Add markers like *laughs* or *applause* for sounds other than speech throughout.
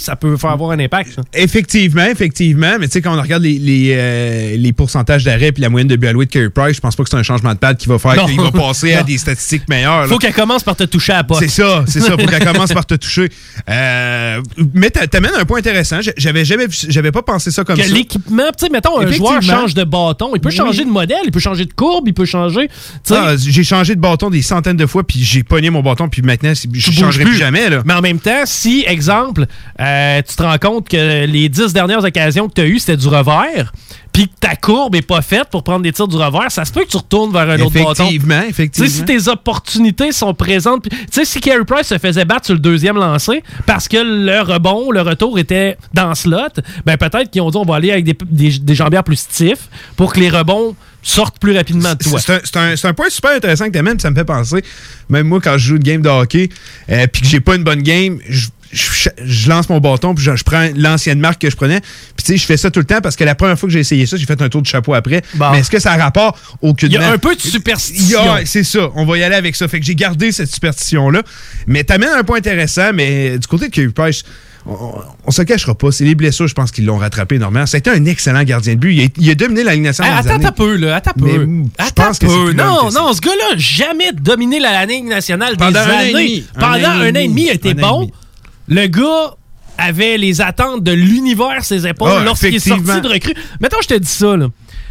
ça peut faire avoir un impact. ça. Effectivement, effectivement. Mais tu sais, quand on regarde les, les, euh, les pourcentages d'arrêt et la moyenne de alloués de Carey Price, je pense pas que c'est un changement de pad qui va faire qu'il va *laughs* passer à des statistiques meilleures. Faut qu'elle commence par te toucher à la pote. C'est ça, c'est ça. Faut qu'elle commence par te toucher. Euh, mais t'a- t'amènes un point intéressant. J'avais jamais, j'avais pas pensé ça comme que ça. l'équipement, tu sais, mettons, un joueur change de bâton, il peut Oui. changer de modèle, il peut changer de courbe, il peut changer. Ah, j'ai changé de bâton des centaines de fois, puis j'ai pogné mon bâton, puis maintenant, je changerai plus jamais. Là. Mais en même temps, si, exemple, euh, tu te rends compte que les dix dernières occasions que tu as eues, c'était du revers, puis que ta courbe est pas faite pour prendre des tirs du revers, ça se peut que tu retournes vers un autre bâton. Effectivement, Tu sais, effectivement. si tes opportunités sont présentes, tu sais, si Carey Price se faisait battre sur le deuxième lancé parce que le rebond, le retour était dans slot, ben peut-être qu'ils ont dit on va aller avec des, des, des jambières plus stiffs pour que les rebonds sortent plus rapidement de toi. C'est un, un- point super intéressant que tu amènes, ça me fait penser. Même moi, quand je joue une game de hockey, euh, puis que j'ai pas une bonne game, je, je- je lance mon bâton, puis je, je prends l'ancienne marque que je prenais. Puis tu sais, je fais ça tout le temps parce que la première fois que j'ai essayé ça, j'ai fait un tour de chapeau après. Bon. Mais est-ce que ça a rapport aucunement? Il y a un peu de superstition. C'est ça, on va y aller avec ça. Fait que j'ai gardé cette superstition-là. Mais t'amènes un point intéressant, mais du côté de Carey Price, on, se cachera pas. C'est les blessures, je pense qu'ils l'ont rattrapé énormément. C'était un excellent gardien de but. Il a, il a dominé la Ligue nationale. Attends un peu, là. Attends peu. Attends peu. Non, non, ce gars-là, jamais dominé la Ligue nationale Pendant des un an et années. demi. Un Pendant un an et demi, il et bon. Le gars avait les attentes de l'univers ses épaules Ah, lorsqu'il est sorti de recrue. Mettons, je te dis ça, là.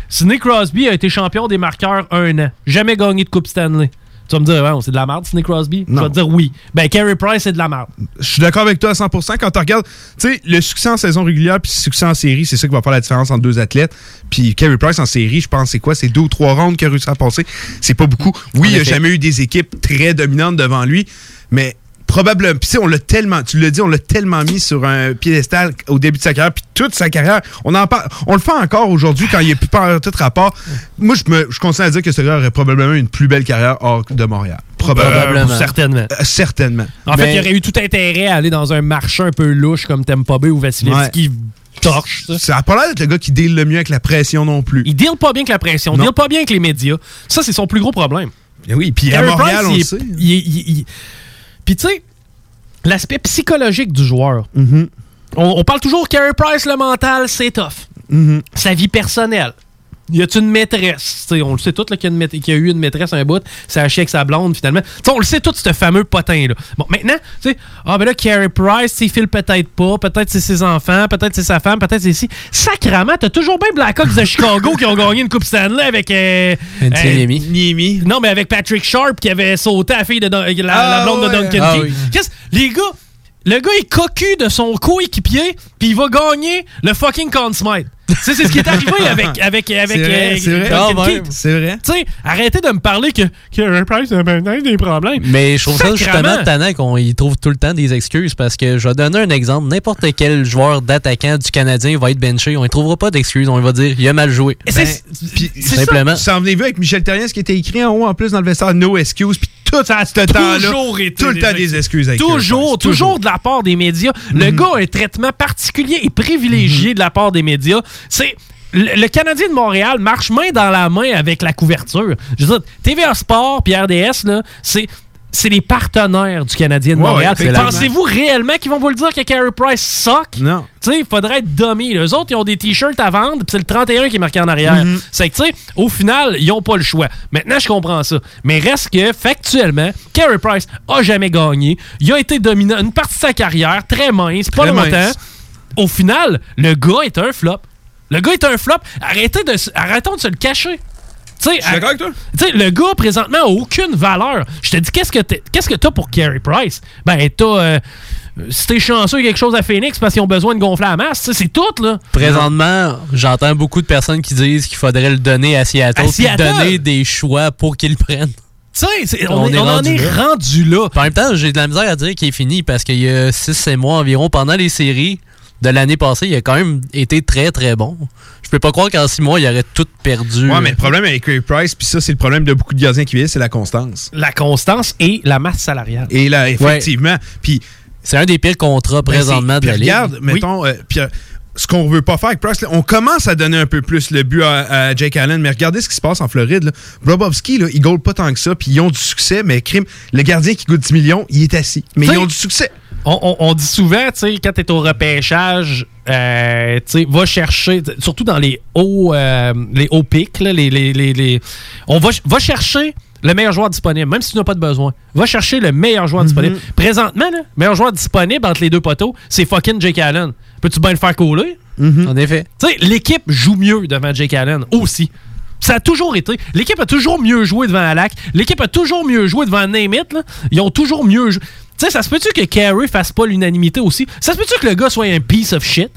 Sidney Crosby a été champion des marqueurs un an. Jamais gagné de Coupe Stanley. Tu vas me dire, ouais, c'est de la merde, Sidney Crosby? Non. Je vais te dire oui. Ben, Carey Price, c'est de la merde. Je suis d'accord avec toi à 100%. Quand tu regardes, tu sais, le succès en saison régulière puis le succès en série, c'est ça qui va faire la différence entre deux athlètes. Puis Carey Price en série, je pense, c'est quoi? C'est deux ou trois rounds qu'il a réussi à passer. C'est pas beaucoup. Oui, il a effet. jamais eu des équipes très dominantes devant lui, mais probablement. Puis tu sais, on l'a tellement, tu l'as dit, on l'a tellement mis sur un piédestal au début de sa carrière, puis toute sa carrière. On en parle, on le fait encore aujourd'hui quand il est plus par tout rapport. Moi, je me, je continue à dire que ce gars aurait probablement une plus belle carrière hors de Montréal. Probablement. Euh, certainement. Euh, certainement. En fait, il aurait eu tout intérêt à aller dans un marché un peu louche comme Tampa Bay ou Vasilevski torche. ça. Ça a pas l'air d'être le gars qui deal le mieux avec la pression non plus. Il deal pas bien avec la pression, il deal pas bien avec les médias. Ça, c'est son plus gros problème. Eh oui, puis à Montréal, Price, on il le est- sait. il est- il- il- Puis tu sais, l'aspect psychologique du joueur. Mm-hmm. on, on parle toujours Carey Price, le mental, c'est tough. Mm-hmm. Sa vie personnelle. Y a-tu une maîtresse? T'sais, on le sait tout qu'il y, a y a eu une maîtresse un bout, c'est un avec sa blonde finalement. T'sais, on le sait tout, ce fameux potin-là. Bon, maintenant, tu sais, ah ben là, Carey Price, il file peut-être pas, peut-être c'est ses enfants, peut-être c'est sa femme, peut-être c'est ici. Sacrament, t'as toujours bien Blackhawks de Chicago qui ont gagné une Coupe Stanley avec. Euh, euh, Niemi. Niemi. non, mais avec Patrick Sharp qui avait sauté à la fille de Dun- la, la Ah, blonde de. Duncan Ah Keith. oui. Qu'est-ce- Les gars, le gars est cocu de son coéquipier, puis il va gagner le fucking Conn Smythe. Tu sais, c'est ce qui est arrivé *laughs* avec, avec, avec C'est vrai, euh, c'est vrai. Keith. C'est vrai. Tu sais, arrêtez de me parler que Carey Price a maintenant des problèmes. Mais je trouve ça justement tannant qu'on y trouve tout le temps des excuses parce que je vais donner un exemple. N'importe quel joueur d'attaquant du Canadien va être benché. On ne trouvera pas d'excuses. On va dire il a mal joué. Et Ben, c'est ça. simplement. Vous en venez-vous avec Michel Terrien, ce qui était écrit en haut en plus dans le vestiaire No Excuse, puis tout ça, ce temps-là. Toujours été Tout le des temps des excuses Toujours, toujours de la part des médias. Le gars a un traitement particulier et privilégié de la part des médias. C'est. Le, Canadien de Montréal marche main dans la main avec la couverture. Je veux dire, TVA Sport puis RDS, c'est. C'est les partenaires du Canadien de Montréal. ouais. Pensez-vous réellement qu'ils vont vous le dire que Carey Price sock? Non. Tu sais, il faudrait être dummy. Les autres, ils ont des t-shirts à vendre, puis c'est le 31 qui est marqué en arrière. Mhm. C'est que, tu sais, au final, ils ont pas le choix. Maintenant, je comprends ça. Mais reste que, factuellement, Carey Price a jamais gagné. Il a été dominant une partie de sa carrière, très mince, pas Très longtemps. mince. Au final, le gars est un flop. Le gars est un flop. Arrêtez de, se- arrêtons de se le cacher. Tu sais, Je suis d'accord avec toi. tu sais, le gars, présentement, a aucune valeur. Je te dis, qu'est-ce que t'es- qu'est-ce que t'as pour Carey Price? Ben, t'as... euh, si t'es chanceux, il y a quelque chose à Phoenix parce qu'ils ont besoin de gonfler la masse. C'est tout, là. Présentement, j'entends beaucoup de personnes qui disent qu'il faudrait le donner à Seattle, À puis donner des choix pour qu'il le prenne. Tu sais, c'est- on, On est- on en rendu est là. rendu là. En même temps, j'ai de la misère à dire qu'il est fini parce qu'il y a 6-7 mois environ, pendant les séries de l'année passée, il a quand même été très très bon. Je peux pas croire qu'en 6 mois, il aurait tout perdu. Ouais, mais le problème avec Carey Price, puis ça, c'est le problème de beaucoup de gardiens qui viennent, c'est la constance. La constance et la masse salariale. Et là, effectivement. Puis C'est un des pires contrats Ben, présentement de la Ligue. Regarde, mettons, euh, puis, euh, ce qu'on veut pas faire avec Price, là, on commence à donner un peu plus le but à, à Jake Allen, mais regardez ce qui se passe en Floride. Là. Brobovski, là, ils goal pas tant que ça, puis ils ont du succès, mais crime, le gardien qui coûte 10 millions, il est assis. Mais T'sais, ils ont du succès. On, on- on dit souvent, tu sais, quand t'es au repêchage, euh, tu sais, va chercher, surtout dans les hauts, euh, les hauts pics, là, les, les, les, les- on va, ch- va chercher le meilleur joueur disponible, même si tu n'as pas de besoin. Va chercher le meilleur joueur disponible. Présentement, le meilleur joueur disponible entre les deux poteaux, c'est fucking Jake Allen. Peux-tu bien le faire couler? En effet. Tu sais, l'équipe joue mieux devant Jake Allen aussi. Ça a toujours été. L'équipe a toujours mieux joué devant Alak. L'équipe a toujours mieux joué devant là. Ils ont toujours mieux joué. Tu sais, ça se peut-tu que Carey fasse pas l'unanimité aussi? Ça se peut-tu que le gars soit un piece of shit?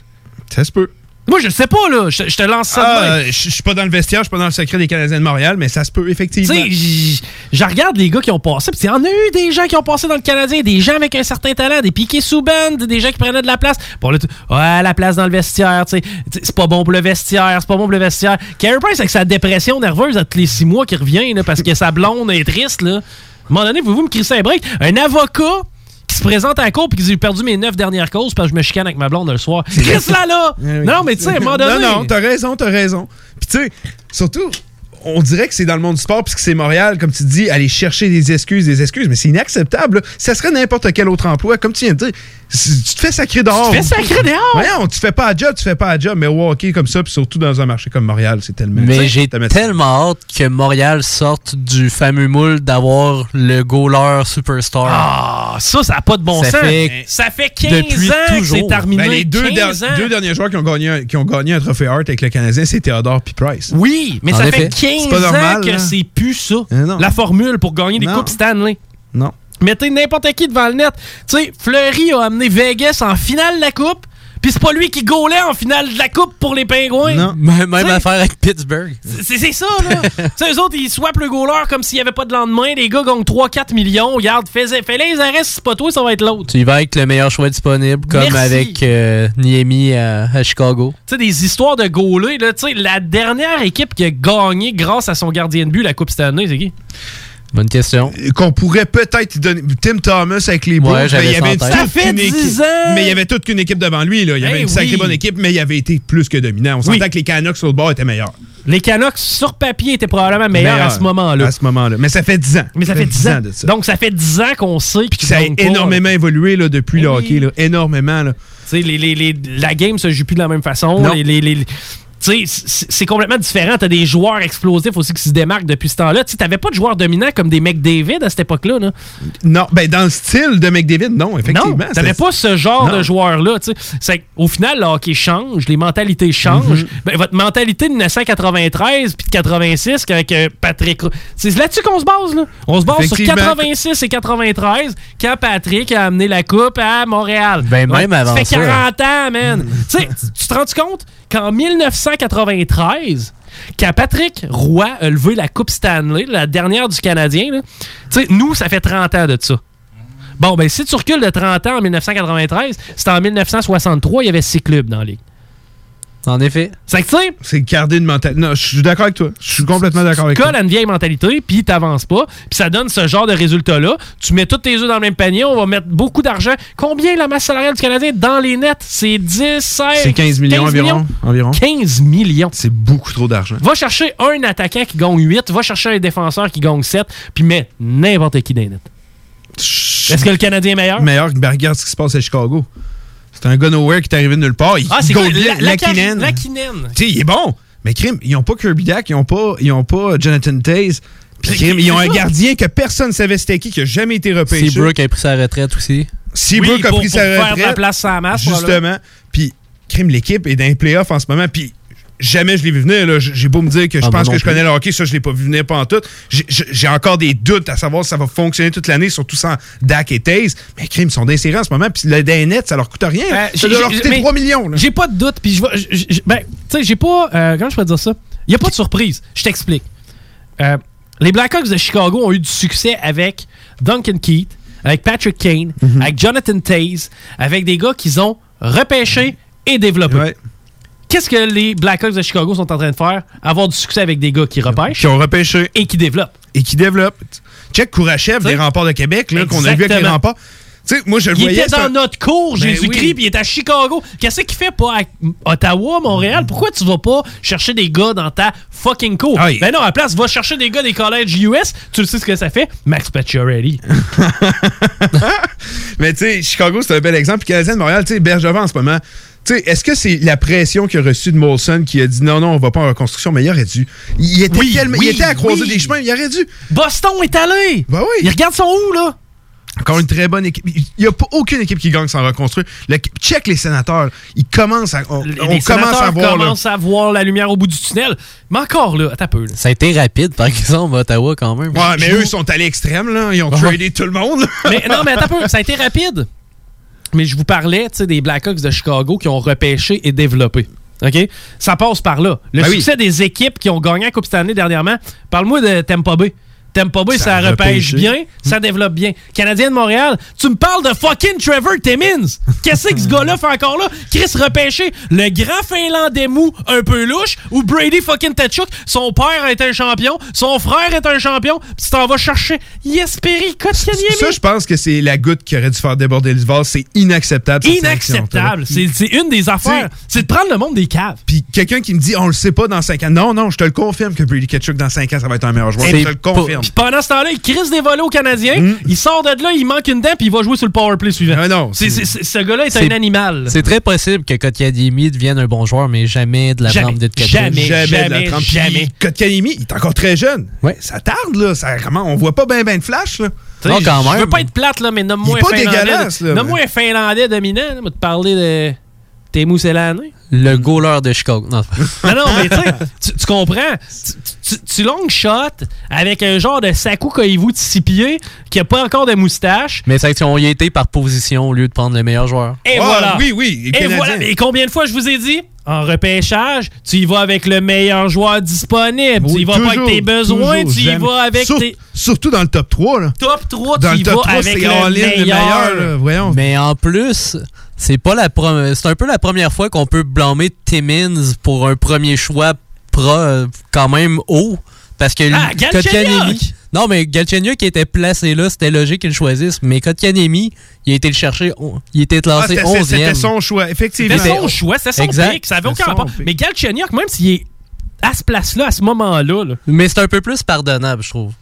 Ça se peut. Moi, je sais pas, là. Je je te lance ça de Ah, même. je je suis pas dans le vestiaire, je suis pas dans le secret des Canadiens de Montréal, mais ça se peut, Tu effectivement. sais, j- je regarde les gars qui ont passé, y en a eu des gens qui ont passé dans le Canadien, des gens avec un certain talent, des piquets sous band, des gens qui prenaient de la place. Bon, là, tu- ouais, la place dans le vestiaire, tu sais, Tu sais, c'est pas bon pour le vestiaire, c'est pas bon pour le vestiaire. Carey Price avec sa dépression nerveuse à tous les six mois qui revient, là, parce que sa blonde est triste, là. À un moment donné, pouvez-vous me crisser un break? Un avocat qui se présente à la cour puis qui dit j'ai perdu mes neuf dernières causes parce que je me chicane avec ma blonde le soir. Chris là là! Oui, oui. Non, mais tu sais, à un moment donné. Non, non, t'as raison, t'as raison. Puis tu sais, surtout, on dirait que c'est dans le monde du sport, puisque c'est Montréal, comme tu dis, aller chercher des excuses, des excuses, mais c'est inacceptable. là. Ça serait n'importe quel autre emploi, comme tu viens de dire. si Tu te fais sacrer dehors. Tu te fais sacrer dehors! Voyons, tu fais pas à job, tu fais pas à job, mais au hockey comme ça, puis surtout dans un marché comme Montréal, c'est tellement. Mais j'ai tellement hâte que Montréal sorte du fameux moule d'avoir le goaler superstar. Ah, ça, ça n'a pas de bon Ça sens. fait- ça fait 15 depuis ans que toujours. c'est terminé. Ben, les deux, 15 der- ans. deux derniers joueurs qui ont gagné un, qui ont gagné un trophée Hart avec le Canadien, c'est Theodore puis Price. Oui, mais En ça effet. fait 15 C'est pas normal, ans que c'est plus ça. Eh. La formule pour gagner des Non. coupes Stanley. Non. Mettez n'importe qui devant le net. Tu sais, Fleury a amené Vegas en finale de la coupe, puis c'est pas lui qui gaulait en finale de la coupe pour les Pingouins. Non. Même T'sais- affaire avec Pittsburgh. C'est ça, là. *laughs* tu sais, eux autres, ils swappent le goaler comme s'il n'y avait pas de lendemain. Les gars gagnent 3-4 millions. Regarde, fais- fais-les les arrêts, si c'est pas toi, ça va être l'autre. Tu y vas avec le meilleur choix disponible, comme Merci. avec euh, Niemi à, à Chicago. Tu sais, des histoires de goaler, là. Tu sais, la dernière équipe qui a gagné grâce à son gardien de but la Coupe Stanley, c'est qui? Bonne question. qu'on pourrait peut-être donner Tim Thomas avec les Bulls, Ouais, mais il y avait toute 10 équipe. ans! Mais il y avait toute qu'une équipe devant lui. Là. Il y avait Eh une sacrée oui. bonne équipe, mais il avait été plus que dominant. On Oui. s'entend que les Canucks sur le bord étaient meilleurs. Les Canucks, sur papier, étaient probablement meilleurs à ce moment-là. À ce moment-là. Mais ça fait 10 ans. Mais ça fait 10 ans. de ça. Donc, ça fait 10 ans qu'on sait Puis qu'ils ça a pas. énormément évolué là, depuis Eh le hockey. Là. Énormément. Là. Tu sais, les, les- les- la game se joue plus de la même façon. Non. Les, c'est complètement différent. T'as des joueurs explosifs aussi qui se démarquent depuis ce temps-là. Tu t'avais pas de joueurs dominants comme des McDavid à cette époque-là. là. Non, ben dans le style de McDavid, non, effectivement. Non, t'avais pas ce genre Non. de joueur-là. tu sais. C'est Au final, le hockey change, les mentalités changent. Ben, votre mentalité de 1993 puis de 86 avec euh, Patrick... C'est là-dessus qu'on se base. Là. On se base sur Effectivement. 86 et 93 quand Patrick a amené la coupe à Montréal. Ben, même avant Ça fait ça. 40 ans, man. tu sais, tu te rends compte? Qu'en 1993... Quand Patrick Roy a levé la Coupe Stanley, la dernière du Canadien, tu sais, nous, ça fait 30 ans de ça. Bon, ben si tu recules de 30 ans en 1993, c'était en 1963, il y avait six clubs dans la ligue. En effet. C'est que tu sais, C'est garder une mentalité. Non, je suis d'accord avec toi. Je suis complètement d'accord avec tu toi. colles à une vieille mentalité, puis t'avances pas, puis ça donne ce genre de résultat-là. Tu mets tous tes œufs dans le même panier, on va mettre beaucoup d'argent. Combien la masse salariale du Canadien dans les nets? C'est 10, 16... C'est 15 millions environ. environ. 15 millions. C'est beaucoup trop d'argent. Va chercher un attaquant qui gagne 8, va chercher un défenseur qui gagne 7, puis mets n'importe qui dans les nets. Est-ce que le Canadien est meilleur? meilleur que ben, regarde ce qui se passe à Chicago. C'est un gars nowhere qui est arrivé de nulle part. Il Ah, c'est quoi? goal- La- la- Lakinen. Lakinen. Tu sais, il est bon. Mais crime, ils ont pas Kirby Dack, ils ont pas, ils ont pas Jonathan Taze. Puis crime, ils ont un gardien que personne savait c'était qui, qui a jamais été repêché. Seabrook a pris sa retraite aussi. Seabrook Oui, a pour- pris pour sa faire de retraite. la place la masse. Justement. Puis, crime, l'équipe est dans les playoffs en ce moment. Puis, jamais je l'ai vu venir. là. J'ai beau me dire que je Ah, pense que je connais le hockey, ça, je l'ai pas vu venir pendant tout. J'ai- encore des doutes à savoir si ça va fonctionner toute l'année, surtout sans Dak et Taze. Mais, crime, ils sont d'insérer en ce moment. Puis, le des nets, ça leur coûte rien. Euh, ça j'ai- doit leur coûter mais 3 millions. J'ai pas de doute, puis je vais. Ben, tu sais, j'ai pas. euh, comment je peux dire ça? Il y a pas de surprise. Je t'explique. Euh, les Blackhawks de Chicago ont eu du succès avec Duncan Keith, avec Patrick Kane, Mhm. avec Jonathan Taze, avec des gars qu'ils ont repêchés et développés. Ouais. Qu'est-ce que les Blackhawks de Chicago sont en train de faire? Avoir du succès avec des gars qui repêchent? Qui ont repêché. et qui développent. et qui développe. Check Kourachev des remparts de Québec, là, qu'on a vu avec les remparts. Tu sais, moi, je le Il voyais. était dans notre cours, Ben Jésus-Christ, oui. puis il est à Chicago. Qu'est-ce qu'il fait pas à Ottawa, Montréal? Pourquoi tu vas pas chercher des gars dans ta fucking cour? Ah, Ben non, à la place, va chercher des gars des collèges US. Tu le sais ce que ça fait? Max Pacioretty. *laughs* Mais tu sais, Chicago, c'est un bel exemple. Puis Canadien de Montréal, tu sais, Bergevin en ce moment. Tu sais, est-ce que c'est la pression qu'il a reçue de Molson qui a dit non, non, on va pas en reconstruction, mais il aurait dû. Il était, Oui, tellement- oui, il était à croiser oui. des chemins, il aurait dû. Boston est allé! Ben oui. Il regarde son où, là? Encore une très bonne équipe. Il n'y a pas aucune équipe qui gagne sans reconstruire. Le, check les sénateurs. Ils commencent à, on, Les on commence à voir. là. commencent à voir la lumière au bout du tunnel. Mais encore, là, attends un peu. là. Ça a été rapide, par exemple, à Ottawa, quand même. Ouais, mais eux, ils sont allés extrêmes, là. Ils ont tradé tout le monde. Mais non, mais attends un peu, ça a été rapide. Mais je vous parlais, des Blackhawks de Chicago qui ont repêché et développé. OK? Ça passe par là. Le Ben oui. succès des équipes qui ont gagné la Coupe Stanley dernièrement, parle-moi de Tampa Bay. Tampa Bay, Ça ça, repêche bien, ça développe bien. Canadien de Montréal, tu me parles de fucking Trevor Timmins. Qu'est-ce que ce *laughs* gars-là fait encore là? Chris repêché, le grand Finlandais mou un peu louche, ou Brady fucking Tatchuk, son père est un champion, son frère est un champion, pis tu t'en vas chercher Yesperi Kotkaniemi. Ça, je pense que c'est la goutte qui aurait dû faire déborder le vase. C'est inacceptable. Inacceptable. C'est une des affaires. C'est de prendre le monde des caves. Puis quelqu'un qui me dit, on le sait pas dans 5 ans. Non, non, je te le confirme que Brady Ketchuk, dans 5 ans, ça va être un meilleur joueur. Je te le pas- Puis pendant ce temps-là, il crisse des volets aux Canadiens. Mm. Il sort de là, il manque une dent, puis il va jouer sur le power play suivant. Ah non, ce gars-là est, C'est- un animal. C'est très possible que Kotkaniemi devienne un bon joueur, mais jamais de la Jamais, trempe de Tkachuk. jamais. jamais, de la jamais. Kotkaniemi, il est encore très jeune. Ouais. Ça tarde, là. Ça, comment, on voit pas ben ben de flash, là. Non, quand je- Je même. veux pas être plate, là, mais nomme-moi un Finlandais. Nomme-moi mais- un Finlandais dominant. là. Moi, te parler de Teemu Selänne. Le goaler de Chicago. Non, Non, non, mais tu tu- tu comprends. Tu, tu, tu long shot avec un genre de Saku Koivu de six pieds qui a pas encore de moustache. mais c'est qu'on y a été par position au lieu de prendre le meilleur joueur. Et voilà. Oui, oui. Et voilà. Et combien de fois je vous ai dit? En repêchage, tu y vas avec le meilleur joueur disponible. tu y vas pas avec tes besoins, toujours, tu y vas avec Sur- tes Surtout dans le top 3, là. top 3, Dans tu le y top vas 3, avec c'est le meilleur. le meilleur, là. Voyons. Mais en plus, c'est pas la c'est un peu la première fois qu'on peut blâmer Timmins pour un premier choix pro euh, quand même haut. Parce que Ah! Non, mais Galchenyuk qui était placé là, c'était logique qu'il choisisse. Mais Kotkaniemi, il a été le chercher, il était Ah, classé c'était- 11e. C'était son choix, effectivement. C'était son choix, c'était son Exact. pick, ça avait aucun rapport. Mais Galchenyuk, même s'il est à ce place-là, à ce moment-là, là, Mais c'est un peu plus pardonnable, je trouve.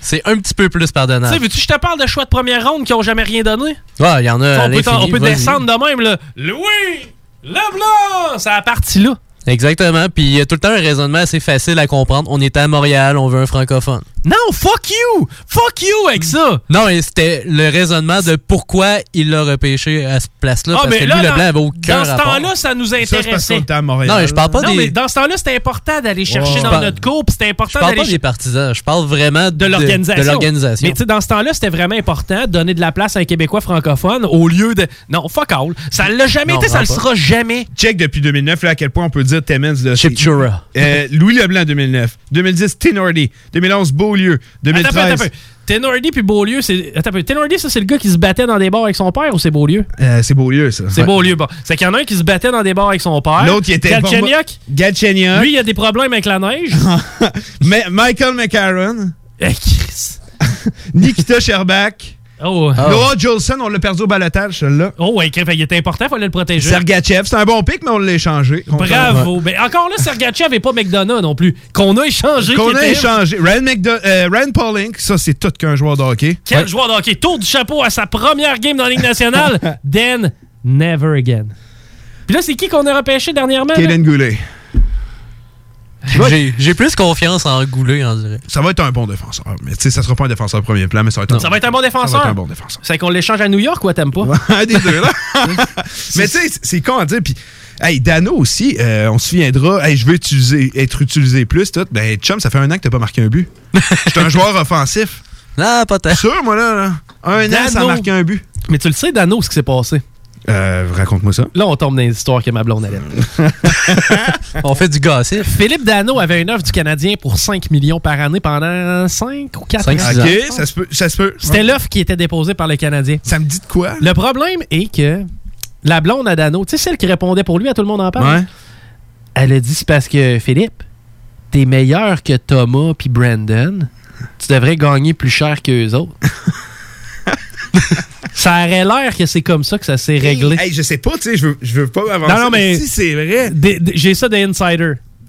C'est un petit peu plus tu sais, pardonnable. veux-tu que je te parle de choix de première ronde qui ont jamais rien donné? Ouais, il y en a on peut, on descendre de même, là. Louis Leblanc! C'est la partie là. Exactement. Puis il y a tout le temps un raisonnement assez facile à comprendre. On était à Montréal, on veut un francophone. Non, fuck you! Fuck you avec ça! Non, mais c'était le raisonnement de pourquoi il l'a repêché à cette place-là. Ah, parce mais que là, lui, dans- Leblanc avait aucun Dans ce temps-là, ça nous intéressait. était à Montréal. Non, mais je parle pas Non, des... mais dans ce temps-là, c'était important d'aller chercher Ouais. dans Je parle- notre cours, c'était Je important parle d'aller pas des chercher partisans, je parle vraiment de l'organisation. De, l'organisation. Mais tu sais, dans ce temps-là, c'était vraiment important de donner de la place à un Québécois francophone au lieu de. Non, fuck all. Ça l'a jamais Non, été, ça le sera jamais. Check depuis 2009, là, à quel point on peut dire Timmins de Chipchura. Euh, Louis Leblanc 2009, 2010 Tinordi, 2011 Beaulieu, Attends un peu, 2013 attends un peu. Tenordi puis Beaulieu, c'est. Attends. Tenordi, ça, c'est le gars qui se battait dans des bars avec son père ou c'est Beaulieu? Euh, c'est Beaulieu ça. C'est Beaulieu, bon. C'est qu'il y en a un qui se battait dans des bars avec son père. L'autre, il était Galchenyuk, Galchenyuk, lui, il a des problèmes avec la neige. *laughs* Ma- Michael McCarron, Eh, Chris. *laughs* Nikita Sherbak, Oh. Ah. Noah Jolson, on l'a perdu au balotage celui-là. Oh, ouais, il était important, fallait le protéger. Sergachev, c'est un bon pic mais on l'a échangé. Bravo. Mais encore là, Sergachev et pas McDonough non plus. Qu'on a échangé. Qu'on a échangé. Ryan, McDo- euh, Ryan ça c'est tout qu'un joueur de hockey. Quel joueur de hockey. Tour du chapeau à sa première game dans la Ligue nationale. *laughs* Then, never again. Puis là, c'est qui qu'on a repêché dernièrement? là? Kaden Goulet. J'ai- plus confiance en Goulet, on dirait. Ça va être un bon défenseur. Mais tu sais, ça sera pas un défenseur de premier plan, mais ça va être un, Ça va être un bon ça va défenseur. être un bon défenseur. C'est qu'on l'échange à New York ou t'aimes pas? Un des deux, là. *laughs* *laughs* Mais tu sais, c'est con à dire. Puis, hey, Dano aussi, euh, on se souviendra, hey, je veux utiliser, être utilisé plus, tout. Ben, chum, ça fait un an que t'as pas marqué un but. *laughs* J'étais un joueur offensif. Ah, pas tant. Sûr, moi, là. là. Un an sans Dano. marquer un but. Mais tu le sais, Dano, ce qui s'est passé. Euh, raconte-moi ça. Là, on tombe dans les histoires que ma blonde allait. *laughs* On fait du gossip. Philippe Dano avait une offre du Canadien pour 5 millions par année pendant 5 ou 4 ans. Cinq, six Ok, ans. ça se peut. Ça se peut. C'était l'offre qui était déposée par le Canadien. Ça me dit de quoi? Le problème est que la blonde à Dano, tu sais, celle qui répondait pour lui, à tout le monde en parle, Ouais. elle a dit c'est parce que Philippe, t'es meilleur que Thomas puis Brandon. Tu devrais gagner plus cher qu'eux autres. *laughs* Ça aurait l'air que c'est comme ça que ça s'est réglé. Hey, je sais pas, tu sais, je veux, je veux pas avancer. Non, non, mais- si c'est vrai. Des- des- J'ai ça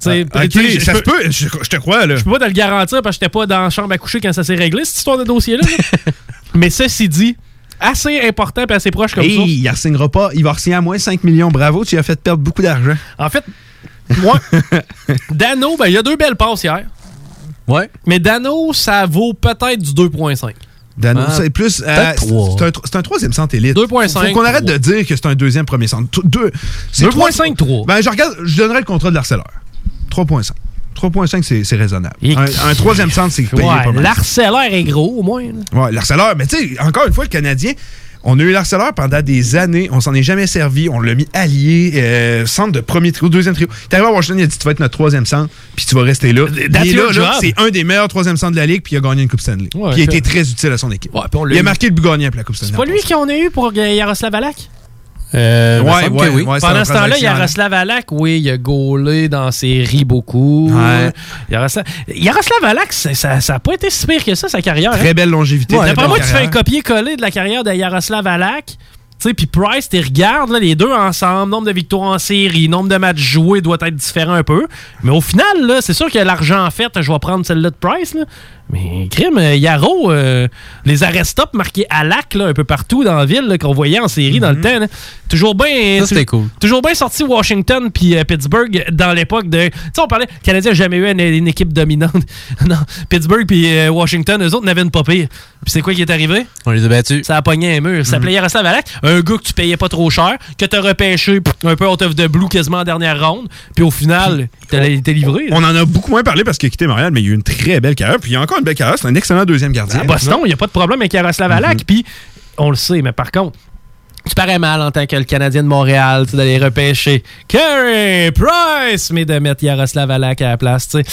sais, Ah, ok, tu sais, je- ça je se peut, je, je te crois, là. Je peux pas te le garantir parce que j'étais pas dans la chambre à coucher quand ça s'est réglé, cette histoire de dossier-là. là. *laughs* Mais ceci dit, assez important et assez proche comme Hey, ça. il ne pas. Il va signer à moins 5 millions. Bravo, tu lui as fait perdre beaucoup d'argent. En fait, moi, *laughs* Dano, ben, il y a deux belles passes hier. Ouais. Mais Dano, ça vaut peut-être du 2.5. Dano, Ah, c'est plus. euh, c'est un, c'est un troisième centre élite. 2.5, Faut qu'on arrête de dire que c'est un deuxième premier centre. T- Deux, c'est 2.5, trois. Ben, je regarde, je donnerais le contrat de l'harceleur. 3.5. 3.5, c'est c'est raisonnable. Un, un troisième centre, c'est payé pas Ouais, mal. l'arcellaire est gros, au moins. là. Ouais, l'harceleur. Mais tu sais, encore une fois, le Canadien, on a eu l'harceleur pendant des années. On s'en est jamais servi. On l'a mis allié, euh, centre de premier trio, deuxième trio. Est arrivé à Washington, il a dit Tu vas être notre troisième centre, puis tu vas rester là. That's là, c'est un des meilleurs troisième centres de la ligue, puis il a gagné une Coupe Stanley. Ouais, puis il a été très utile à son équipe. Ouais, il a eu. marqué le but gagnant pour la Coupe Stanley. C'est pas lui qu'on a eu pour Yaroslav Alak? Euh, Ouais, ouais, oui. ouais, Pendant ce temps-là. Yaroslav Alak, oui, il a gaulé dans série beaucoup. Ouais. Yaroslav, Yaroslav Alak, ça n'a pas été si pire que ça, sa carrière. hein. Très belle longévité. D'après moi, tu fais un copier-coller de la carrière de Yaroslav Alak. Tu sais, puis Price, tu regardes là, les deux ensemble, nombre de victoires en série, nombre de matchs joués doit être différent un peu. Mais au final, c'est sûr que l'argent en fait, je vais prendre celle-là de Price. Là. Mais crime, euh, Yarrow, euh, les arrêts stop marqués à lac là, un peu partout dans la ville qu'on voyait en série dans le temps. là. Toujours bien. Ça, c'était cool. Toujours bien sorti Washington puis euh, Pittsburgh dans l'époque de. Tu sais, on parlait. Le Canadien n'a jamais eu une, une équipe dominante. *laughs* non, Pittsburgh puis euh, Washington, eux autres n'avaient une pas pire. Puis c'est quoi qui est arrivé? On les a battus. Ça a pogné un mur. Ça s'appelait Yaroslav Alak. Un gars que tu payais pas trop cher, que t'as repêché pff, un peu out of the blue quasiment en dernière ronde. Puis au final, été livré. On en a beaucoup moins parlé parce qu'il a quitté Montréal, mais il a eu une très belle carrière. Puis il a encore une belle un excellent deuxième gardien. À Boston, il n'y a pas de problème avec Yaroslav Alak. Puis on le sait, mais par contre, tu parais mal en tant que le Canadien de Montréal, d'aller repêcher Carey Price, mais de mettre Yaroslav Alak à la place, tu sais.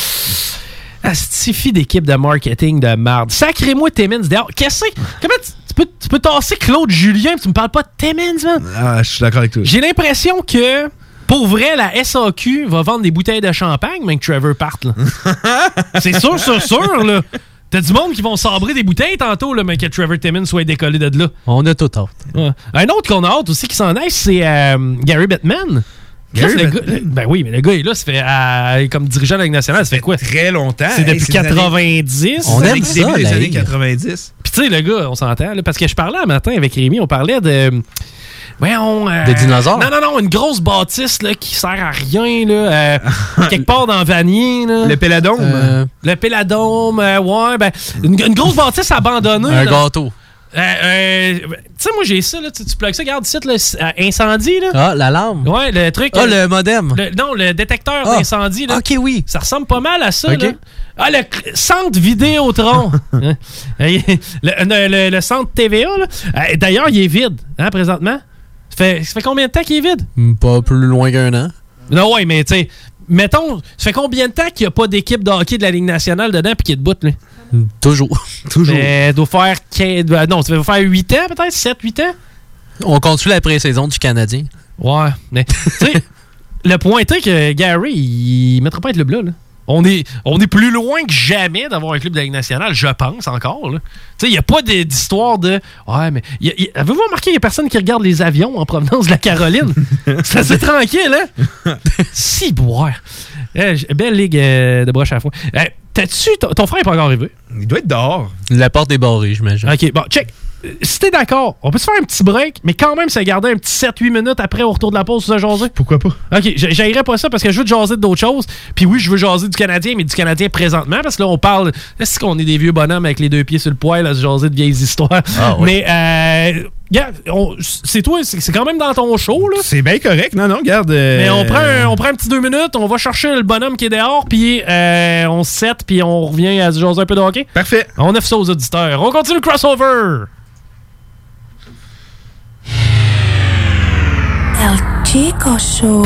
Astifi d'équipe de marketing de marde. Sacré-moi Timmins dehors. Qu'est-ce que c'est? Comment tu, tu peux, tu peux tasser Claude Julien tu me parles pas de Timmins, man? Ah, je suis d'accord avec toi. J'ai l'impression que, pour vrai, la SAQ va vendre des bouteilles de champagne, mais que Trevor parte. là. *laughs* C'est sûr, sûr, sûr. là. T'as du monde qui vont sabrer des bouteilles tantôt, là, mais que Trevor Timmins soit décollé de là. On a tout hâte. Ouais. Un autre qu'on a hâte aussi qui s'en aille, c'est euh, Gary Bettman. Gary Chris, le Bettman. gars- ben oui, mais le gars est là, ça fait, euh, comme dirigeant de la Ligue nationale, ça fait quoi? Très longtemps. C'est Hey, depuis des années- 90. On aime ça, début des années Ligue. 90. Puis tu sais, le gars, on s'entend, là, parce que je parlais un matin avec Rémi, on parlait de... Voyons, euh, Des dinosaures? Non, non, non, une grosse bâtisse là, qui sert à rien, là, euh, *laughs* quelque part dans Vanier. Là. Le Péladome? Euh, Le Péladome, euh, ouais, ben, une, une grosse bâtisse abandonnée. un là. gâteau. Euh, euh, tu sais, moi, j'ai ça, là, tu, tu plugues ça, regarde ici, là, c'est, euh, incendie, là. Ah, l'alarme. Ouais, le truc. Ah, euh, le modem. le- non, le détecteur Ah. d'incendie, là. Ok, oui. Ça ressemble pas mal à ça, Ok. là. Ah, le centre Vidéotron. *laughs* Hein? le, le- le- le centre TVA, là. Euh, D'ailleurs, il est vide, hein, présentement. Ça fait, ça fait combien de temps qu'il est vide? Hmm, Pas plus loin qu'un an. Non, ouais, mais tu sais, mettons, ça fait combien de temps qu'il n'y a pas d'équipe de hockey de la Ligue nationale dedans puis qu'il est debout, là? Hmm, Toujours. *laughs* Toujours. Mais, doit faire 15, ben, non, ça doit faire 8 ans, peut-être, 7, 8 ans? On continue la pré-saison du Canadien. Ouais, mais, tu sais, *laughs* le point est que Gary, il mettra pas être le bleu, là. On est, on est plus loin que jamais d'avoir un club de la Ligue nationale, je pense encore. là. Tu sais, il n'y a pas de- d'histoire de. Ouais, mais. y a- y a- Avez-vous remarqué qu'il n'y a personne qui regarde les avions en provenance de la Caroline? *laughs* C'est assez tranquille, hein? si boire. Eh, belle ligue euh, de broche à foin. Eh, T'as-tu. Ton, ton frère n'est pas encore arrivé? Il doit être dehors. La porte est barrée, j'imagine. Ok, bon, check. Euh, Si t'es d'accord, on peut se faire un petit break, mais quand même se garder un petit 7-8 minutes après au retour de la pause sur se jaser. Pourquoi pas? OK, j- j'aillerais pas ça parce que je veux te jaser d'autres choses. Puis oui, je veux jaser du Canadien, mais du Canadien présentement, parce que là, on parle. Est-ce qu'on est des vieux bonhommes avec les deux pieds sur le poil à se jaser de vieilles histoires? Ah oui. Mais, euh, c'est toi, c'est quand même dans ton show, là. C'est bien correct. Non, non, garde. euh, Mais on prend, un, on prend un petit deux minutes, on va chercher le bonhomme qui est dehors, puis euh, on se set, puis on revient à se jaser un peu de hockey. Parfait. On offre ça aux auditeurs. On continue le crossover! El Chico Show.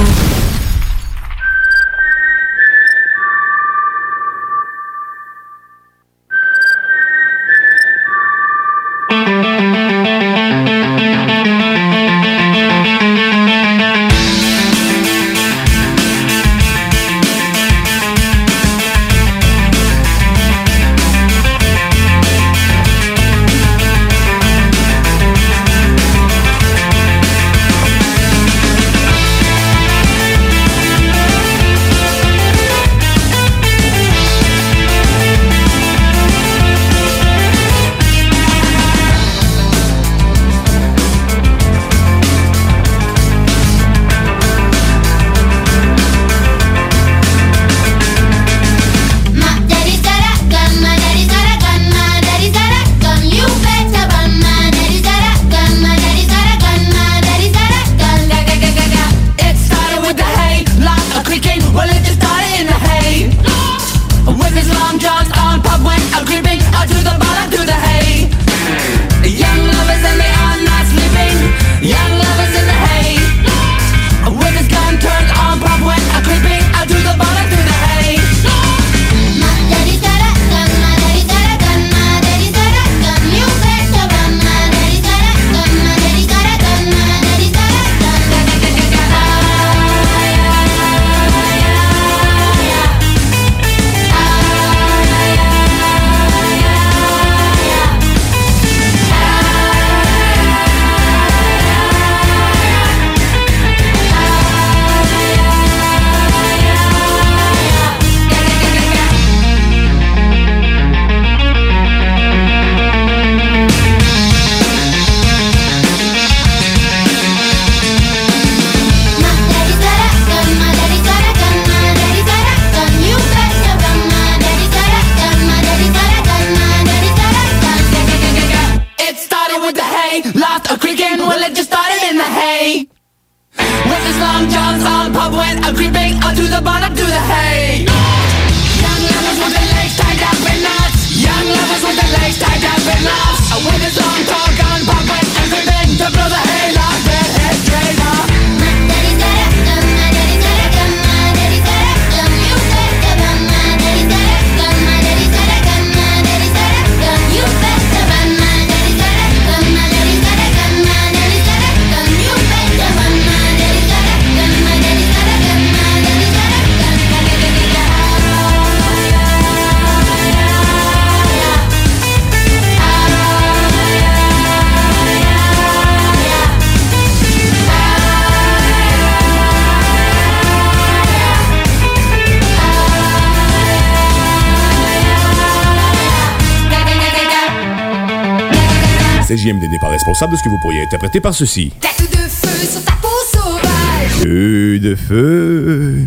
Responsable de ce que vous pourriez interpréter par ceci. Tête de feu sur ta peau sauvage. Feu de feu.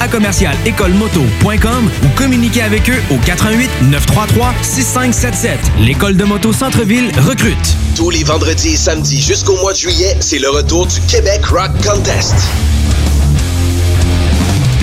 à commercial écolemoto.com ou communiquez avec eux au 88 933 6577. L'école de moto Centre-ville recrute. Tous les vendredis et samedis jusqu'au mois de juillet, c'est le retour du Québec Rock Contest.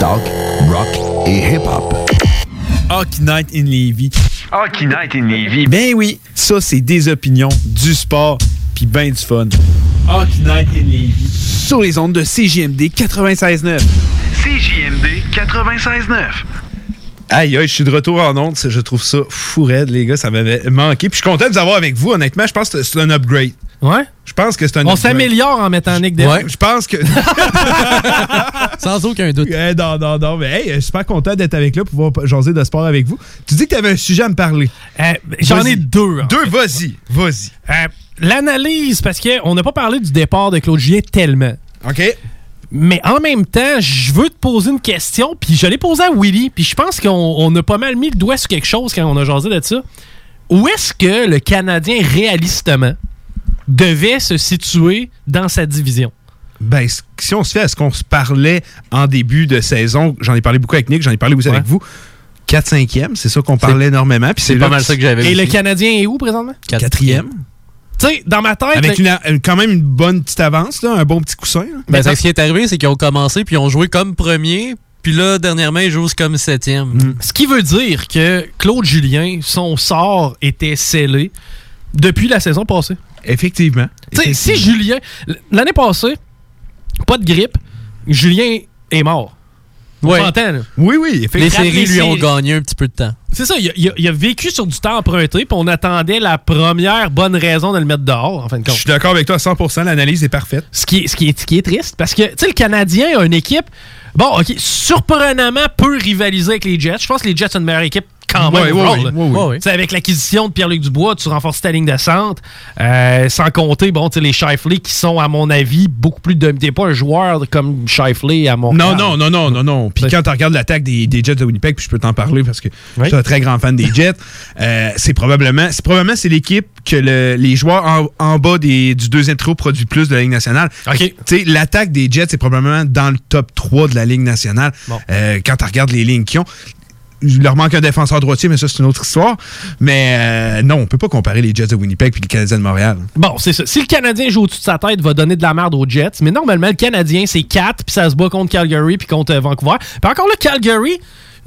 Talk, rock et hip-hop. Hockey Night in Levy. Hockey Night in Levy. Ben oui, ça, c'est des opinions, du sport, puis ben du fun. Hockey Night in Levy. Sur les ondes de CJMD 96.9. CJMD 96.9. Aïe, aïe, je suis de retour en ondes. Je trouve ça fou raide, les gars. Ça m'avait manqué. Puis je suis content de vous avoir avec vous, honnêtement. Je pense que c'est un upgrade. Ouais? Je pense que c'est un On s'améliore en mettant Nick. Ouais, je pense que. *laughs* Sans aucun doute. Eh, non, non, non. Mais hey, je suis super content d'être avec là pour pouvoir jaser de sport avec vous. Tu dis que tu avais un sujet à me parler. Euh, J'en ai deux. en Deux, vas-y. Vas-y. Euh, l'analyse, parce qu'on n'a pas parlé du départ de Claude Julien tellement. OK. Mais en même temps, je veux te poser une question, puis je l'ai posée à Willy, puis je pense qu'on on a pas mal mis le doigt sur quelque chose quand on a jasé de ça. Où est-ce que le Canadien, réalistement, devait se situer dans sa division? Ben, si on se fait à ce qu'on se parlait en début de saison, j'en ai parlé beaucoup avec Nick, j'en ai parlé aussi avec vous. 4-5e, c'est ça qu'on parlait énormément. puis c'est pas mal ça que j'avais Et le. Canadien est où présentement? Quatrième. Tu sais, dans ma tête. Avec une, quand même une bonne petite avance, là, un bon petit coussin. là. Ben, ce qui est arrivé, c'est qu'ils ont commencé puis ils ont joué comme premier. Puis là, dernièrement, ils jouent comme septième. Ce qui veut dire que Claude Julien, son sort était scellé depuis la saison passée. Effectivement. Si Julien. L'année passée, pas de grippe, Julien est mort. Ouais. Oui, oui, Les séries lui ont gagné un petit peu de temps. C'est ça, il a, il a- il a vécu sur du temps emprunté, puis on attendait la première bonne raison de le mettre dehors, en fin de Je compte. suis d'accord avec toi à 100%, l'analyse est parfaite. Ce qui est, ce qui est, ce qui est triste, parce que, tu sais, le Canadien a une équipe, bon, OK, surprenamment peut rivaliser avec les Jets. Je pense que les Jets ont une meilleure équipe quand même. Ouais. Tu sais, Avec l'acquisition de Pierre-Luc Dubois, tu renforces ta ligne de centre, euh, sans compter, bon, tu les Shifley qui sont, à mon avis, beaucoup plus de... T'es pas un joueur comme Shifley à mon Non, non, non, non, non, non. Puis quand tu regardes l'attaque des, des Jets de Winnipeg, puis je peux t'en parler parce que Oui. je suis un très grand fan des Jets, euh, c'est probablement, c'est probablement c'est l'équipe que le- les joueurs en, en bas des- du deuxième trio produisent plus de la Ligue nationale. OK. Tu sais, l'attaque des Jets c'est probablement dans le top 3 de la Ligue nationale. Bon. Euh, quand tu regardes les lignes qu'ils ont. Il leur manque un défenseur droitier, mais ça, c'est une autre histoire. Mais euh, non, on peut pas comparer les Jets de Winnipeg puis les Canadiens de Montréal. Bon, c'est ça. Si le Canadien joue au-dessus de sa tête, va donner de la merde aux Jets. Mais normalement, le Canadien, c'est 4, puis ça se bat contre Calgary, puis contre euh, Vancouver. Puis encore là, Calgary,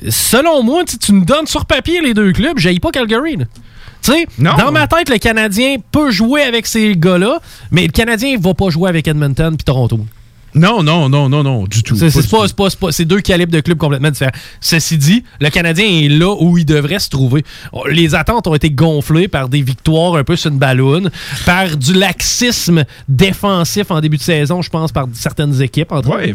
selon moi, tu me donnes sur papier les deux clubs, j'aille pas Calgary. là. Non. dans ma tête, le Canadien peut jouer avec ces gars-là, mais le Canadien va pas jouer avec Edmonton puis Toronto. Non, non, non, non, non, du tout. C'est Pas c'est pas, c'est pas- c'est pas- c'est deux calibres de clubs complètement différents. Ceci dit, le Canadien est là où il devrait se trouver. Oh, Les attentes ont été gonflées par des victoires un peu sur une balloune, par du laxisme défensif en début de saison, je pense, par certaines équipes. Entre Ouais.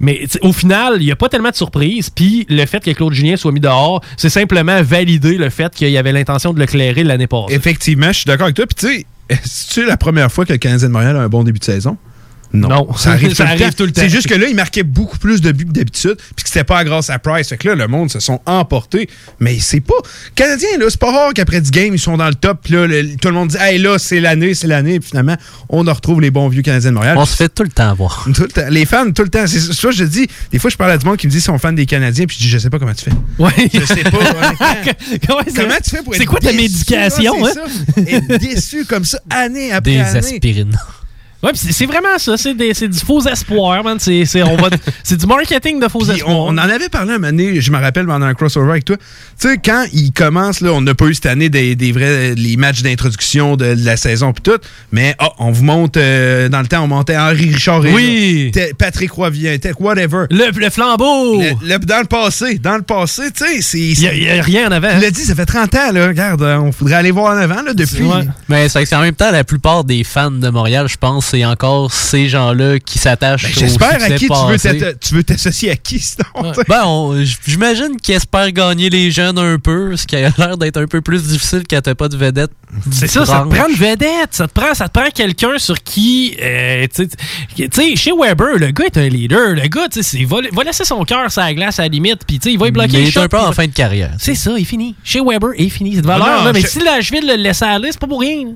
Mais au final, il n'y a pas tellement de surprises. Puis le fait que Claude Julien soit mis dehors, c'est simplement valider le fait qu'il y avait l'intention de le clairer l'année passée. Effectivement, je suis d'accord avec toi. Puis tu sais, *laughs* est-ce la première fois que le Canadien de Montréal a un bon début de saison? Non. Non. Ça arrive, Ça *laughs* tout, le arrive temps. tout le temps. C'est juste que là, il marquait beaucoup plus de buts que d'habitude, puis que c'était pas grâce à Price. Fait que là, le monde se sont emportés. Mais c'est pas. Canadiens, là, c'est pas rare qu'après 10 games, ils sont dans le top, puis là, le- tout le monde dit, hey, là, c'est l'année, c'est l'année, puis finalement, on en retrouve les bons vieux Canadiens de Montréal. On se fait tout le temps voir. Tout le temps. Les fans, tout le temps. C'est ça, je dis. Des fois, je parle à du monde qui me dit qu'ils sont fans des Canadiens, puis je dis, je sais pas comment tu fais. Ouais. Je sais pas. *laughs* Comment Comment tu fais pour être C'est quoi ta déçu, médication, là, hein? c'est ça. Être déçu comme ça, année après Des année. aspirines. Ouais, pis c'est vraiment ça. C'est des- c'est du faux espoir, man. C'est c'est- on va- *laughs* c'est du marketing de faux Puis espoir. on, on en avait parlé un moment donné, je me rappelle pendant un crossover avec toi. Tu sais, quand il commence, là, on n'a pas eu cette année des, des vrais les matchs d'introduction de, de la saison puis tout, mais ah, on vous monte euh, dans le temps, on montait Henri Richard et Oui. là, Patrick Roivien, whatever. Le, le flambeau! Le- le- dans le passé, dans le passé, tu sais, c'est. Il y a- rien en avant. Tu l'as dit, ça fait 30 ans, là. Regarde, euh, on faudrait aller voir en avant, là, depuis. Ouais. Mais c'est que c'est en même temps, la plupart des fans de Montréal, je pense, c'est encore ces gens-là qui s'attachent Ben, J'espère à qui tu veux t'associer à qui, sinon. tu sais? Ben, j'imagine qu'ils espèrent gagner les jeunes un peu, ce qui a l'air d'être un peu plus difficile quand t'as pas de vedette. C'est ça, ça te prend une vedette. Ça te prend, ça te prend quelqu'un sur qui. euh, tu sais- chez Weber, le gars est un leader. Le gars, tu sais, il va, va laisser son cœur sur la glace à la limite. Puis, tu sais, il va y bloquer Mais il est un peu en fin de carrière. C'est ça, il finit. Chez Weber, il finit. C'est de valeur. Ah non, là, mais je- si la cheville le laissait aller, c'est pas pour rien. là.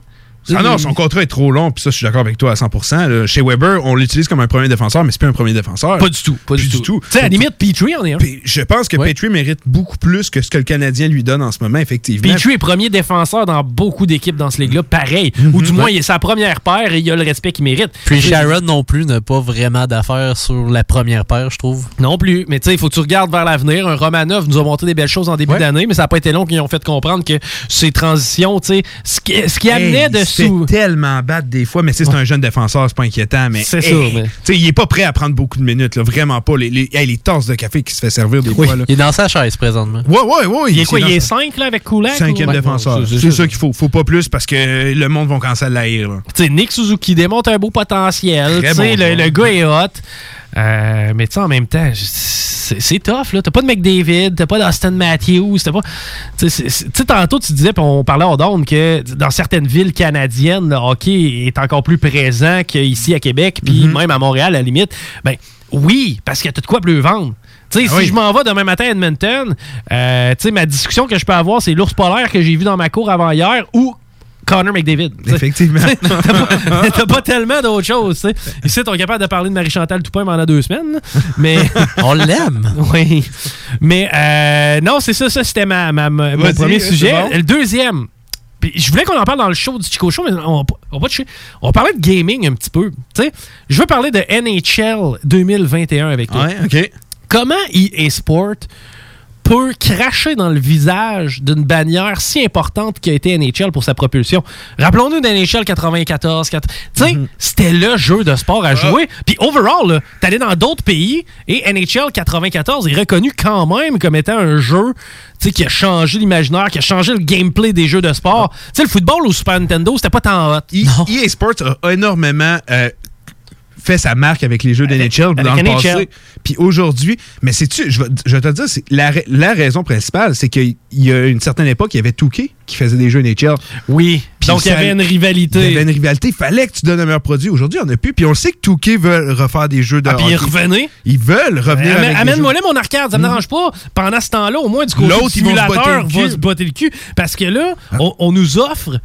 Ah non, son contrat est trop long, puis ça, je suis d'accord avec toi à 100%. là. Chez Weber, on l'utilise comme un premier défenseur, mais c'est plus un premier défenseur. Pas du tout. Pas du du tout. Tu sais, à la limite, Petrie en est un. Je pense que Ouais. Petrie mérite beaucoup plus que ce que le Canadien lui donne en ce moment, effectivement. Petrie est premier défenseur dans beaucoup d'équipes dans ce ligue-là, pareil. Ou du moins, il est sa première paire et il a le respect qu'il mérite. Puis Sharon non plus n'a pas vraiment d'affaires sur la première paire, je trouve. Non plus. Mais tu sais, il faut que tu regardes vers l'avenir. Un Romanov nous a montré des belles choses en début Ouais. d'année, mais ça n'a pas été long qu'ils ont fait comprendre que ces transitions, tu sais, ce qui, ce qui Hey, amenait de se fait sous. tellement battre des fois, mais sais, c'est un jeune défenseur, c'est pas inquiétant, mais. C'est hey, ça, mais- Tu sais, il est pas prêt à prendre beaucoup de minutes, là, vraiment pas. Les, les, hey, les tasses de café qui se fait servir des Oui. fois, là. Il est dans sa chaise présentement. Ouais, ouais, ouais. Il est quoi? Il est sa- 5 là avec Kulak? Cinquième ou- défenseur. Ouais, c'est ça qu'il faut. Faut pas plus parce que le monde va commencer à l'haïr. là. Tu sais, Nick Suzuki démontre un beau potentiel. Bon le, le gars est hot. Euh, mais tu sais, en même temps, c'est tough, là. T'as pas de McDavid, t'as pas d'Austin Matthews, t'as pas. Tu sais, tantôt, tu disais, puis on parlait hors d'onde, que dans certaines villes canadiennes, le hockey est encore plus présent qu'ici à Québec, puis Mhm. même à Montréal, à la limite. Ben, oui, parce que t'as de quoi plus vendre. Tu sais, Ah si oui. je m'en vais demain matin à Edmonton, euh, tu sais, ma discussion que je peux avoir, c'est l'ours polaire que j'ai vu dans ma cour avant hier ou Connor McDavid. Tu sais. Effectivement. *laughs* T'as pas, t'as pas tellement d'autres choses. tu sais. Ici, on est capable de parler de Marie-Chantal Toupin pendant deux semaines. Mais. *laughs* On l'aime. oui. Mais euh, non, c'est ça. Ça, c'était ma, ma- ma- mon premier sujet. bon. Le deuxième. Puis je voulais qu'on en parle dans le show du Chico Show, mais on va pas- on va. On va parler de gaming un petit peu. Tu sais, je veux parler de NHL 2021 avec toi. Ouais, OK. Comment EA Sport peut cracher dans le visage d'une bannière si importante qui a été NHL pour sa propulsion. Rappelons-nous d'NHL 94. quatre- Tu sais, c'était le jeu de sport à jouer. Puis overall, t'allais dans d'autres pays et NHL 94 est reconnu quand même comme étant un jeu qui a changé l'imaginaire, qui a changé le gameplay des jeux de sport. Tu sais, le football au Super Nintendo, c'était pas tant hot. E- EA Sports a énormément euh, fait sa marque avec les jeux de NHL dans le NHL. passé. Puis aujourd'hui, mais c'est-tu, je vais, je vais te dire, c'est la, la raison principale, c'est qu'il y a une certaine époque, il y avait Touquet qui faisait des jeux NHL. Oui. Donc, il y avait une rivalité. Il y avait une rivalité. Il fallait que tu donnes un meilleur produit. Aujourd'hui, on n'a plus. Puis on sait que Touquet veulent refaire des jeux de Ah, puis ils revenaient. Ils veulent revenir Amène-moi là mon arcade, ça me dérange pas. Pendant ce temps-là, au moins du côté L'autre, du simulateur va se botter le cul. Parce que là, on, on nous offre.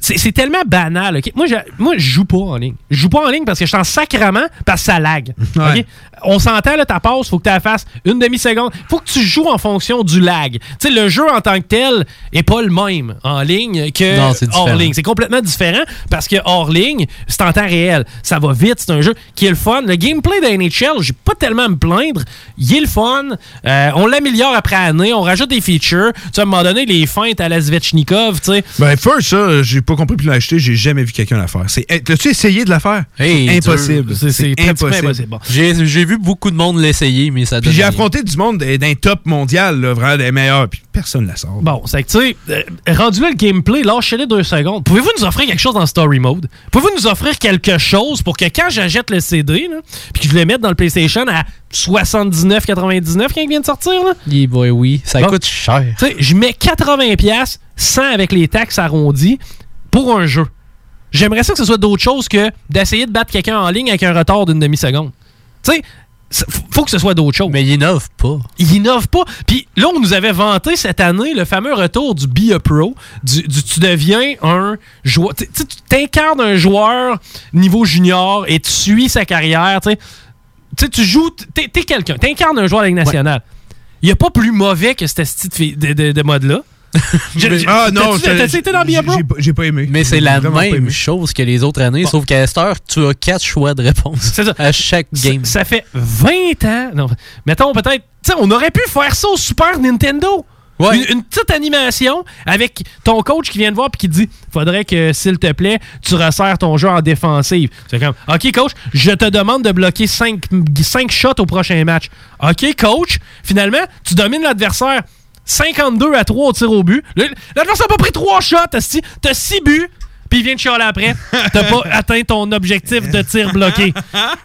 C'est tellement banal. ok? Moi, je, moi, je joue pas en ligne. Je joue pas en ligne parce que je suis en sacrament parce que ça lag. Ouais. On s'entend, là, ta passe, faut que tu la fasses une demi-seconde. faut que tu joues en fonction du lag. Sais, le jeu en tant que tel est pas le même en ligne que Non, hors ligne. C'est complètement différent parce que hors ligne, c'est en temps réel. Ça va vite, c'est un jeu qui est le fun. Le gameplay de NHL, j'ai pas tellement à me plaindre. Il est le fun. Euh, on l'améliore après année, on rajoute des features. Tu à un moment donné, les feintes à la sais. Ben, first, ça, j'ai pas compris puis l'acheter. J'ai jamais vu quelqu'un la faire. C'est- T'as-tu essayé de la faire? Hey, impossible. C'est- impossible. Bon. J'ai vu beaucoup de monde l'essayer, mais ça Puis j'ai affronté du monde d'un d'un top mondial, là, vraiment des meilleurs. Puis personne ne la sort. Bon, c'est que, tu sais, euh, rendu là le gameplay, lâchez-les deux secondes. Pouvez-vous nous offrir quelque chose dans Story Mode? Pouvez-vous nous offrir quelque chose pour que quand j'achète le CD, là, puis que je le mette dans le PlayStation à 79,99 quand il vient de sortir, là, Yeah, boy, oui, ça Bon. coûte cher. tu sais, je mets 80$, piastres, 100 avec les taxes arrondies, pour un jeu. J'aimerais ça que ce soit d'autre chose que d'essayer de battre quelqu'un en ligne avec un retard d'une demi-seconde. Tu sais, faut- que ce soit d'autre chose. Mais il innove pas. Il innove pas. Puis là, on nous avait vanté cette année le fameux retour du Be a Pro, du, du- tu deviens un joueur. Tu t'incarnes un joueur niveau junior et tu suis sa carrière. Tu sais, Tu joues, t'es es quelqu'un, t'incarnes un joueur de la Ligue nationale. Il n'y a pas plus mauvais que ce style de, fi- de, de- de mode-là. *laughs* Ah non, t'as-tu- été dans Be a Pro? j'ai pas- aimé. Mais c'est la même chose que les autres années, sauf qu'à cette heure, tu as quatre choix de réponse C'est ça. à chaque game. Ça, ça fait 20 ans. Non, mettons peut-être. Tu sais, on aurait pu faire ça au Super Nintendo. Ouais. Une, une petite animation avec ton coach qui vient te voir et qui te dit faudrait que, s'il te plaît, tu resserres ton jeu en défensive. C'est comme OK, coach, je te demande de bloquer 5, shots au prochain match. OK, coach, finalement, tu domines l'adversaire 52 à 3 au tir au but. Le- L'adversaire n'a pas pris 3 shots. T'as 6 buts. Puis il vient de chialer après. *laughs* T'as pas atteint ton objectif de tir bloqué.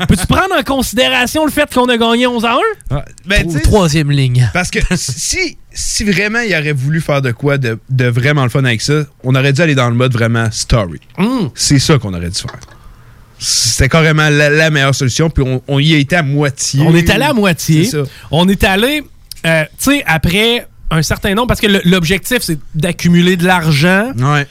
Peux-tu prendre en considération le fait qu'on a gagné 11 à 1? Ah, ben, Troisième ligne. Parce que si, si vraiment il aurait voulu faire de quoi de, de vraiment le fun avec ça, on aurait dû aller dans le mode vraiment story. Hum. C'est ça qu'on aurait dû faire. C'était carrément la, la meilleure solution, puis on, on y a été à moitié. On est allé à moitié. Ça. On est allé, euh, tu sais, après un certain nombre, parce que l'objectif, c'est d'accumuler de l'argent. Ouais.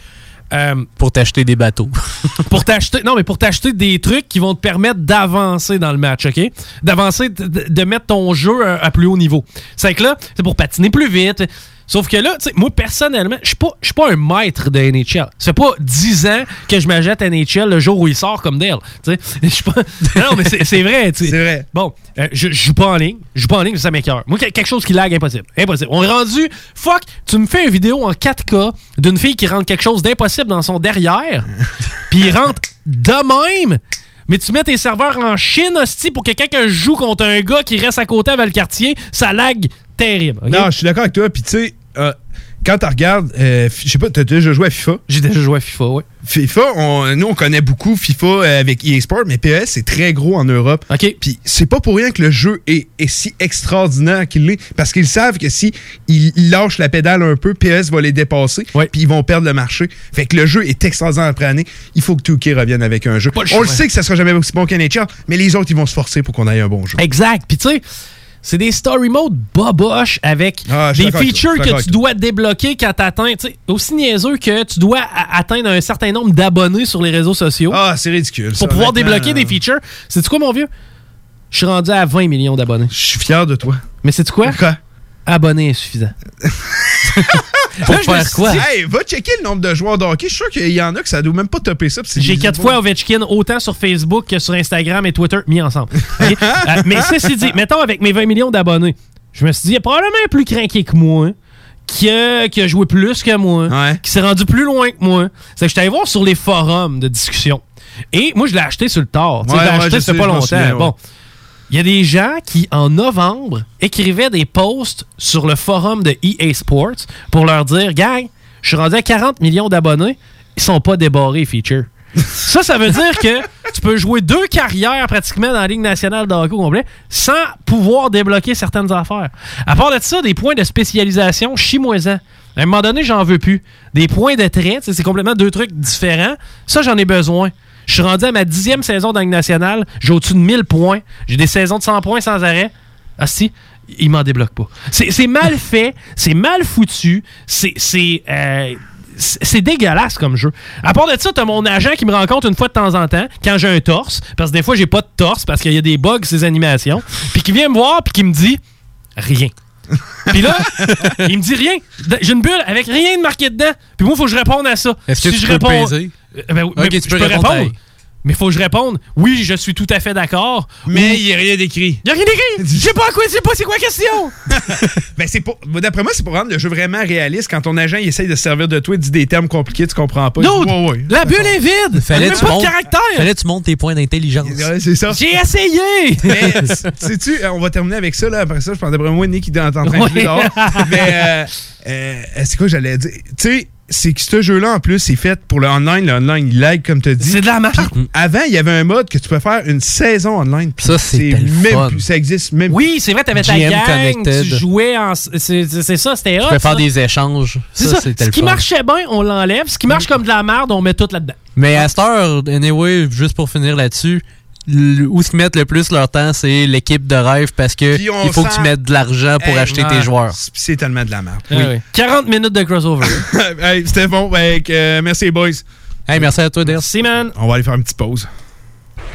euh, Pour t'acheter des bateaux. *laughs* pour t'acheter non mais pour t'acheter des trucs qui vont te permettre d'avancer dans le match ok? D'avancer de, de- de mettre ton jeu à, à plus haut niveau c'est que là c'est pour patiner plus vite sauf que là moi personnellement je suis pas je suis pas un maître de NHL fait pas 10 ans que je m'achète NHL le jour où il sort comme Dale *laughs* pas *laughs* non mais c'est c'est vrai. C'est vrai. Bon, euh, je, joue pas en ligne. Je joue pas en ligne, ça m'écœure. Moi, que- quelque chose qui lag, impossible. Impossible. On est rendu. Fuck, tu me fais une vidéo en 4K d'une fille qui rentre quelque chose d'impossible dans son derrière, *laughs* puis il rentre de même. Mais tu mets tes serveurs en Chine, hostie, pour que quelqu'un joue contre un gars qui reste à côté avec le quartier, ça lag terrible. Non, je suis d'accord avec toi. Puis tu sais, euh, quand tu regardes, euh, je sais pas, tu as déjà joué à FIFA? J'ai déjà joué à FIFA, oui. FIFA, on- nous, on connaît beaucoup FIFA euh, avec EA Sport, mais PES, c'est très gros en Europe. OK. Puis c'est pas pour rien que le jeu est, est si extraordinaire qu'il l'est, parce qu'ils savent que si ils, lâchent la pédale un peu, PES va les dépasser, puis ils vont perdre le marché. Fait que le jeu est extraordinaire après année. Il faut que 2K revienne avec un jeu. le on choix. le sait que ça sera jamais aussi bon qu'un mais les autres, ils vont se forcer pour qu'on ait un bon jeu. Exact. Puis tu sais, c'est des story mode boboche avec Ah, des features que tu dois débloquer quand t'atteins. Tu sais, aussi niaiseux que tu dois atteindre un certain nombre d'abonnés sur les réseaux sociaux. Ah, c'est ridicule. Pour ça, pouvoir débloquer des features. C'est quoi, mon vieux? Je suis rendu à 20 millions d'abonnés. Je suis fier de toi. Mais c'est quoi? Quoi? Abonnés insuffisant. *laughs* Pour Là, je me suis dit- Hey, va checker le nombre de joueurs de hockey. Je suis sûr qu'il y en a que ça doit même pas topper ça. J'ai quatre fois Ovechkin autant sur Facebook que sur Instagram et Twitter mis ensemble. *laughs* Euh, mais ceci dit, mettons avec mes 20 millions d'abonnés, je me suis dit, il y a probablement un plus craqué que moi, qui a, qui a joué plus que moi, qui s'est rendu plus loin que moi. C'est que je suis allé voir sur les forums de discussion. Et moi, je l'ai acheté sur le tard. Ouais, je l'ai ouais, acheté ça fait pas longtemps. souviens, ouais. Bon. Il y a des gens qui, en novembre, écrivaient des posts sur le forum de EA Sports pour leur dire Gang, je suis rendu à 40 millions d'abonnés, ils sont pas débarrés, feature. *laughs* ça, ça veut dire que tu peux jouer deux carrières pratiquement dans la Ligue nationale de hockey complet sans pouvoir débloquer certaines affaires. À part de ça, des points de spécialisation, chimoisant. À un moment donné, j'en veux plus. Des points de trait, c'est complètement deux trucs différents. Ça, j'en ai besoin. Je suis rendu à ma dixième saison dans Ligue nationale. J'ai au-dessus de 1000 points. J'ai des saisons de 100 points sans arrêt. Ah si, il m'en débloque pas. C'est mal *laughs* fait, c'est mal foutu, euh, c'est c'est dégueulasse comme jeu. À part de ça, t'as mon agent qui me rencontre une fois de temps en temps quand j'ai un torse, parce que des fois j'ai pas de torse parce qu'il y a des bugs ces animations, puis qui vient me voir puis qui me dit rien. *laughs* Puis là, il me dit rien. J'ai une bulle avec rien de marqué dedans. Puis moi, il faut que je réponde à ça. Est-ce que Si tu je peux réponds? Euh, ben, Ok, mais tu je peux répondre. Mais il faut que je réponde. Oui, je suis tout à fait d'accord. Mais il n'y a rien d'écrit. Il n'y a rien d'écrit. *laughs* Je sais pas à quoi, sais pas c'est quoi la question. *laughs* Ben, c'est pour. D'après moi, c'est pour rendre le jeu vraiment réaliste. Quand ton agent il essaye de se servir de toi, il dit des termes compliqués, tu comprends pas. Non, Ouais, la bulle est vide. Fallait tu pas de montes- caractère. Fallait que tu montes tes points d'intelligence. Ouais, c'est ça. J'ai essayé. *laughs* Mais, sais-tu, on va terminer avec ça, là. Après ça, je pense d'après moi, Nick, il est en train de dehors. Mais, euh, euh, c'est quoi, j'allais dire? Tu sais, c'est que ce jeu-là, en plus, c'est fait pour le online. Le online, il lag, comme tu as dit. C'est de la merde. Avant, il y avait un mode que tu peux faire une saison online. Ça, le même fun. plus- Ça existe même Oui, c'est vrai, t'avais ta gang, Connected. tu jouais en... C'est c'est- c'est ça, c'était Tu hot. peux faire des échanges. C'est Ça, ça. c'était Ce qui fun. marchait bien, on l'enlève. Ce qui marche comme de la merde, on met tout là-dedans. Mais à cette heure, anyway, juste pour finir là-dessus, où ils mettent le plus leur temps, c'est l'équipe de rêve parce que il faut que tu mettes de l'argent pour Hey, acheter tes joueurs. c'est- tellement de la merde. Ah oui. 40 minutes de crossover. *laughs* hey, C'était bon. Euh, merci, boys. Hey, merci à toi, Dale. Merci, man. On va aller faire une petite pause.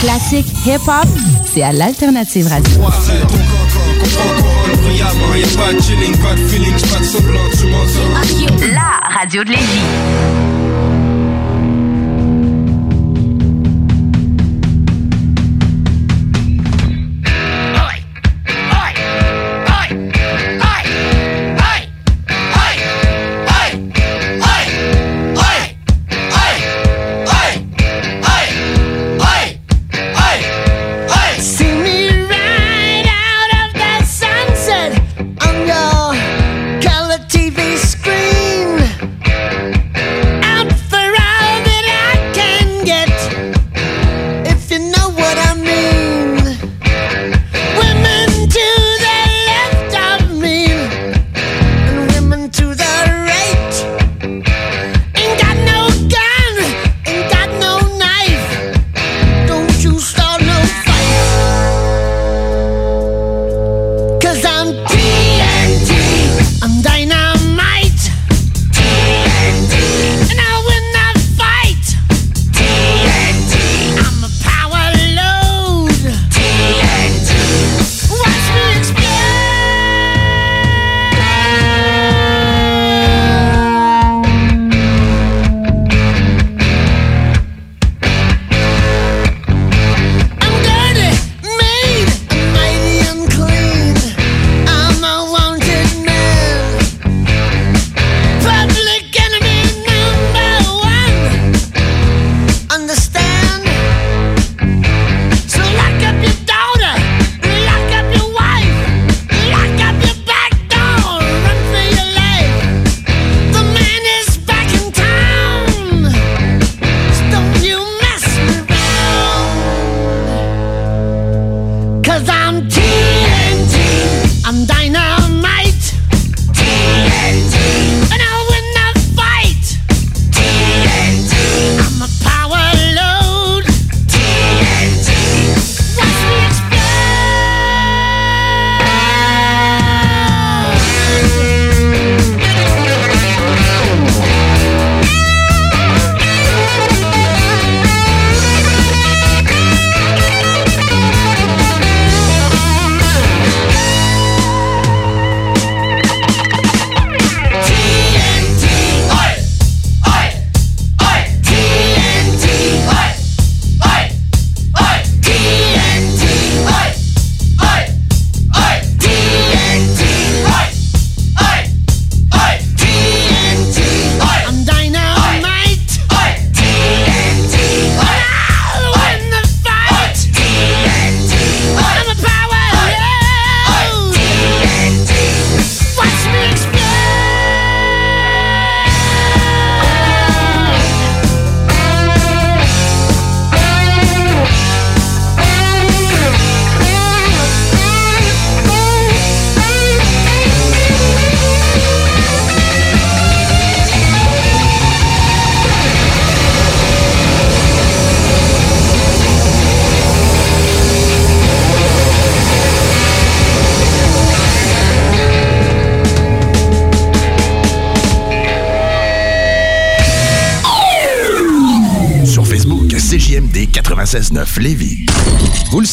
classiques hip-hop, c'est à l'Alternative Radio. La radio de Lévis.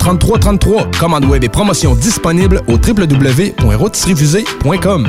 3333. Commande web et promotion disponible au www.rôtisseriefusée.com.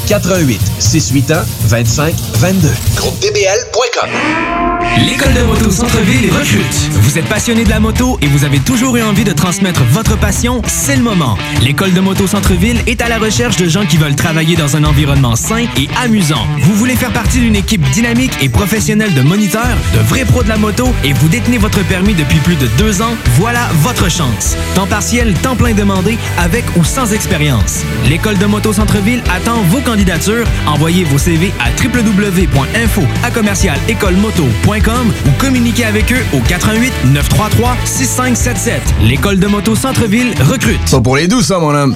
88 681 25 22. GroupeDBL.com. L'école de moto Centre-ville recrute. Vous êtes passionné de la moto et vous avez toujours eu envie de transmettre votre passion, c'est le moment. L'école de moto Centre-ville est à la recherche de gens qui veulent travailler dans un environnement sain et amusant. Vous voulez faire partie d'une équipe dynamique et professionnelle de moniteurs, de vrais pros de la moto et vous détenez votre permis depuis plus de deux ans, voilà votre chance. Temps partiel, temps plein demandé, avec ou sans expérience. L'école de moto Centre-ville attend vos Envoyez vos CV à www.info à commercial écolemoto.com ou communiquez avec eux au 88 933 6577. L'école de moto Centre-ville recrute. Pas pour les douces, ça, mon homme.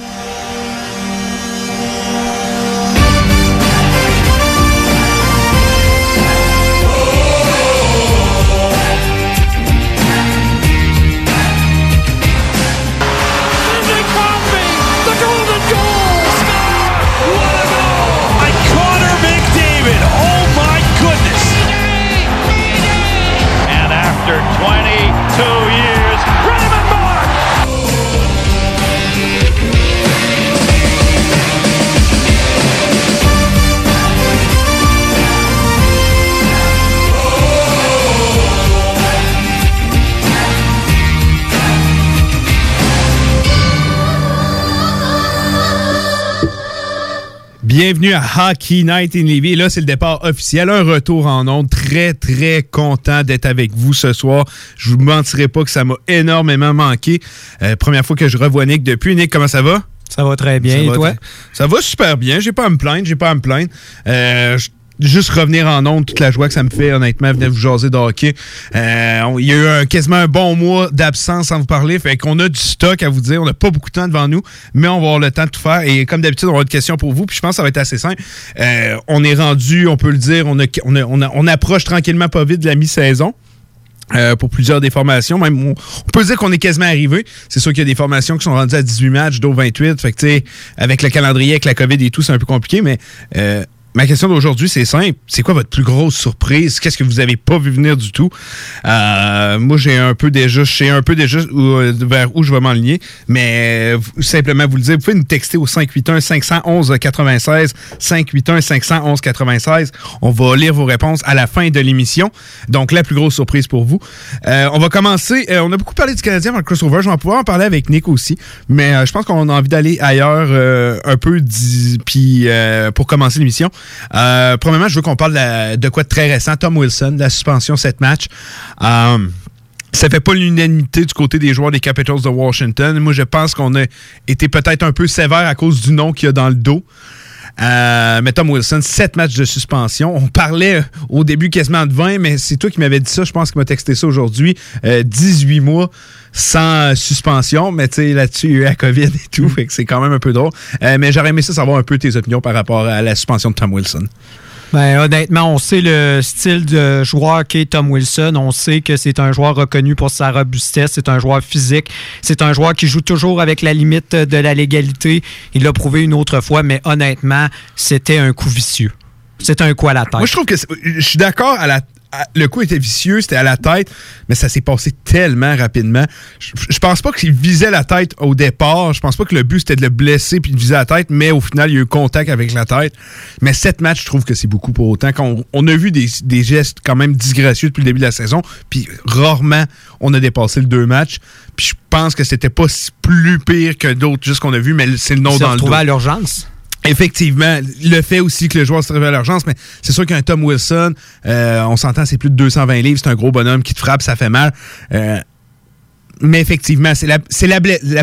Bienvenue à Hockey Night in Levy. Et là, c'est le départ officiel. Un retour en ondes. Très, très content d'être avec vous ce soir. Je vous mentirai pas que ça m'a énormément manqué. Euh, première fois que je revois Nick depuis. Nick, comment ça va? Ça va très bien. Ça Et toi? très- Ça va super bien. J'ai pas à me plaindre. J'ai pas à me plaindre. Euh, je- Juste revenir en ondes, toute la joie que ça me fait, honnêtement, venir vous jaser de hockey. Euh, il y a eu quasiment un bon mois d'absence sans vous parler. Fait qu'on a du stock à vous dire. On n'a pas beaucoup de temps devant nous, mais on va avoir le temps de tout faire. Et comme d'habitude, on avoir des questions pour vous. Puis je pense que ça va être assez simple. Euh, on est rendu, on peut le dire, on, a- on, a- on a- on approche tranquillement pas vite de la mi-saison. euh, pour plusieurs des formations. Même, on, peut dire qu'on est quasiment arrivé. C'est sûr qu'il y a des formations qui sont rendues à 18 matchs, d'autres 28. Fait que, avec le calendrier, avec la COVID et tout, c'est un peu compliqué, mais euh, ma question d'aujourd'hui, c'est simple. C'est quoi votre plus grosse surprise? Qu'est-ce que vous avez pas vu venir du tout? Euh, moi, j'ai un peu déjà, je sais un peu déjà euh, vers où je vais m'enligner, mais simplement vous le dire, vous pouvez nous texter au 581-511-96, 581-511-96. On va lire vos réponses à la fin de l'émission. Donc, la plus grosse surprise pour vous. Euh, on va commencer. on a beaucoup parlé du Canadien dans crossover. Je vais en pouvoir en parler avec Nick aussi. Mais je pense qu'on a envie d'aller ailleurs un peu puis pour commencer l'émission. Euh, premièrement, je veux qu'on parle de, quoi de très récent. Tom Wilson, la suspension 7 matchs. Euh, ça fait pas l'unanimité du côté des joueurs des Capitals de Washington. Moi, je pense qu'on a été peut-être un peu sévère à cause du nom qu'il y a dans le dos. Euh, mais Tom Wilson, 7 matchs de suspension. On parlait euh, au début quasiment de 20, mais c'est toi qui m'avais dit ça. Je pense qu'il m'a texté ça aujourd'hui. Euh, 18 mois sans euh, suspension, mais tu sais, là-dessus, il y a eu la COVID et tout, fait que c'est quand même un peu drôle. Euh, mais j'aurais aimé ça savoir un peu tes opinions par rapport à la suspension de Tom Wilson. Ben, honnêtement, on sait le style de joueur qu'est Tom Wilson. On sait que c'est un joueur reconnu pour sa robustesse. C'est un joueur physique. C'est un joueur qui joue toujours avec la limite de la légalité. Il l'a prouvé une autre fois, mais honnêtement, c'était un coup vicieux. C'était un coup à la tête. Moi, je trouve que c'est- je suis d'accord à la le coup était vicieux, c'était à la tête, mais ça s'est passé tellement rapidement. Je, je pense pas qu'il visait la tête au départ. Je pense pas que le but c'était de le blesser puis de viser la tête, mais au final, il y a eu contact avec la tête. Mais sept matchs, je trouve que c'est beaucoup pour autant. Quand on, a vu des, des gestes quand même disgracieux depuis le début de la saison, puis rarement on a dépassé le deux matchs. Puis je pense que c'était pas plus pire que d'autres, juste qu'on a vu, mais c'est le nom dans le dos. à l'urgence? Effectivement, le fait aussi que le joueur se réveille à l'urgence, mais c'est sûr qu'un Tom Wilson, euh, on s'entend, c'est plus de 220 livres, c'est un gros bonhomme qui te frappe, ça fait mal. Euh, mais effectivement, c'est la,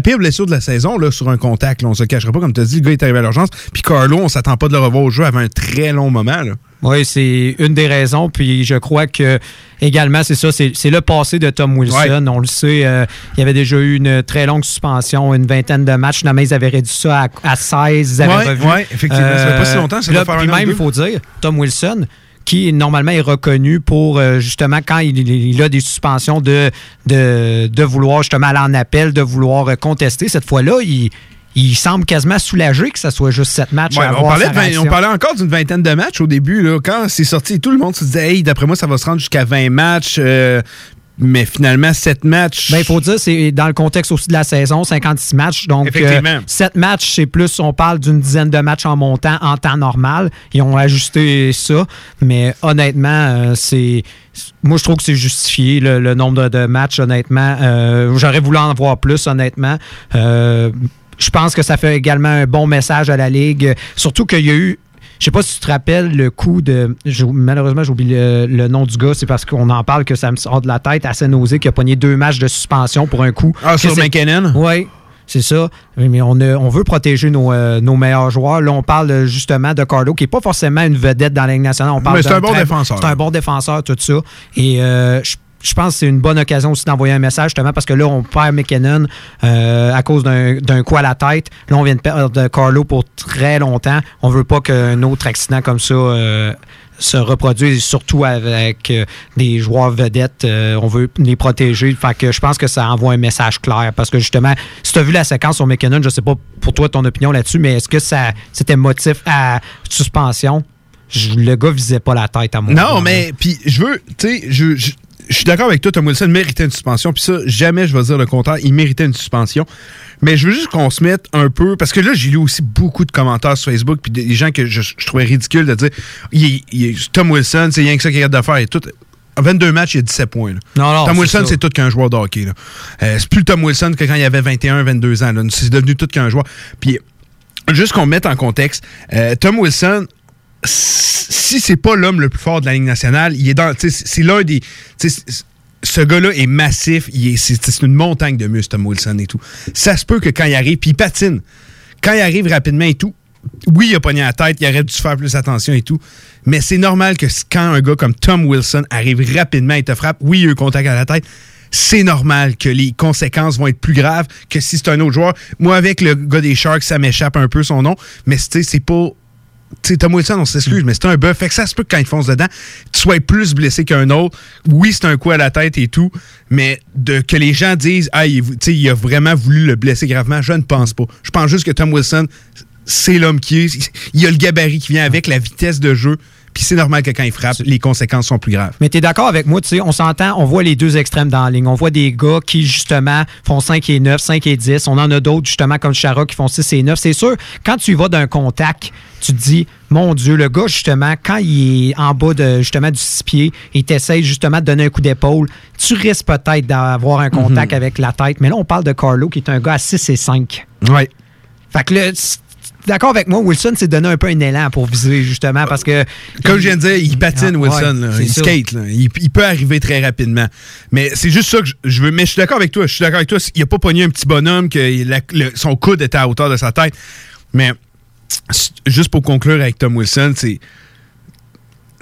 pire blessure de la saison là, sur un contact. Là, on se cachera pas, comme tu as dit, le gars est arrivé à l'urgence. Puis Carlo, on s'attend pas de le revoir au jeu avant un très long moment. Oui, c'est une des raisons. Puis je crois que également, c'est ça, c'est le passé de Tom Wilson. On le sait, euh, il y avait déjà eu une très longue suspension, une vingtaine de matchs. Finalement, ils avaient réduit ça à, à 16. Ils avaient Ouais, revu. Euh, ouais, effectivement, ça fait pas si longtemps, ça là, doit faire puis un même, il faut dire, Tom Wilson, qui normalement est reconnu pour euh, justement quand il, il a des suspensions de, de, de vouloir justement aller en appel, de vouloir euh, contester. Cette fois-là, il, il semble quasiment soulagé que ça soit juste sept matchs. Ouais, à on, parlait de on parlait encore d'une vingtaine de matchs au début. Là, quand c'est sorti, tout le monde se disait Hey, d'après moi, ça va se rendre jusqu'à 20 matchs. euh, mais finalement, 7 matchs. Ben, il faut dire, c'est dans le contexte aussi de la saison, 56 matchs. Donc, Effectivement. 7 matchs, c'est plus, on parle d'une dizaine de matchs en montant en temps normal. Ils ont ajusté ça. Mais honnêtement, euh, c'est. Moi, je trouve que c'est justifié, le, le nombre de, de matchs, honnêtement. Euh, J'aurais voulu en voir plus, honnêtement. Je pense que ça fait également un bon message à la Ligue. Surtout qu'il y a eu. Je sais pas si tu te rappelles le coup de. Malheureusement, j'ai oublié le, le nom du gars. C'est parce qu'on en parle que ça me sort de la tête. assez nausée qui a pogné deux matchs de suspension pour un coup. Ah, sur McKinnon? Oui. C'est ça. Mais on, a- on veut protéger nos, euh, nos meilleurs joueurs. Là, on parle euh, justement de Carlo, qui n'est pas forcément une vedette dans la Ligue nationale. On parle Mais c'est un bon défenseur. C'est un bon défenseur, tout ça. Et euh, je je pense que c'est une bonne occasion aussi d'envoyer un message, justement, parce que là, on perd McKinnon euh, à cause d'un coup à la tête. Là, on vient de perdre Carlo pour très longtemps. On veut pas qu'un autre accident comme ça euh, se reproduise, surtout avec euh, des joueurs vedettes. On veut les protéger. Fait que je pense que ça envoie un message clair. Parce que justement, si tu as vu la séquence sur McKinnon, je sais pas pour toi ton opinion là-dessus, mais est-ce que ça c'était motif à suspension? Le gars visait pas la tête à mon Non, mais puis je veux, tu sais, je, je, je suis d'accord avec toi, Tom Wilson méritait une suspension. Puis ça, jamais je vais dire le contraire, il méritait une suspension. Mais je veux juste qu'on se mette un peu, parce que là, j'ai lu aussi beaucoup de commentaires sur Facebook, puis des gens que je, je trouvais ridicule de dire, il, il- Tom Wilson, c'est rien que ça qu'il a de faire et tout. En 22 matchs, il a 17 points. là. Non, non, Tom Wilson, c'est tout qu'un joueur de hockey. Euh, c'est plus Tom Wilson que quand il avait 21, 22 ans. C'est devenu tout qu'un joueur. Puis, juste qu'on mette en contexte, euh, Tom Wilson, si c'est pas l'homme le plus fort de la Ligue nationale, il est dans. C'est l'un des. Ce gars-là est massif, est- c'est c'est une montagne de muscles, Tom Wilson et tout. Ça se peut que quand il arrive, puis il patine. Quand il arrive rapidement et tout, oui, il a pogné la tête, il aurait dû faire plus attention et tout. Mais c'est normal que quand un gars comme Tom Wilson arrive rapidement et te frappe, oui, il a eu contact à la tête. C'est normal que les conséquences vont être plus graves que si c'est un autre joueur. Moi, avec le gars des Sharks, ça m'échappe un peu son nom, mais c'est pas sais, Tom Wilson, on s'excuse, mais c'est un bœuf. Fait que ça se peut que quand il fonce dedans, tu sois plus blessé qu'un autre. Oui, c'est un coup à la tête et tout, mais de que les gens disent, ah, il, tu sais, il a vraiment voulu le blesser gravement, je ne pense pas. Je pense juste que Tom Wilson, c'est l'homme qui est. Il a le gabarit qui vient avec, la vitesse de jeu. Puis c'est normal que quand il frappe, les conséquences sont plus graves. Mais tu es d'accord avec moi, tu sais, on s'entend, on voit les deux extrêmes dans la ligne. On voit des gars qui, justement, font 5 et 9, 5 et 10. On en a d'autres, justement, comme Chara, qui font 6 et 9. C'est sûr, quand tu y vas d'un contact, tu te dis, mon Dieu, le gars, justement, quand il est en bas de, justement, du six pieds et t'essayes, justement, de donner un coup d'épaule, tu risques peut-être d'avoir un contact Mhm. avec la tête. Mais là, on parle de Carlo, qui est un gars à 6 et 5. Ouais. Fait que là, d'accord avec moi, Wilson s'est donné un peu un élan pour viser, justement, parce que. Comme je viens de dire, il patine, Ah, Wilson. ouais, là. c'est il skate. là. Il, il peut arriver très rapidement. Mais c'est juste ça que je, je veux. Mais je suis d'accord avec toi. Je suis d'accord avec toi. Il a pas pogné un petit bonhomme que la- le- son coude était à hauteur de sa tête. Mais juste pour conclure avec Tom Wilson, c'est.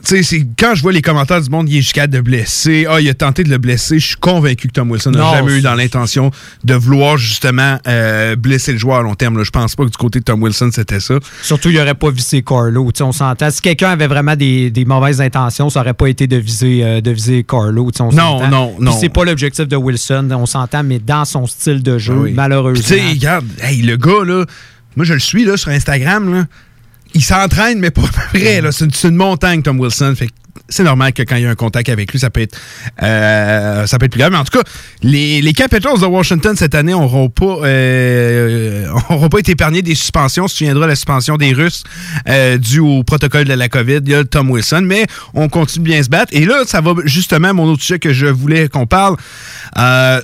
Tu sais, c'est- quand je vois les commentaires du monde, il est jusqu'à de blesser. Ah, il a tenté de le blesser. Je suis convaincu que Tom Wilson n'a jamais eu dans l'intention de vouloir justement euh, blesser le joueur à long terme. Je pense pas que du côté de Tom Wilson, c'était ça. Surtout, il n'aurait pas visé Carlo. On s'entend. Si quelqu'un avait vraiment des, des mauvaises intentions, ça n'aurait pas été de viser, euh, de viser Carlo. on Non, non, non. c'est pas l'objectif de Wilson, on s'entend, mais dans son style de jeu, oui. malheureusement. Tu sais, regarde, hey, le gars, là, moi, je le suis là, sur Instagram, là, il s'entraîne, mais pas vrai. là. C'est une, montagne, Tom Wilson. Fait c'est normal que quand il y a un contact avec lui, ça peut être, euh, ça peut être plus grave. Mais en tout cas, les, les Capitals de Washington cette année n'auront pas, euh, *laughs* auront pas été épargnés des suspensions. Si tu souviendras la suspension des Russes euh, due au protocole de la COVID, il y a Tom Wilson. Mais on continue de bien se battre. Et là, ça va justement mon autre sujet que je voulais qu'on parle. Euh,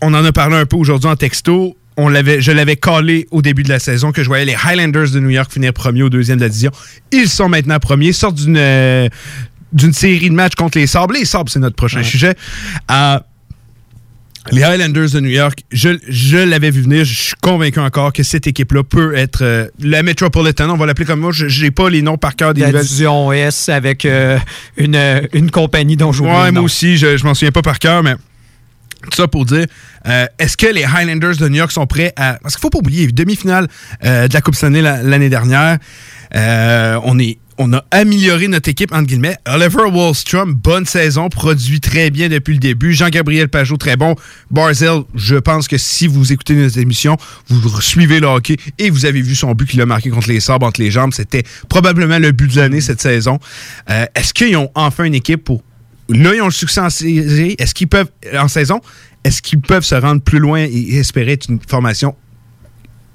on en a parlé un peu aujourd'hui en texto. On l'avait, je l'avais collé au début de la saison que je voyais les Highlanders de New York finir premier au deuxième de la division. Ils sont maintenant premiers, sortent d'une euh, d'une série de matchs contre les Sabres. Les Sabres, c'est notre prochain sujet. Euh, les Highlanders de New York, je, je l'avais vu venir. Je suis convaincu encore que cette équipe-là peut être euh, la Metropolitan. On va l'appeler comme moi. Je n'ai pas les noms par cœur des la nouvelles. division S avec une, une compagnie dont j'oublie Ouais, moi aussi, je, je m'en souviens pas par cœur, mais tout ça pour dire, euh, est-ce que les Highlanders de New York sont prêts à... Parce qu'il faut pas oublier, demi-finale euh, de la Coupe Stanley la- l'année dernière, euh, on a amélioré notre équipe, entre guillemets. Oliver Wallstrom, bonne saison, produit très bien depuis le début. Jean-Gabriel Pajot, très bon. Barzell, je pense que si vous écoutez nos émissions, vous suivez le hockey et vous avez vu son but qu'il a marqué contre les sabres, entre les jambes. C'était probablement le but de l'année cette saison. Est-ce qu'ils ont enfin une équipe pour Là, ils ont le succès en série. Est-ce qu'ils peuvent, en saison, est-ce qu'ils peuvent se rendre plus loin et espérer une formation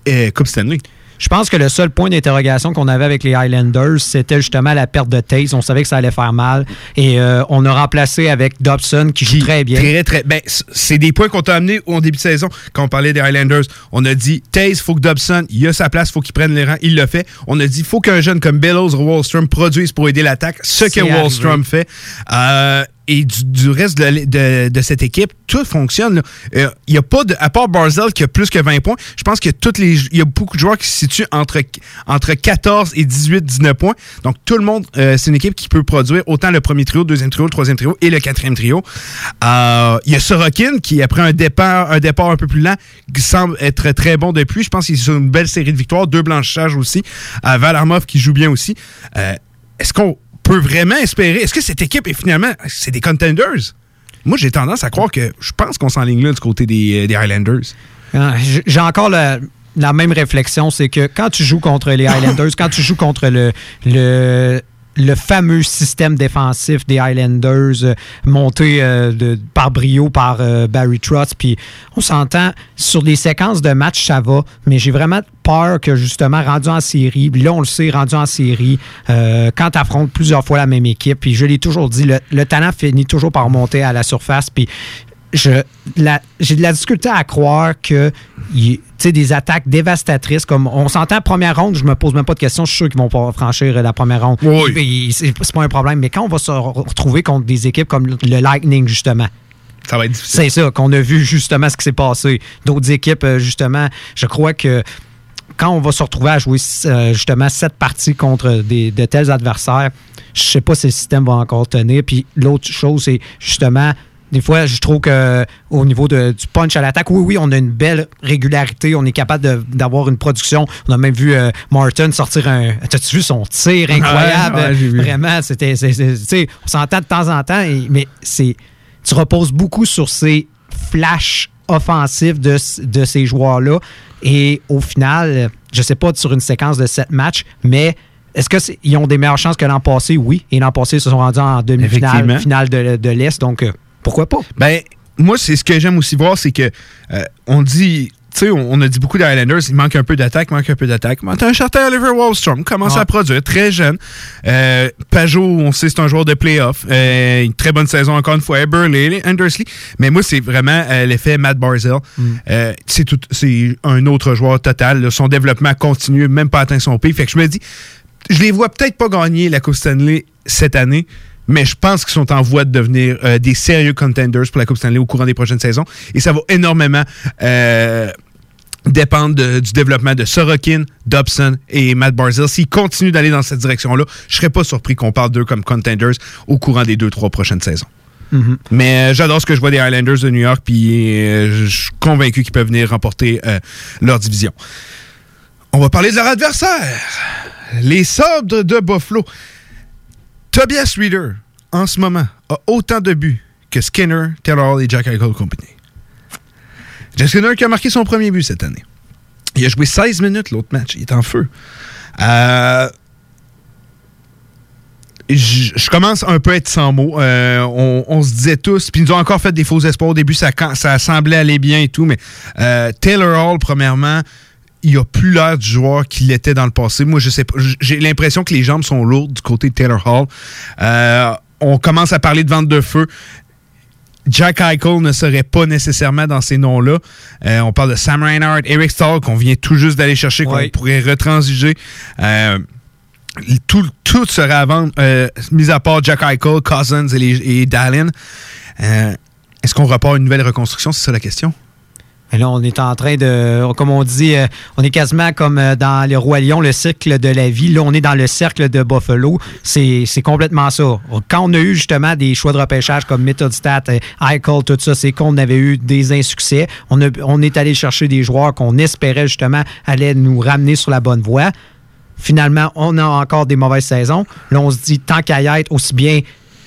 euh, Coupe Stanley? Je pense que le seul point d'interrogation qu'on avait avec les Highlanders, c'était justement la perte de Taze. On savait que ça allait faire mal. Et euh, on a remplacé avec Dobson, qui joue très bien. Très, très. Ben, c'est des points qu'on t'a amenés au début de saison quand on parlait des Highlanders. On a dit, Taze, faut que Dobson, il a sa place, faut qu'il prenne les rangs. Il l'a fait. On a dit, faut qu'un jeune comme Bellows ou Wallstrom produise pour aider l'attaque. Ce que Wallstrom fait. Euh, et du, reste de, cette équipe, tout fonctionne. Euh, Il y a pas à part Barzell qui a plus que 20 points, je pense que toutes il y a beaucoup de joueurs qui se situent entre, entre 14 et 18, 19 points. Donc tout le monde, euh, c'est une équipe qui peut produire autant le premier trio, le deuxième trio, le troisième trio et le quatrième trio. Euh, Il y a Sorokin qui, après un départ, un départ un peu plus lent, semble être très bon depuis. Je pense qu'il est une belle série de victoires, deux blanchissages aussi. Euh, Valarmov qui joue bien aussi. Euh, Est-ce qu'on peut vraiment espérer? Est-ce que cette équipe est finalement. C'est des contenders? Moi, j'ai tendance à croire que je pense qu'on s'enligne là du côté des, euh, des Highlanders. Ah, J'ai encore la, la même réflexion, c'est que quand tu joues contre les *laughs* Highlanders, quand tu joues contre le, le, le fameux système défensif des Highlanders euh, monté euh, par brio par euh, Barry Trotz, puis on s'entend sur des séquences de matchs, ça va, mais j'ai vraiment peur que justement, rendu en série, là on le sait, rendu en série, quand tu affrontes plusieurs fois la même équipe, puis je l'ai toujours dit, le, le talent finit toujours par monter à la surface, puis j'ai de la difficulté à croire que il- tu sais, des attaques dévastatrices comme on s'entend première ronde, je me pose même pas de questions, je suis sûr qu'ils vont pas franchir la première ronde. Oui. C'est pas un problème, mais quand on va se re- retrouver contre des équipes comme le Lightning justement. Ça va être difficile. C'est ça qu'on a vu justement ce qui s'est passé. D'autres équipes euh, justement, je crois que quand on va se retrouver à jouer euh, justement cette partie contre des, de tels adversaires, je sais pas si le système va encore tenir. Puis l'autre chose, c'est justement Des fois, je trouve que au niveau de- du punch à l'attaque, oui, oui, on a une belle régularité. On est capable d'avoir une production. On a même vu euh, Martin sortir un. T'as-tu vu son tir incroyable? Ouais, ouais, j'ai vu. Vraiment, c'était. On s'entend de temps en temps, et- mais c'est. Tu reposes beaucoup sur ces flashs offensifs de, de ces joueurs-là. Et au final, je sais pas sur une séquence de sept matchs, mais est-ce qu'ils ont des meilleures chances que l'an passé? Oui. Et l'an passé, ils se sont rendus en demi-finale finale de, de l'Est. Donc, euh, pourquoi pas? Ben, moi, c'est ce que j'aime aussi voir, c'est que euh, on dit. Tu sais, on, a dit beaucoup des Highlanders, il manque un peu d'attaque, il manque un peu d'attaque. Mais t'as un certain Oliver Wallstrom, commence Ah. à produire, très jeune. Euh, Pajot, on sait, c'est un joueur de playoff. Euh, une très bonne saison, encore une fois. Burley, Andersley. Mais moi, c'est vraiment euh, l'effet Matt Barzell. Euh, c'est tout- c'est un autre joueur total. là. Son développement continue, même pas atteint son pic. Fait que je me dis, je les vois peut-être pas gagner la Coupe Stanley cette année, mais je pense qu'ils sont en voie de devenir euh, des sérieux contenders pour la Coupe Stanley au courant des prochaines saisons. Et ça va énormément euh, dépendre de- du développement de Sorokin, Dobson et Matt Barzell. S'ils continuent d'aller dans cette direction-là, je serais pas surpris qu'on parle d'eux comme contenders au courant des deux, trois prochaines saisons. Mhm. Mais euh, j'adore ce que je vois des Highlanders de New York, puis je suis convaincu qu'ils peuvent venir remporter leur division. On va parler de leur adversaire, les Sabres de Buffalo. Tobias Reader, en ce moment, a autant de buts que Skinner, Taylor Hall et Jack Eichel Company. Jack Skinner qui a marqué son premier but cette année. Il a joué 16 minutes l'autre match. Il est en feu. Euh, je commence un peu à être sans mots. Euh, on, se disait tous, puis nous ont encore fait des faux espoirs. Au début, ça semblait aller bien et tout, mais euh, Taylor Hall, premièrement, il a plus l'air du joueur qu'il était dans le passé. Moi, je sais pas. J'ai l'impression que les jambes sont lourdes du côté de Taylor Hall. Euh, on commence à parler de vente de feu. Jack Eichel ne serait pas nécessairement dans ces noms-là. Euh, on parle de Sam Reinhardt, Eric Stahl, qu'on vient tout juste d'aller chercher, qu'on pourrait retransiger. Euh, tout, tout serait à vendre, mis à part Jack Eichel, Cousins et, les- et Dallin. Est-ce qu'on repart une nouvelle reconstruction? C'est ça la question? Et là, on est en train de, comme on dit, euh, on est quasiment comme euh, dans le Roi Lion, le cercle de la vie. Là, on est dans le cercle de Buffalo. C'est complètement ça. Quand on a eu justement des choix de repêchage comme Mittelstadt, euh, Eichel, tout ça, c'est qu'on avait eu des insuccès. On, on est allé chercher des joueurs qu'on espérait justement allaient nous ramener sur la bonne voie. Finalement, on a encore des mauvaises saisons. Là, on se dit, tant qu'à y être, aussi bien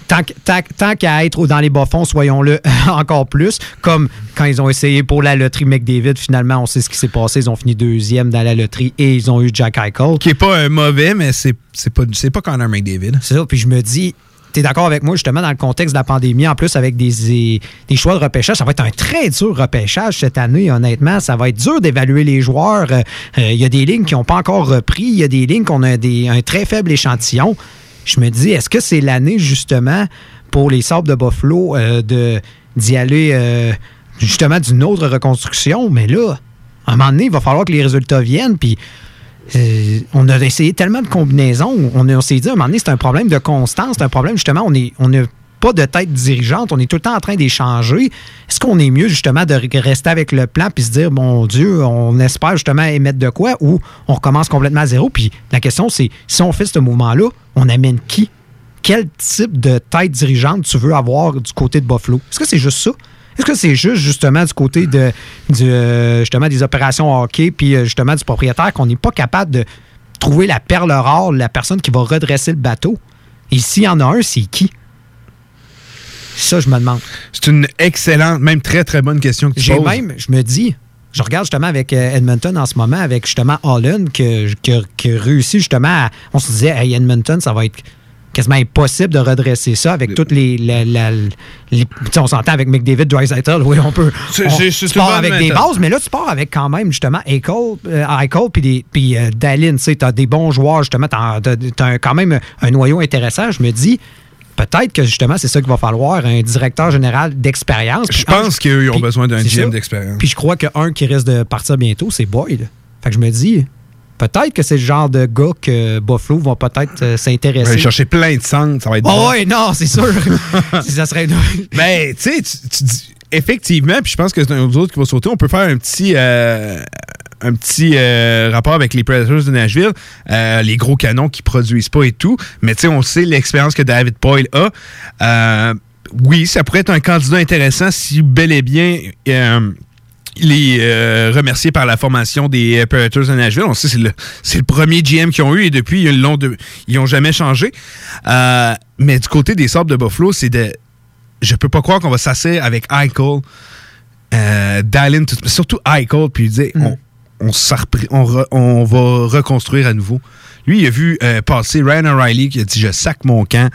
Tant, que- tant- tant qu'à être dans les bas-fonds, soyons-le *laughs* encore plus. Comme quand ils ont essayé pour la loterie McDavid, finalement, on sait ce qui s'est passé. Ils ont fini deuxième dans la loterie et ils ont eu Jack Eichel. Qui est pas un mauvais, mais c'est pas, pas Connor McDavid. C'est ça. Puis je me dis, tu es d'accord avec moi, justement, dans le contexte de la pandémie, en plus avec des, des, des choix de repêchage, ça va être un très dur repêchage cette année, honnêtement. Ça va être dur d'évaluer les joueurs. Euh, euh, Il y a des lignes qui n'ont pas encore repris. Il y a des lignes qu'on a des, un très faible échantillon. Je me dis, est-ce que c'est l'année, justement, pour les Sabres de Buffalo euh, de, d'y aller, euh, justement, d'une autre reconstruction? Mais là, à un moment donné, il va falloir que les résultats viennent. Puis euh, on a essayé tellement de combinaisons. On, a- on s'est dit, à un moment donné, c'est un problème de constance. C'est un problème, justement, on est on n'a pas de tête dirigeante. On est tout le temps en train d'échanger. Est-ce qu'on est mieux, justement, de re- rester avec le plan puis se dire, mon Dieu, on espère justement émettre de quoi ou on recommence complètement à zéro? Puis la question, c'est, si on fait ce mouvement-là, on amène qui? Quel type de tête dirigeante tu veux avoir du côté de Buffalo? Est-ce que c'est juste ça? Est-ce que c'est juste justement du côté de, euh, justement des opérations hockey puis euh, justement du propriétaire qu'on n'est pas capable de trouver la perle rare, la personne qui va redresser le bateau? Et s'il y en a un, c'est qui? Ça, je me demande. C'est une excellente, même très très bonne question que tu J'ai poses. même, je me dis, je regarde justement avec euh, Edmonton en ce moment, avec justement Holland, que, que, que réussit justement à, On se disait, hey, Edmonton, ça va être quasiment impossible de redresser ça avec toutes les. la- la- les- tu sais, on s'entend avec McDavid, Dreisaitl, oui, on peut. C'est- on- c'est- tu pars avec des bases, mais là, tu pars avec quand même justement Eichel, euh, puis puis euh, Dallin, tu t'as des bons joueurs, justement, t'as un- quand même un noyau intéressant. Je me dis. Peut-être que justement, c'est ça qu'il va falloir, un directeur général d'expérience. Je pense qu'eux, ils ont besoin d'un GM d'expérience. Puis je crois qu'un qui risque de partir bientôt, c'est Boyd. Fait que je me dis, peut-être que c'est le genre de gars que Buffalo va peut-être euh, s'intéresser. aller chercher plein de centres, ça va être Oh bon. ouais, non, c'est sûr. *laughs* Si ça serait. Ben, tu sais, tu dis- effectivement, puis je pense que c'est un autre qui va sauter. On peut faire un petit, euh, un petit euh, rapport avec les Predators de Nashville, euh, les gros canons qui produisent pas et tout. Mais tu sais, on sait l'expérience que David Poyle a. Euh, oui, ça pourrait être un candidat intéressant si bel et bien il est remercié par la formation des Predators de Nashville. On sait c'est le, c'est le premier GM qu'ils ont eu et depuis, ils n'ont jamais changé. Mais du côté des Sabres de Buffalo, c'est de... Je peux pas croire qu'on va s'asseoir avec Eichel, euh, Dallin, tout- surtout Eichel, puis dire on, on, s'en repri- on, re- on va reconstruire à nouveau. Lui, il a vu euh, passer Ryan O'Reilly qui a dit Je sac mon camp.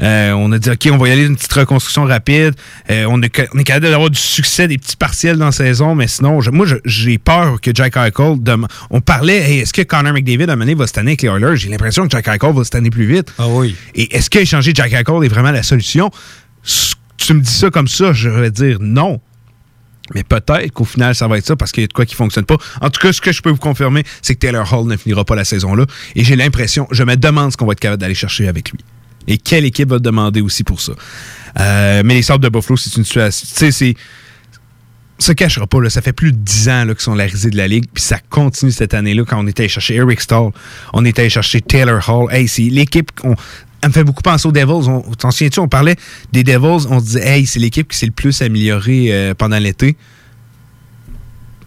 Euh, on a dit OK, on va y aller une petite reconstruction rapide. Euh, on, est, on est capable d'avoir du succès, des petits partiels dans la saison, mais sinon, je- moi, j'ai peur que Jack Eichel. on parlait Hey, est-ce que Connor McDavid à moment donné va se tanner avec les Oilers? J'ai l'impression que Jack Eichel va se tanner plus vite. Ah oui. Et est-ce qu'échanger Jack Eichel est vraiment la solution? Tu me dis ça comme ça, je vais dire non. Mais peut-être qu'au final, ça va être ça parce qu'il y a de quoi qui fonctionne pas. En tout cas, ce que je peux vous confirmer, c'est que Taylor Hall ne finira pas la saison-là. Et j'ai l'impression, je me demande ce qu'on va être capable d'aller chercher avec lui. Et quelle équipe va demander aussi pour ça. Euh, mais les Sabres de Buffalo, c'est une situation. Tu sais, c'est. Se cachera pas, là, ça fait plus de 10 ans qu'ils sont la risée de la Ligue, puis ça continue cette année-là quand on était allé chercher Eric Stahl, on était allé chercher Taylor Hall. Hey, c'est l'équipe. Elle me fait beaucoup penser aux Devils. On- T'en souviens-tu, on parlait des Devils, on se disait, hey, c'est l'équipe qui s'est le plus améliorée euh, pendant l'été.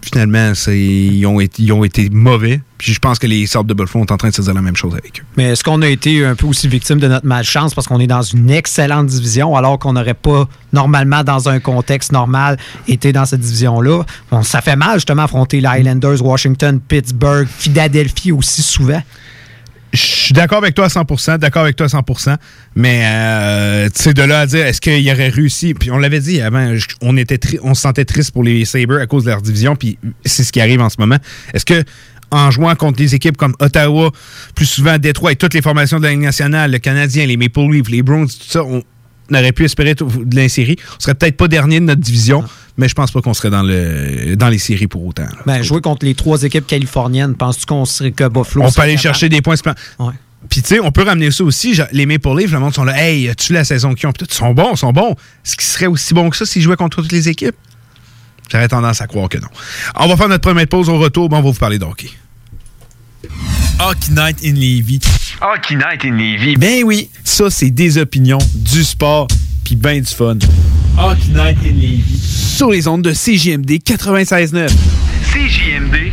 Finalement, ils ont, été, mauvais. Puis je pense que les Sabres de Buffalo sont en train de se dire la même chose avec eux. Mais est-ce qu'on a été un peu aussi victime de notre malchance parce qu'on est dans une excellente division alors qu'on n'aurait pas, normalement, dans un contexte normal, été dans cette division-là? Ça fait mal, justement, affronter les Highlanders, Washington, Pittsburgh, Philadelphie aussi souvent. Je suis d'accord avec toi à 100%, d'accord avec toi à 100%, mais euh, tu sais, de là à dire, est-ce qu'il aurait réussi, puis on l'avait dit avant, on, était on se sentait triste pour les Sabres à cause de leur division, puis c'est ce qui arrive en ce moment. Est-ce que en jouant contre des équipes comme Ottawa, plus souvent Détroit et toutes les formations de la Ligue nationale, le Canadien, les Maple Leafs, les Bruins, tout ça, on aurait pu espérer de l'insérie. On serait peut-être pas dernier de notre division, mais je pense pas qu'on serait dans, le, dans les séries pour autant. Ben, jouer contre les trois équipes californiennes, penses-tu qu'on serait que Buffalo? On peut serait aller capable? chercher des points. supplémentaires. Puis, tu sais, on peut ramener ça aussi. les Maple Leafs, le monde sont là. Hey, as-tu la saison qu'ils ont? Puis, tout, ils sont bons, ils sont bons. Est-ce qu'ils seraient aussi bons que ça s'ils jouaient contre toutes les équipes? J'aurais tendance à croire que non. On va faire notre première pause au retour. Bon, on va vous parler d'hockey. Hockey Night in Levy. Hockey Night in Levy. Ben oui, ça c'est des opinions, du sport, puis ben du fun. Hockey Night in Levy. Sur les ondes de CJMD 96.9. CJMD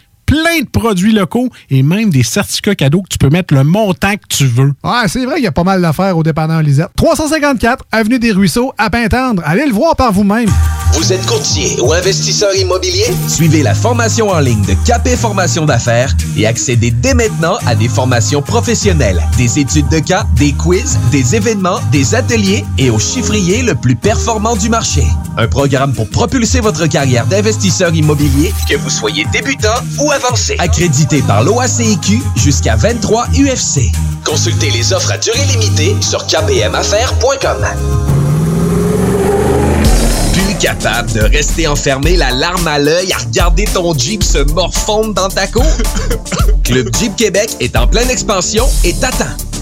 plein de produits locaux et même des certificats cadeaux que tu peux mettre le montant que tu veux. Ouais, c'est vrai qu'il y a pas mal d'affaires au dépanneur Lisette. 354 Avenue des Ruisseaux, à Pintendre. Allez le voir par vous-même. Vous êtes courtier ou investisseur immobilier? Suivez la formation en ligne de Capé Formation d'affaires et accédez dès maintenant à des formations professionnelles, des études de cas, des quiz, des événements, des ateliers et au chiffrier le plus performant du marché. Un programme pour propulser votre carrière d'investisseur immobilier, que vous soyez débutant ou avancé. Accrédité par l'OACIQ jusqu'à 23 UFC. Consultez les offres à durée limitée sur kpmaffaires.com. Plus capable de rester enfermé la larme à l'œil à regarder ton Jeep se morfondre dans ta cour? *laughs* Club Jeep Québec est en pleine expansion et t'attend.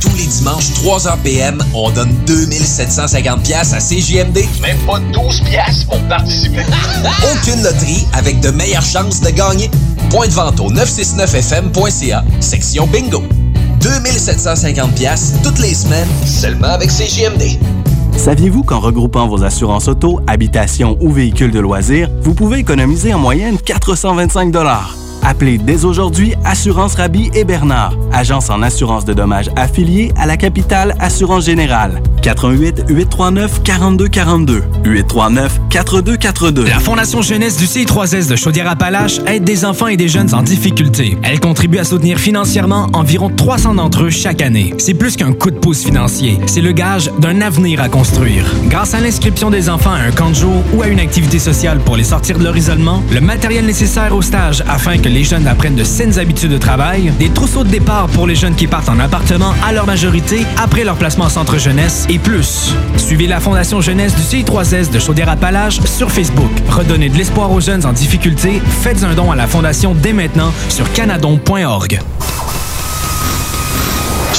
Tous les dimanches, 3h PM, on donne 2750 pièces à CJMD. Même pas 12 pièces pour participer. *laughs* Aucune loterie avec de meilleures chances de gagner. Point de vente au 969fm.ca, section bingo. 2750 pièces toutes les semaines, seulement avec CJMD. Saviez-vous qu'en regroupant vos assurances auto, habitation ou véhicules de loisirs, vous pouvez économiser en moyenne 425 Appelez dès aujourd'hui Assurance Rabi et Bernard, agence en assurance de dommages affiliée à la capitale Assurance Générale. 88 839 4242 839 4242. La Fondation Jeunesse du CI3S de Chaudière-Appalaches aide des enfants et des jeunes en difficulté. Elle contribue à soutenir financièrement environ 300 d'entre eux chaque année. C'est plus qu'un coup de pouce financier, c'est le gage d'un avenir à construire. Grâce à l'inscription des enfants à un camp de jour ou à une activité sociale pour les sortir de leur isolement, le matériel nécessaire au stage afin que les jeunes apprennent de saines habitudes de travail, des trousseaux de départ pour les jeunes qui partent en appartement à leur majorité après leur placement en centre jeunesse et plus. Suivez la Fondation Jeunesse du CI3S de Chaudière-Appalaches sur Facebook. Redonnez de l'espoir aux jeunes en difficulté. Faites un don à la Fondation dès maintenant sur canadon.org.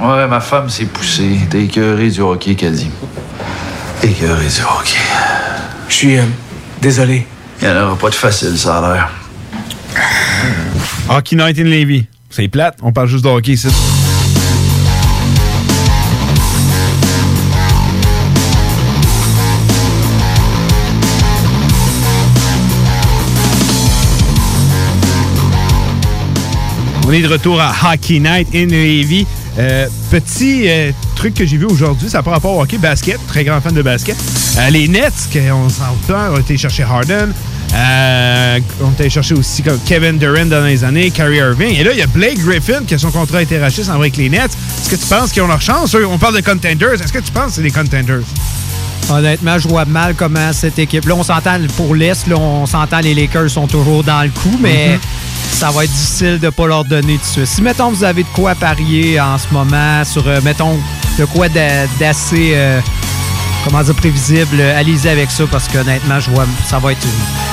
Ouais, ma femme s'est poussée. T'es écœuré du hockey, qu'elle dit. Écœuré du hockey. Je suis euh, désolé. Il n'y en aura pas de facile, ça a l'air. Hockey Night in Levy. C'est plate, on parle juste de hockey ici. On est de retour à Hockey Night in Levy. Euh, petit euh, truc que j'ai vu aujourd'hui, ça par rapport au hockey basket, très grand fan de basket. Euh, les Nets, qu'on s'entend, ont été chercher Harden. On était chercher aussi comme Kevin Durant dans les années, Kyrie Irving. Et là, il y a Blake Griffin, que son contrat a été racheté, s'en va avec les Nets. Est-ce que tu penses qu'ils ont leur chance? On parle de contenders. Est-ce que tu penses que c'est des contenders? Honnêtement, je vois mal comment cette équipe. Là, on s'entend pour l'Est, là, on s'entend les Lakers sont toujours dans le coup, mais ça va être difficile de ne pas leur donner de suite. Si, mettons, vous avez de quoi parier en ce moment sur, euh, mettons, de quoi d'a- d'assez, euh, comment dire, prévisible, euh, allez-y avec ça parce qu'honnêtement, je vois, ça va être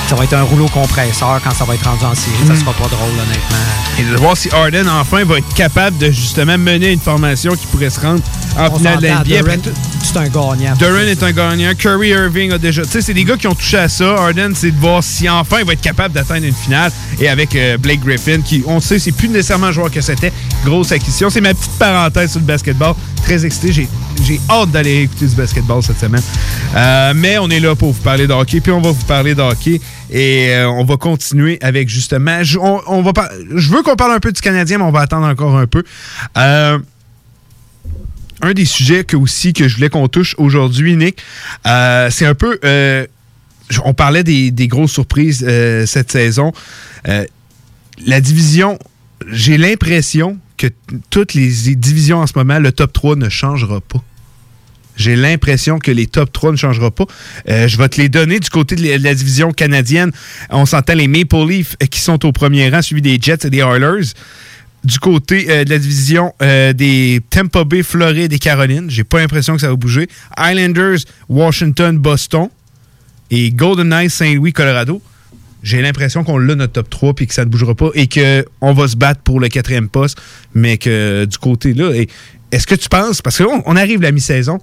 ça va être un rouleau compresseur quand ça va être rendu en série. Ça Mm. sera pas drôle, honnêtement. Et de voir si Harden, enfin, va être capable de justement mener une formation qui pourrait se rendre en On finale de. Durant, c'est un gagnant. Durant est un gagnant. Curry Irving a déjà. Tu sais, c'est des gars qui ont touché à ça. Harden, c'est de voir si enfin il va être capable d'atteindre une finale. Et avec euh, Blake Griffin, qui, on sait, c'est plus nécessairement le joueur que c'était. Grosse acquisition. C'est ma petite parenthèse sur le basketball. Très excité. J'ai, j'ai hâte d'aller écouter du basketball cette semaine. Euh, mais on est là pour vous parler de hockey. Puis on va vous parler de hockey. Et euh, on va continuer avec justement. Je, veux qu'on parle un peu du Canadien, mais on va attendre encore un peu. Euh, un des sujets que aussi que je voulais qu'on touche aujourd'hui, Nick, c'est un peu. on parlait des, grosses surprises cette saison. La division, j'ai l'impression que toutes les divisions en ce moment, le top 3 ne changera pas. J'ai l'impression que les top 3 ne changera pas. Euh, je vais te les donner du côté de la, division canadienne. On s'entend les Maple Leafs euh, qui sont au premier rang, suivi des Jets et des Oilers. Du côté euh, de la division des Tampa Bay, Floride et Caroline, j'ai pas l'impression que ça va bouger. Islanders, Washington, Boston et Golden Knights, Saint-Louis, Colorado. J'ai l'impression qu'on l'a notre top 3 puis que ça ne bougera pas et qu'on va se battre pour le quatrième poste, mais que du côté là, est-ce que tu penses, parce qu'on on arrive la mi-saison,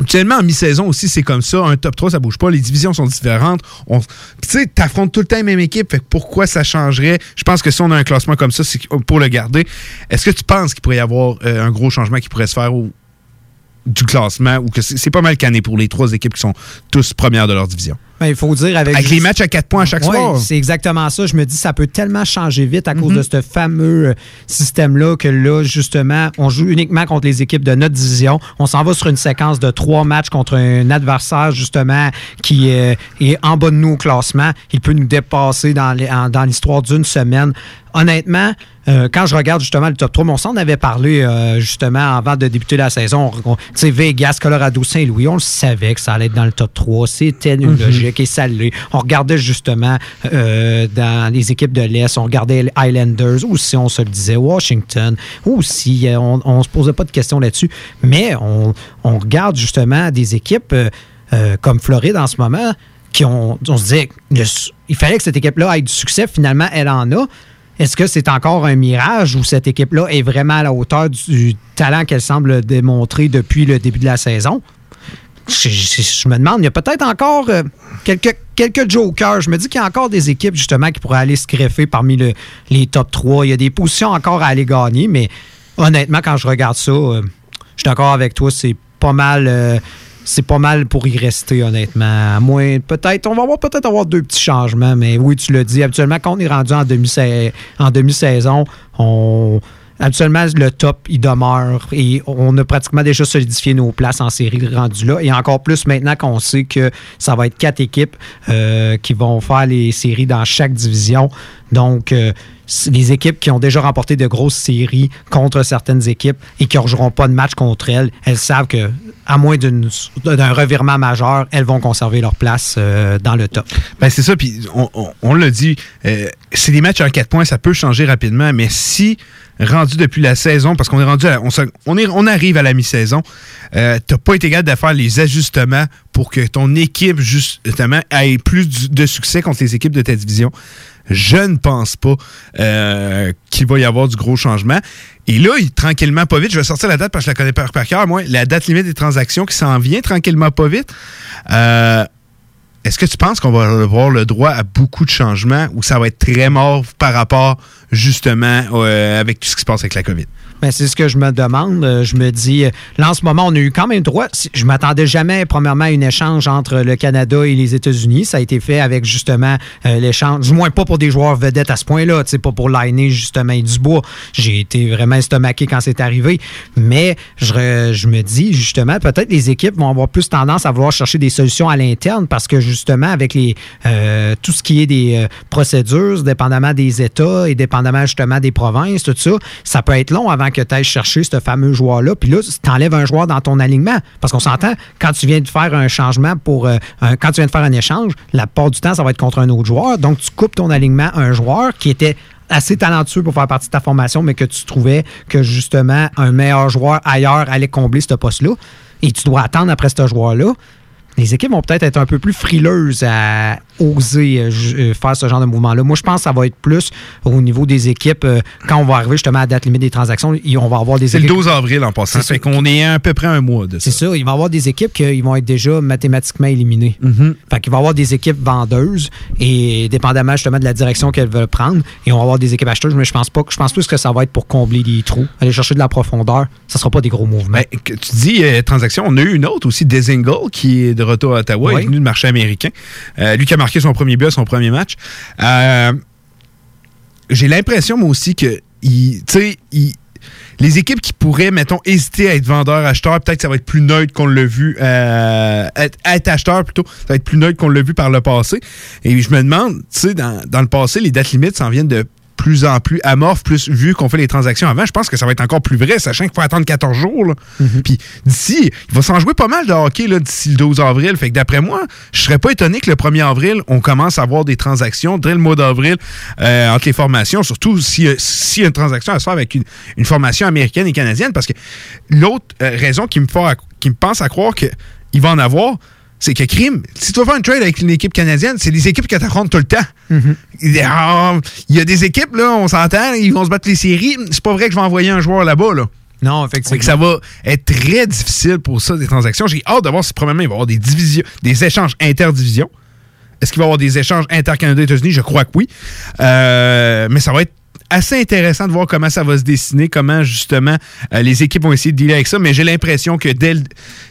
Actuellement, en mi-saison aussi, c'est comme ça. Un top 3, ça bouge pas. Les divisions sont différentes. On... Puis Tu sais, t'affrontes tout le temps la même équipe. Fait que pourquoi ça changerait? Je pense que si on a un classement comme ça, c'est pour le garder. Est-ce que tu penses qu'il pourrait y avoir euh, un gros changement qui pourrait se faire du classement ou que c'est c'est pas mal canné pour les trois équipes qui sont tous premières de leur division? Ben, il faut dire avec. Avec les matchs à 4 points à chaque Ouais, soir. C'est exactement ça. Je me dis, ça peut tellement changer vite à cause de ce fameux euh, système-là que là, justement, on joue uniquement contre les équipes de notre division. On s'en va sur une séquence de trois matchs contre un adversaire, justement, qui euh, est en bas de nous au classement. Il peut nous dépasser dans l'histoire d'une semaine. Honnêtement, euh, quand je regarde justement le top 3, mais on s'en avait parlé euh, justement avant de débuter la saison. On- on- Tu sais, Vegas, Colorado, Saint-Louis, on le savait que ça allait être dans le top 3. C'était une logique et ça l'est. On regardait justement euh, dans les équipes de l'Est, on regardait les Islanders, ou si on se le disait, Washington, ou si euh, on, on se posait pas de questions là-dessus. Mais on, regarde justement des équipes euh, comme Floride en ce moment qui ont, on se disait, il fallait que cette équipe-là ait du succès. Finalement, elle en a. Est-ce que c'est encore un mirage ou cette équipe-là est vraiment à la hauteur du talent qu'elle semble démontrer depuis le début de la saison? Je, me demande, il y a peut-être encore euh, quelques, quelques jokers. Je me dis qu'il y a encore des équipes justement qui pourraient aller se greffer parmi le- les top 3. Il y a des positions encore à aller gagner, mais honnêtement, quand je regarde ça, euh, je suis d'accord avec toi, c'est pas mal. euh, c'est pas mal pour y rester, honnêtement. À moins, peut-être, on va avoir peut-être avoir deux petits changements, mais oui, tu l'as dit. Habituellement, quand on est rendu en demi-saison, on. Habituellement, le top, il demeure et on a pratiquement déjà solidifié nos places en série rendu là. Et encore plus maintenant qu'on sait que ça va être quatre équipes euh, qui vont faire les séries dans chaque division. Donc, euh, les équipes qui ont déjà remporté de grosses séries contre certaines équipes et qui ne rejoueront pas de match contre elles, elles savent que, à moins d'un revirement majeur, elles vont conserver leur place euh, dans le top. Ben c'est ça, puis on, l'a dit, c'est des matchs en 4 points, ça peut changer rapidement, mais si rendu depuis la saison, parce qu'on est rendu, à- on, on, est, on arrive à la mi-saison, euh, t'as pas été capable de faire les ajustements pour que ton équipe, justement, ait plus de succès contre les équipes de ta division. Je ne pense pas euh, qu'il va y avoir du gros changement. Et là, il- tranquillement, pas vite, je vais sortir la date parce que je la connais par, par cœur, moi, la date limite des transactions qui s'en vient tranquillement, pas vite. Euh, est-ce que tu penses qu'on va avoir le droit à beaucoup de changements ou ça va être très mort par rapport justement euh, avec tout ce qui se passe avec la COVID? Ben, c'est ce que je me demande. Euh, Je me dis, euh, là, en ce moment, on a eu quand même droit. Je m'attendais jamais, premièrement, à un échange entre le Canada et les États-Unis. Ça a été fait avec, justement, euh, l'échange, du moins pas pour des joueurs vedettes à ce point-là, pas pour l'aîné, justement, et Dubois. J'ai été vraiment estomaqué quand c'est arrivé. Mais je, je me dis, justement, peut-être les équipes vont avoir plus tendance à vouloir chercher des solutions à l'interne parce que, justement, avec les tout ce qui est des procédures, dépendamment des États et dépendamment, justement, des provinces, tout ça, ça peut être long avant que tu ailles chercher ce fameux joueur-là. Puis là, tu enlèves un joueur dans ton alignement. Parce qu'on s'entend, quand tu viens de faire un changement pour. euh, quand tu viens de faire un échange, la part du temps, ça va être contre un autre joueur. Donc, tu coupes ton alignement à un joueur qui était assez talentueux pour faire partie de ta formation, mais que tu trouvais que justement un meilleur joueur ailleurs allait combler ce poste-là. Et tu dois attendre après ce joueur-là. Les équipes vont peut-être être un peu plus frileuses à oser euh, euh, faire ce genre de mouvement-là. Moi, je pense que ça va être plus au niveau des équipes. euh, quand on va arriver justement à la date limite des transactions, on va avoir des C'est le équipes. 12 avril en passant. C'est ça. Fait qu'on est à peu près un mois de ça. C'est ça, il va y avoir des équipes qui vont être déjà mathématiquement éliminées. Mm-hmm. Fait qu'il va y avoir des équipes vendeuses et dépendamment justement de la direction qu'elles veulent prendre, et on va avoir des équipes acheteuses, mais je pense pas que je pense plus que ça va être pour combler des trous, aller chercher de la profondeur. Ça sera pas des gros mouvements. Ben, tu dis euh, transaction, on a eu une autre aussi, Desingle, qui est de retour à Ottawa, Oui. est venu du marché américain. Qui a son premier but son premier match. Euh, J'ai l'impression, moi aussi, que les équipes qui pourraient, mettons, hésiter à être vendeur-acheteur, peut-être que ça va être plus neutre qu'on l'a vu, euh, être, être acheteur plutôt, ça va être plus neutre qu'on l'a vu par le passé. Et je me demande, tu sais, dans, dans le passé, les dates limites s'en viennent de plus en plus amorphes, plus vu qu'on fait les transactions avant. Je pense que ça va être encore plus vrai, sachant qu'il faut attendre 14 jours. là. Puis d'ici, il va s'en jouer pas mal de hockey là, d'ici le 12 avril. Fait que d'après moi, je serais pas étonné que le 1er avril, on commence à avoir des transactions dès le mois d'avril euh, entre les formations, surtout si, euh, s'il y a une transaction à se faire avec une, une formation américaine et canadienne. Parce que l'autre euh, raison qui me, fait qui me pense à croire qu'il va en avoir, c'est que crime, si tu vas faire un trade avec une équipe canadienne, c'est des équipes que tu affrontes tout le temps. Il y a- il y a des équipes, là, on s'entend, ils vont se battre les séries. C'est pas vrai que je vais envoyer un joueur là-bas, là. Non, Fait effectivement. que ça va être très difficile pour ça, des transactions. J'ai hâte de voir si, probablement, il va y avoir des divisions, des échanges interdivisions. Est-ce qu'il va y avoir des échanges inter-Canada-États-Unis? Je crois que oui. Euh, mais ça va être assez intéressant de voir comment ça va se dessiner, comment justement euh, les équipes vont essayer de dealer avec ça. Mais j'ai l'impression que dès le,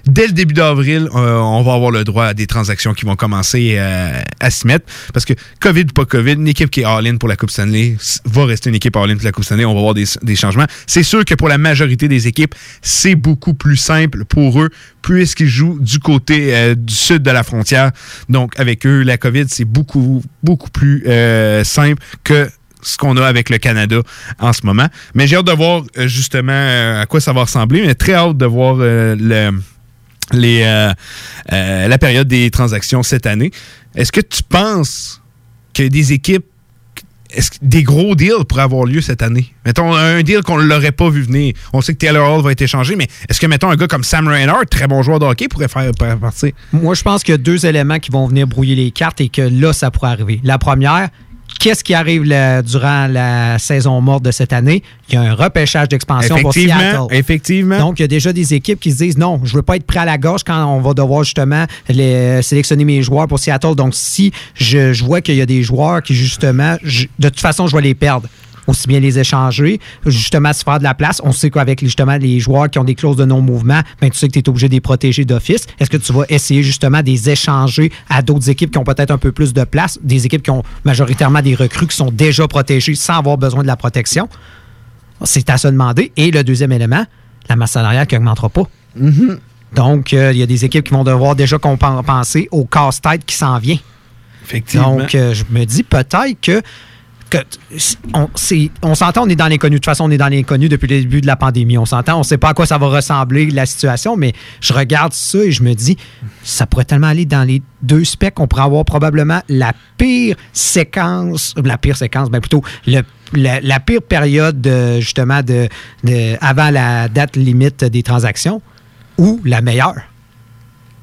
dès le début d'avril, euh, on va avoir le droit à des transactions qui vont commencer euh, à s'y mettre. Parce que COVID ou pas COVID, une équipe qui est all-in pour la Coupe Stanley va rester une équipe all-in pour la Coupe Stanley. On va avoir des, des changements. C'est sûr que pour la majorité des équipes, c'est beaucoup plus simple pour eux puisqu'ils jouent du côté euh, du sud de la frontière. Donc, avec eux, la COVID, c'est beaucoup, beaucoup plus euh, simple que ce qu'on a avec le Canada en ce moment. Mais j'ai hâte de voir euh, justement euh, à quoi ça va ressembler, mais très hâte de voir euh, le, les, la période des transactions cette année. Est-ce que tu penses que des équipes, est-ce que des gros deals pourraient avoir lieu cette année? Mettons un deal qu'on ne l'aurait pas vu venir. On sait que Taylor Hall va être échangé, mais est-ce que, mettons, un gars comme Sam Reinhardt, très bon joueur de hockey, pourrait faire, partir? Moi, je pense qu'il y a deux éléments qui vont venir brouiller les cartes et que là, ça pourrait arriver. La première, qu'est-ce qui arrive là, durant la saison morte de cette année? Il y a un repêchage d'expansion pour Seattle. effectivement. Donc, il y a déjà des équipes qui se disent non, je veux pas être prêt à la gorge quand on va devoir justement les- sélectionner mes joueurs pour Seattle. Donc, si je, je vois qu'il y a des joueurs qui, justement, je- de toute façon, je vais les perdre. Aussi bien les échanger, justement, se faire de la place. On sait qu'avec justement les joueurs qui ont des clauses de non-mouvement, ben, tu sais que tu es obligé de les protéger d'office. Est-ce que tu vas essayer justement de les échanger à d'autres équipes qui ont peut-être un peu plus de place, des équipes qui ont majoritairement des recrues qui sont déjà protégées sans avoir besoin de la protection? C'est à se demander. Et le deuxième élément, la masse salariale qui n'augmentera pas. Donc, euh, il y a des équipes qui vont devoir déjà compen- penser au casse-tête qui s'en vient. Effectivement. Donc, euh, je me dis peut-être que, on, s'entend, on est dans l'inconnu. De toute façon, on est dans l'inconnu depuis le début de la pandémie. On s'entend, on ne sait pas à quoi ça va ressembler, la situation, mais je regarde ça et je me dis, ça pourrait tellement aller dans les deux specs. On pourrait avoir probablement la pire séquence, la pire séquence, ben plutôt la, pire période, de, justement, de- avant la date limite des transactions ou la meilleure.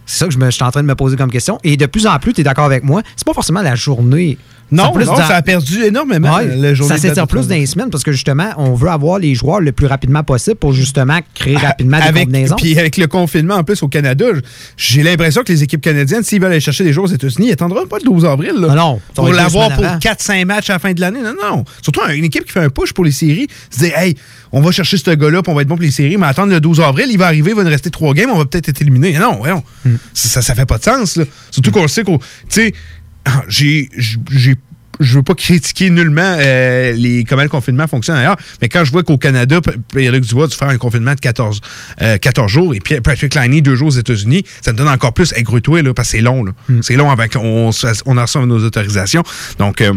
C'est ça que je, me, je suis en train de me poser comme question. Et de plus en plus, tu es d'accord avec moi, c'est pas forcément la journée. Non, plus non, ça a perdu énormément Ouais, la journée ça s'étire plus dans les semaines parce que justement, on veut avoir les joueurs le plus rapidement possible pour justement créer rapidement des avec, combinaisons. Puis avec le confinement en plus au Canada, j'ai l'impression que les équipes canadiennes, s'ils veulent aller chercher des joueurs aux États-Unis, ils n'attendront pas le 12 avril. là, Ah non, va pour l'avoir pour avant. 4-5 matchs à la fin de l'année. Non, non. Surtout une équipe qui fait un push pour les séries. Se dire, hey, on va chercher ce gars-là, puis on va être bon pour les séries, mais attendre le 12 avril, il va arriver, il va nous rester 3 games, on va peut-être être éliminé. Non, voyons. Hmm. Ça, ça, ça fait pas de sens. Là. Surtout qu'on le sait qu'on. Tu sais, ah, j'ai. j'ai je veux pas critiquer nullement euh, les, comment le confinement fonctionne d'ailleurs, mais quand je vois qu'au Canada, Pierre-Luc Dubois, tu fais un confinement de 14, euh, 14 jours, et puis Patrick Liney, deux jours aux États-Unis, ça me donne encore plus aigre-toi, là, parce que c'est long. là. C'est long avant qu'on se fasse- on en reçoive nos autorisations. Donc, euh,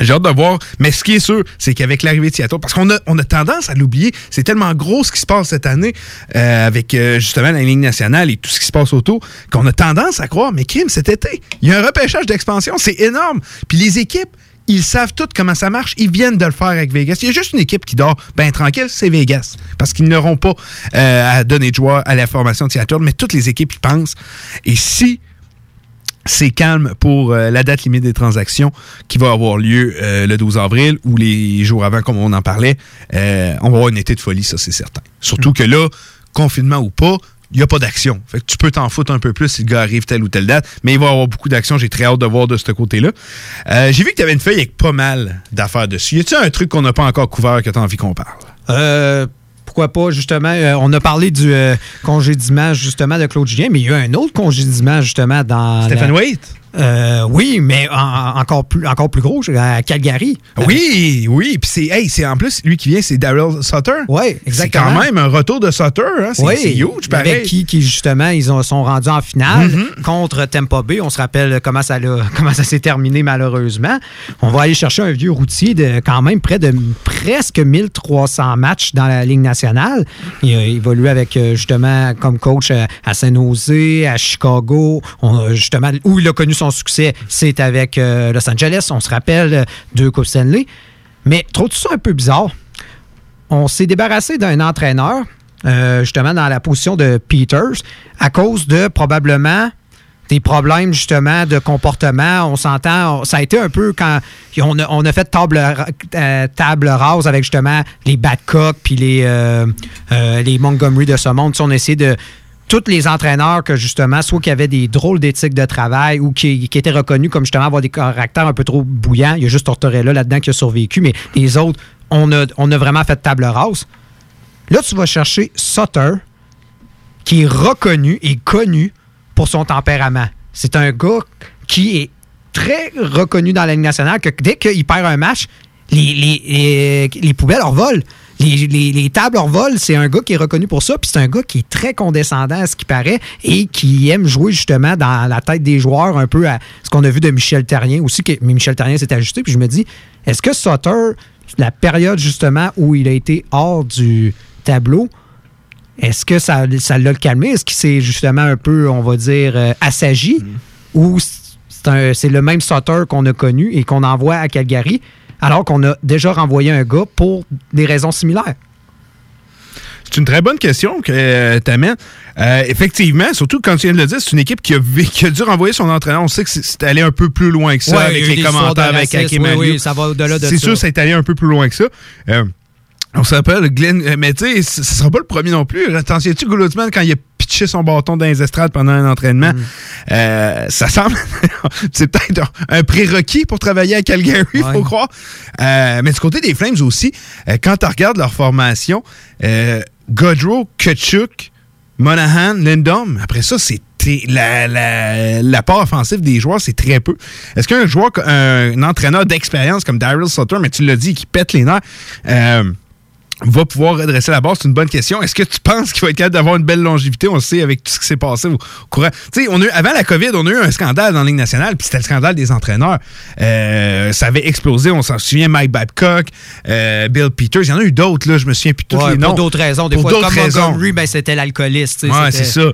j'ai hâte de voir. Mais ce qui est sûr, c'est qu'avec l'arrivée de Seattle, parce qu'on a, on a tendance à l'oublier, c'est tellement gros ce qui se passe cette année euh, avec euh, justement la Ligue nationale et tout ce qui se passe autour, qu'on a tendance à croire, mais crime, cet été, il y a un repêchage d'expansion, c'est énorme. Puis les équipes, ils savent toutes comment ça marche. Ils viennent de le faire avec Vegas. Il y a juste une équipe qui dort bien tranquille, c'est Vegas. Parce qu'ils n'auront pas euh, à donner de joie à la formation de Seattle, mais toutes les équipes y pensent. Et si c'est calme pour euh, la date limite des transactions qui va avoir lieu euh, le 12 avril ou les jours avant, comme on en parlait. Euh, on va avoir une été de folie, ça, c'est certain. Surtout que là, confinement ou pas, il n'y a pas d'action. Fait que tu peux t'en foutre un peu plus si le gars arrive telle ou telle date, mais il va y avoir beaucoup d'action. J'ai très hâte de voir de ce côté-là. J'ai vu que tu avais une feuille avec pas mal d'affaires dessus. Y a-t-il un truc qu'on n'a pas encore couvert que tu as envie qu'on parle? Euh, pourquoi pas, justement, euh, on a parlé du euh, congédiement, justement, de Claude Julien, mais il y a un autre congédiement, justement, dans. Stephen la- Waite? Euh, oui, mais en- en- encore, plus, encore plus gros, à Calgary. Oui, oui. Puis c'est, hey, c'est en plus, lui qui vient, c'est Daryl Sutter. Oui, exactement. C'est quand même un retour de Sutter. Hein? C'est, Oui, c'est huge, pareil. avec qui, qui, justement, ils ont- sont rendus en finale Mhm. contre Tampa Bay. On se rappelle comment ça, l'a- *laughs* comment ça s'est terminé, malheureusement. On va aller chercher un vieux routier de quand même près de presque 1300 matchs dans la Ligue nationale. Il a évolué avec, euh, justement, comme coach euh, à Saint-Nosé, à Chicago. On justement, où il a connu son succès, c'est avec euh, Los Angeles. On se rappelle euh, deux Coupes Stanley. Mais trouves-tu ça un peu bizarre? on s'est débarrassé d'un entraîneur, euh, justement dans la position de Peters, à cause de probablement des problèmes justement de comportement. On s'entend, ça a été un peu quand on a, fait table, table rase avec justement les Badcock puis les, Montgomery de ce monde. Tu on a de tous les entraîneurs que justement, soit qui avaient des drôles d'éthique de travail ou qui, étaient reconnus comme justement avoir des caractères un peu trop bouillants. Il y a juste Tortorella là-dedans qui a survécu, mais les autres, on a, vraiment fait table rase. Là, tu vas chercher Sutter, qui est reconnu et connu pour son tempérament. C'est un gars qui est très reconnu dans la Ligue nationale, que dès qu'il perd un match, les, les, les- les poubelles leur volent. Les, les- les tables leur volent. C'est un gars qui est reconnu pour ça. Puis c'est un gars qui est très condescendant à ce qui paraît et qui aime jouer justement dans la tête des joueurs, un peu à ce qu'on a vu de Michel Terrien aussi. Que, mais Michel Terrien s'est ajusté. Puis je me dis, est-ce que Sutter, la période justement où il a été hors du tableau, est-ce que ça ça l'a calmé? Est-ce qu'il s'est justement un peu, on va dire, euh, assagi? Ou c'est un- c'est le même Sutter qu'on a connu et qu'on envoie à Calgary, alors qu'on a déjà renvoyé un gars pour des raisons similaires? C'est une très bonne question que tu amènes. effectivement, surtout quand tu viens de le dire, c'est une équipe qui a, vi- qui a dû renvoyer son entraîneur. On sait que c'est- c'est allé un peu plus loin que ça Ouais, avec les commentaires avec Hakim oui, ça va au-delà de C'est ça. sûr, c'est allé un peu plus loin que ça. Euh, on s'appelle Glenn, euh, mais tu sais, ce sera pas le premier non plus. T'en souviens-tu, Goulotsman, quand il a son bâton dans les estrades pendant un entraînement, Mm. euh, ça semble, *laughs* c'est peut-être un, prérequis pour travailler à Calgary, *laughs* il faut croire. Euh, mais du côté des Flames aussi, euh, quand tu regardes leur formation, Godrow, Kachuk, Monahan, Lindom, après ça, c'est la, la, la part offensive des joueurs, c'est très peu. Est-ce qu'un joueur, un, un entraîneur d'expérience comme Daryl Sutter, mais tu l'as dit, qui pète les nerfs, euh, va pouvoir redresser la barre? C'est une bonne question. Est-ce que tu penses qu'il va être capable d'avoir une belle longévité? On le sait avec tout ce qui s'est passé au, courant. Tu sais, on a eu- avant la COVID, on a eu un scandale dans la Ligue nationale, puis c'était le scandale des entraîneurs. Euh, ça avait explosé, on s'en souvient, Mike Babcock, euh, Bill Peters, il y en a eu d'autres, là, je me souviens plus tous Ouais, les noms. pour d'autres raisons. Des Pour fois, comme raisons. Montgomery, ben, c'était l'alcooliste. Ouais, c'est ça. Euh,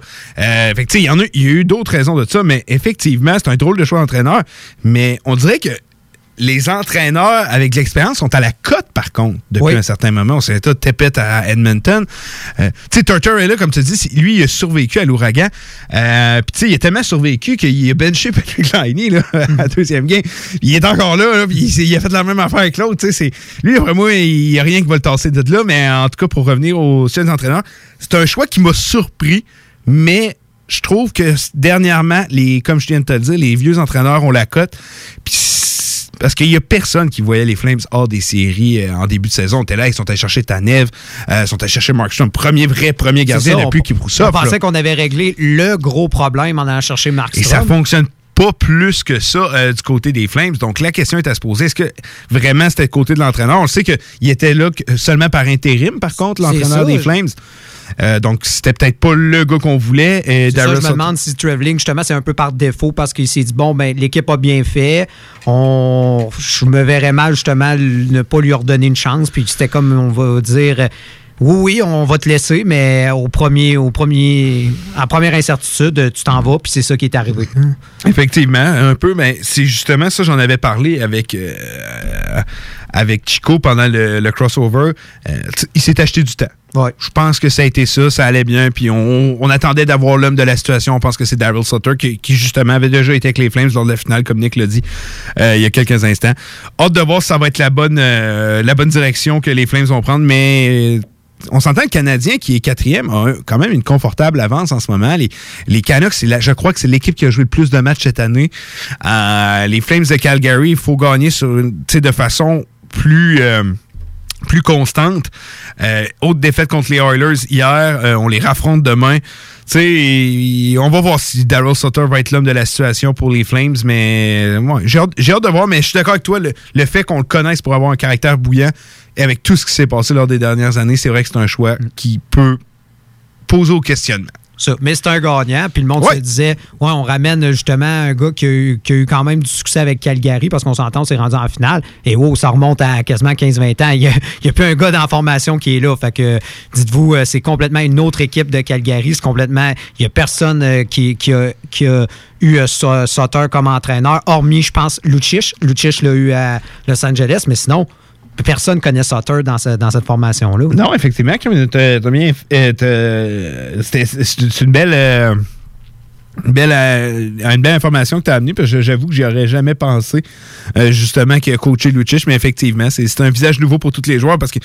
fait que, tu sais, il y en a, il y a eu d'autres raisons de ça, mais effectivement, c'est un drôle de choix d'entraîneur. Mais on dirait que les entraîneurs avec l'expérience sont à la cote, par contre, depuis Oui. un certain moment. On s'est tout tépette à Edmonton. Euh, tu sais, Turter est là, comme tu dis, lui, il a survécu à l'ouragan. Euh, Puis, tu sais, il a tellement survécu qu'il a benché *laughs* Patrick Liney, là, à la deuxième game. Il est encore là, là, puis il, a fait la même affaire avec l'autre. Tu sais, lui, après moi, il n'y a rien qui va le tasser de là, mais en tout cas, pour revenir aux seuls entraîneurs, c'est un choix qui m'a surpris, mais je trouve que dernièrement, les, comme je viens de te le dire, les vieux entraîneurs ont la cote. Puis parce qu'il y a personne qui voyait les Flames hors des séries euh, en début de saison. On était là, ils sont allés chercher Tanev, euh, ils sont allés chercher Markstrom, premier vrai premier gardien ça, depuis qu'il On pensait qu'on avait réglé le gros problème en allant chercher Mark Et ça fonctionne pas plus que ça euh, du côté des Flames. Donc la question est à se poser, est-ce que vraiment c'était le côté de l'entraîneur? On sait qu'il était là seulement par intérim, par contre, l'entraîneur des Flames. Euh, donc c'était peut-être pas le gars qu'on voulait. Et ça, je me demande si Traveling, justement, c'est un peu par défaut parce qu'il s'est dit, bon, ben, l'équipe a bien fait. On, je me verrais mal, justement, ne pas lui redonner une chance. Puis c'était comme, on va dire, oui, oui, on va te laisser, mais au premier, au premier, en première incertitude, tu t'en vas, puis c'est ça qui est arrivé. *laughs* Effectivement, un peu, mais c'est justement ça, j'en avais parlé avec, euh, avec Chico pendant le, le crossover. Euh, il s'est acheté du temps. Je pense que ça a été ça, ça allait bien, puis on, on attendait d'avoir l'homme de la situation. On pense que c'est Daryl Sutter qui, qui, justement avait déjà été avec les Flames lors de la finale, comme Nick l'a dit euh, il y a quelques instants. Hâte de voir si ça va être la bonne, euh, la bonne direction que les Flames vont prendre, mais on s'entend le Canadien qui est quatrième a quand même une confortable avance en ce moment. Les, Canucks, je crois que c'est l'équipe qui a joué le plus de matchs cette année. Euh, les Flames de Calgary, il faut gagner sur de façon plus euh, constante. Euh, autre défaite contre les Oilers hier, on les raffronte demain. On va voir si Daryl Sutter va être l'homme de la situation pour les Flames, mais j'ai hâte, de voir, mais je suis d'accord avec toi, le fait qu'on le connaisse pour avoir un caractère bouillant, et avec tout ce qui s'est passé lors des dernières années, c'est vrai que c'est un choix qui peut poser au questionnement. Ça. Mais c'est un gagnant. Puis le monde se disait, ouais, on ramène justement un gars qui a, eu, qui a eu quand même du succès avec Calgary parce qu'on s'entend, on s'est rendu en finale. Et wow, ça remonte à quasiment 15-20 ans. *laughs* Il n'y a, plus un gars dans la formation qui est là. Fait que, dites-vous, euh, c'est complètement une autre équipe de Calgary. C'est complètement. Il n'y a personne euh, qui, qui, a, qui a eu euh, Sutter comme entraîneur, hormis, je pense, Lucic. Lucic l'a eu à Los Angeles, mais sinon, personne connaît Sutter dans, ce- dans cette formation-là. Non, effectivement, euh, C'est une belle. Une belle, euh, une belle information que tu as amenée, parce que j'avoue que j'y aurais jamais pensé, euh, justement, qu'il a coaché Lucic, mais effectivement, c'est un visage nouveau pour tous les joueurs, parce que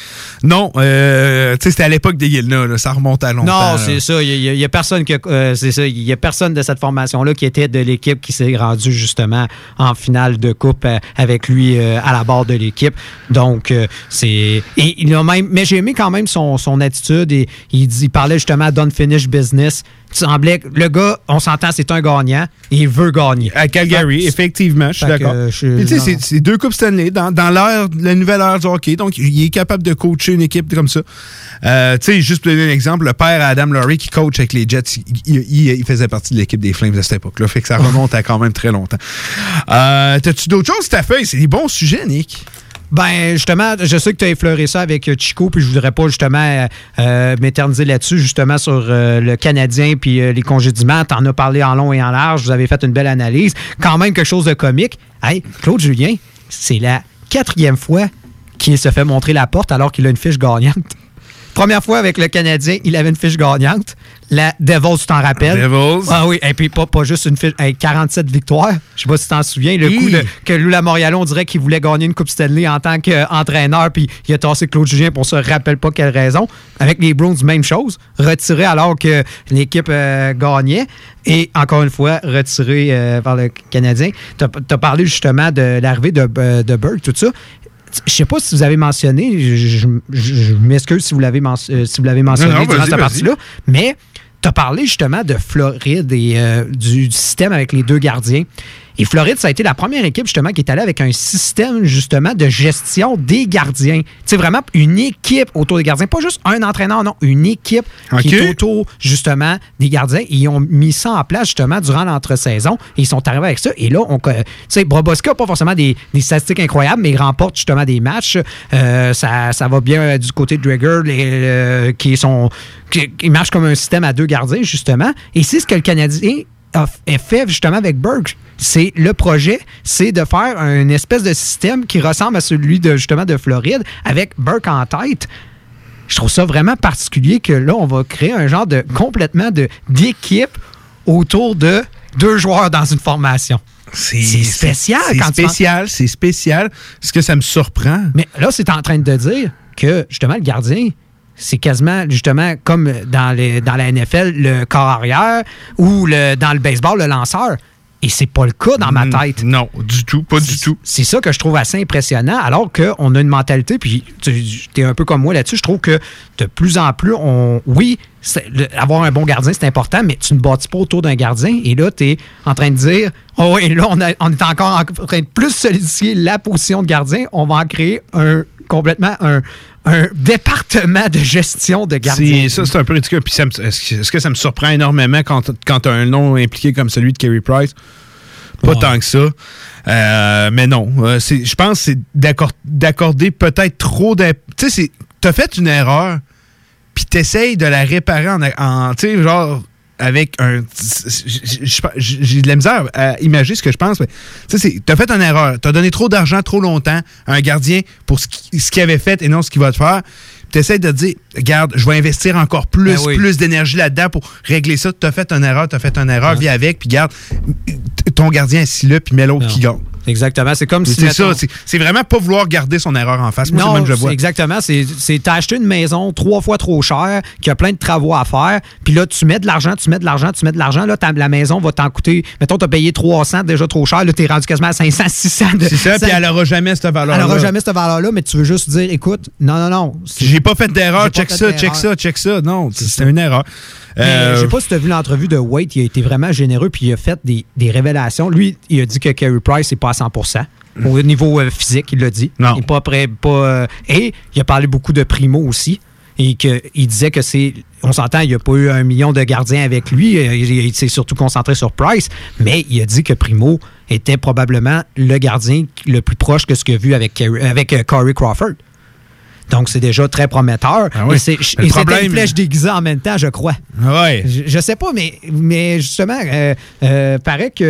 non, euh, tu sais, c'était à l'époque des Yelna, là, ça remonte à longtemps. Non, c'est ça. Il n'y a, personne que, euh, c'est ça. Il y a personne de cette formation-là qui était de l'équipe qui s'est rendu justement en finale de coupe avec lui à la barre de l'équipe. Donc, c'est. Il a même. Mais j'ai aimé quand même son, son attitude. Et il, dit, il parlait justement d'unfinished business. Semblait que le gars, on s'entend, c'est un gagnant et il veut gagner. À Calgary, effectivement, je suis d'accord. tu sais, c'est- deux Coupes Stanley dans, dans l'ère, la nouvelle ère du hockey. Donc, il est capable de coacher une équipe comme ça. Euh, tu sais, juste pour donner un exemple, le père Adam Laurie qui coach avec les Jets, il, il- il- il faisait partie de l'équipe des Flames à cette époque-là. Fait que ça remonte à quand même très longtemps. Euh, T'as-tu d'autres choses, ta feuille? C'est des bons sujets, Nick. Ben, justement, je sais que tu as effleuré ça avec euh, Chico, puis je voudrais pas justement euh, euh, m'éterniser là-dessus, justement sur le Canadien puis les congédiements. T'en as parlé en long et en large, vous avez fait une belle analyse. Quand même quelque chose de comique. Hey, Claude Julien, c'est la quatrième fois qu'il se fait montrer la porte alors qu'il a une fiche gagnante. Première fois avec le Canadien, il avait une fiche gagnante. La Devils, tu t'en rappelles? Devils. Ah oui, et puis pas, pas juste une fiche, hey, 47 victoires. Je sais pas si tu t'en souviens. Le Hi. coup de- que Lula Moriallo, on dirait qu'il voulait gagner une Coupe Stanley en tant qu'entraîneur, puis il a tassé Claude Julien pour se rappelle pas quelle raison. Avec les Browns, même chose. Retiré alors que l'équipe euh, gagnait. Et encore une fois, retiré euh, par le Canadien. Tu as, parlé justement de l'arrivée de, euh, de Burke, tout ça. Je sais pas si vous avez mentionné, je, je- je- je m'excuse si vous l'avez men- euh, si vous l'avez mentionné Non, non, durant cette partie-là, mais tu as parlé justement de Floride et euh, du, du système avec les deux gardiens. Et Floride, ça a été la première équipe justement qui est allée avec un système justement de gestion des gardiens. C'est vraiment une équipe autour des gardiens, pas juste un entraîneur, non, une équipe qui est autour justement des gardiens. Et ils ont mis ça en place justement durant l'entre-saison et ils sont arrivés avec ça. Et là, on, tu sais, Broboska n'a pas forcément des, des statistiques incroyables, mais il remporte justement des matchs. Euh, ça, ça va bien euh, du côté de Drager, les, euh, qui sont qui, qui marche comme un système à deux gardiens justement. Et c'est ce que le Canadien a fait justement avec Burke. C'est le projet, c'est de faire une espèce de système qui ressemble à celui de justement de Floride avec Burke en tête. Je trouve ça vraiment particulier que là, on va créer un genre de complètement de d'équipe autour de deux joueurs dans une formation. C'est spécial C'est spécial, c'est spécial. Est-ce que ça me surprend? Mais là, c'est en train de dire que justement, le gardien, c'est quasiment justement comme dans, les, dans la NFL, le corps arrière ou le, dans le baseball, le lanceur. Et c'est pas le cas dans ma tête. Non, du tout, pas du tout. C'est ça que je trouve assez impressionnant, alors qu'on a une mentalité, puis tu es un peu comme moi là-dessus, je trouve que de plus en plus, on oui, avoir un bon gardien, c'est important, mais tu ne bâtis pas autour d'un gardien. Et là, tu es en train de dire, oh oui, là, on, a- on est encore en train de plus solidifier la position de gardien. On va en créer un complètement un, un département de gestion de gardien. Ça, c'est un peu ridicule. Puis est-ce que, ça me surprend énormément quand, quand tu as un nom impliqué comme celui de Kerry Price? Pas tant que ça. Euh, mais non. Euh, Je pense que c'est d'accor- d'accorder peut-être trop Tu sais, t'as fait une erreur, puis t'essayes de la réparer en. en tu sais, genre avec un. J'ai de la misère à imaginer ce que je pense. Tu sais, t'as fait une erreur. T'as donné trop d'argent trop longtemps à un gardien pour ce qu'il avait fait et non ce qu'il va te faire. Tu essaies de te dire, regarde, je vais investir encore plus, Ben oui. plus d'énergie là-dedans pour régler ça. T'as fait une erreur, t'as fait une erreur, vis avec, puis garde, ton gardien assis là, puis mets l'autre qui gagne. Exactement. C'est comme si. C'est ça, mettons- c'est- c'est vraiment pas vouloir garder son erreur en face. Moi, non, même que je vois. exactement. C'est, t'as acheté une maison trois fois trop chère, qui a plein de travaux à faire, puis là, tu mets de l'argent, tu mets de l'argent, tu mets de l'argent, là, la maison va t'en coûter, mettons, t'as payé 300 déjà trop cher, là, t'es rendu quasiment à 500, 600. de- C'est ça, puis elle aura jamais cette valeur-là. Elle aura jamais cette valeur-là, mais tu veux juste dire, écoute, non, non, non. J'ai pas fait d'erreur, check ça, check ça, check ça. Non, c'était une erreur. Mais, Euh, Je sais pas si tu as vu l'entrevue de Wade, il a été vraiment généreux puis il a fait des, des révélations. Lui, il a dit que Carey Price n'est pas à 100% au niveau euh, physique, il l'a dit. Non. Il est pas prêt, pas. euh, et il a parlé beaucoup de Primo aussi. Et qu'il disait que c'est. On s'entend, il n'y a pas eu un million de gardiens avec lui. euh, Il, il s'est surtout concentré sur Price. Mais il a dit que Primo était probablement le gardien le plus proche que ce qu'il a vu avec, Carey- avec euh, Corey Crawford. Donc, c'est déjà très prometteur. Ah oui. Et c'est- problème- une flèche déguisée en même temps, je crois. Ouais. Je, je sais pas, mais, mais justement, euh, euh, paraît que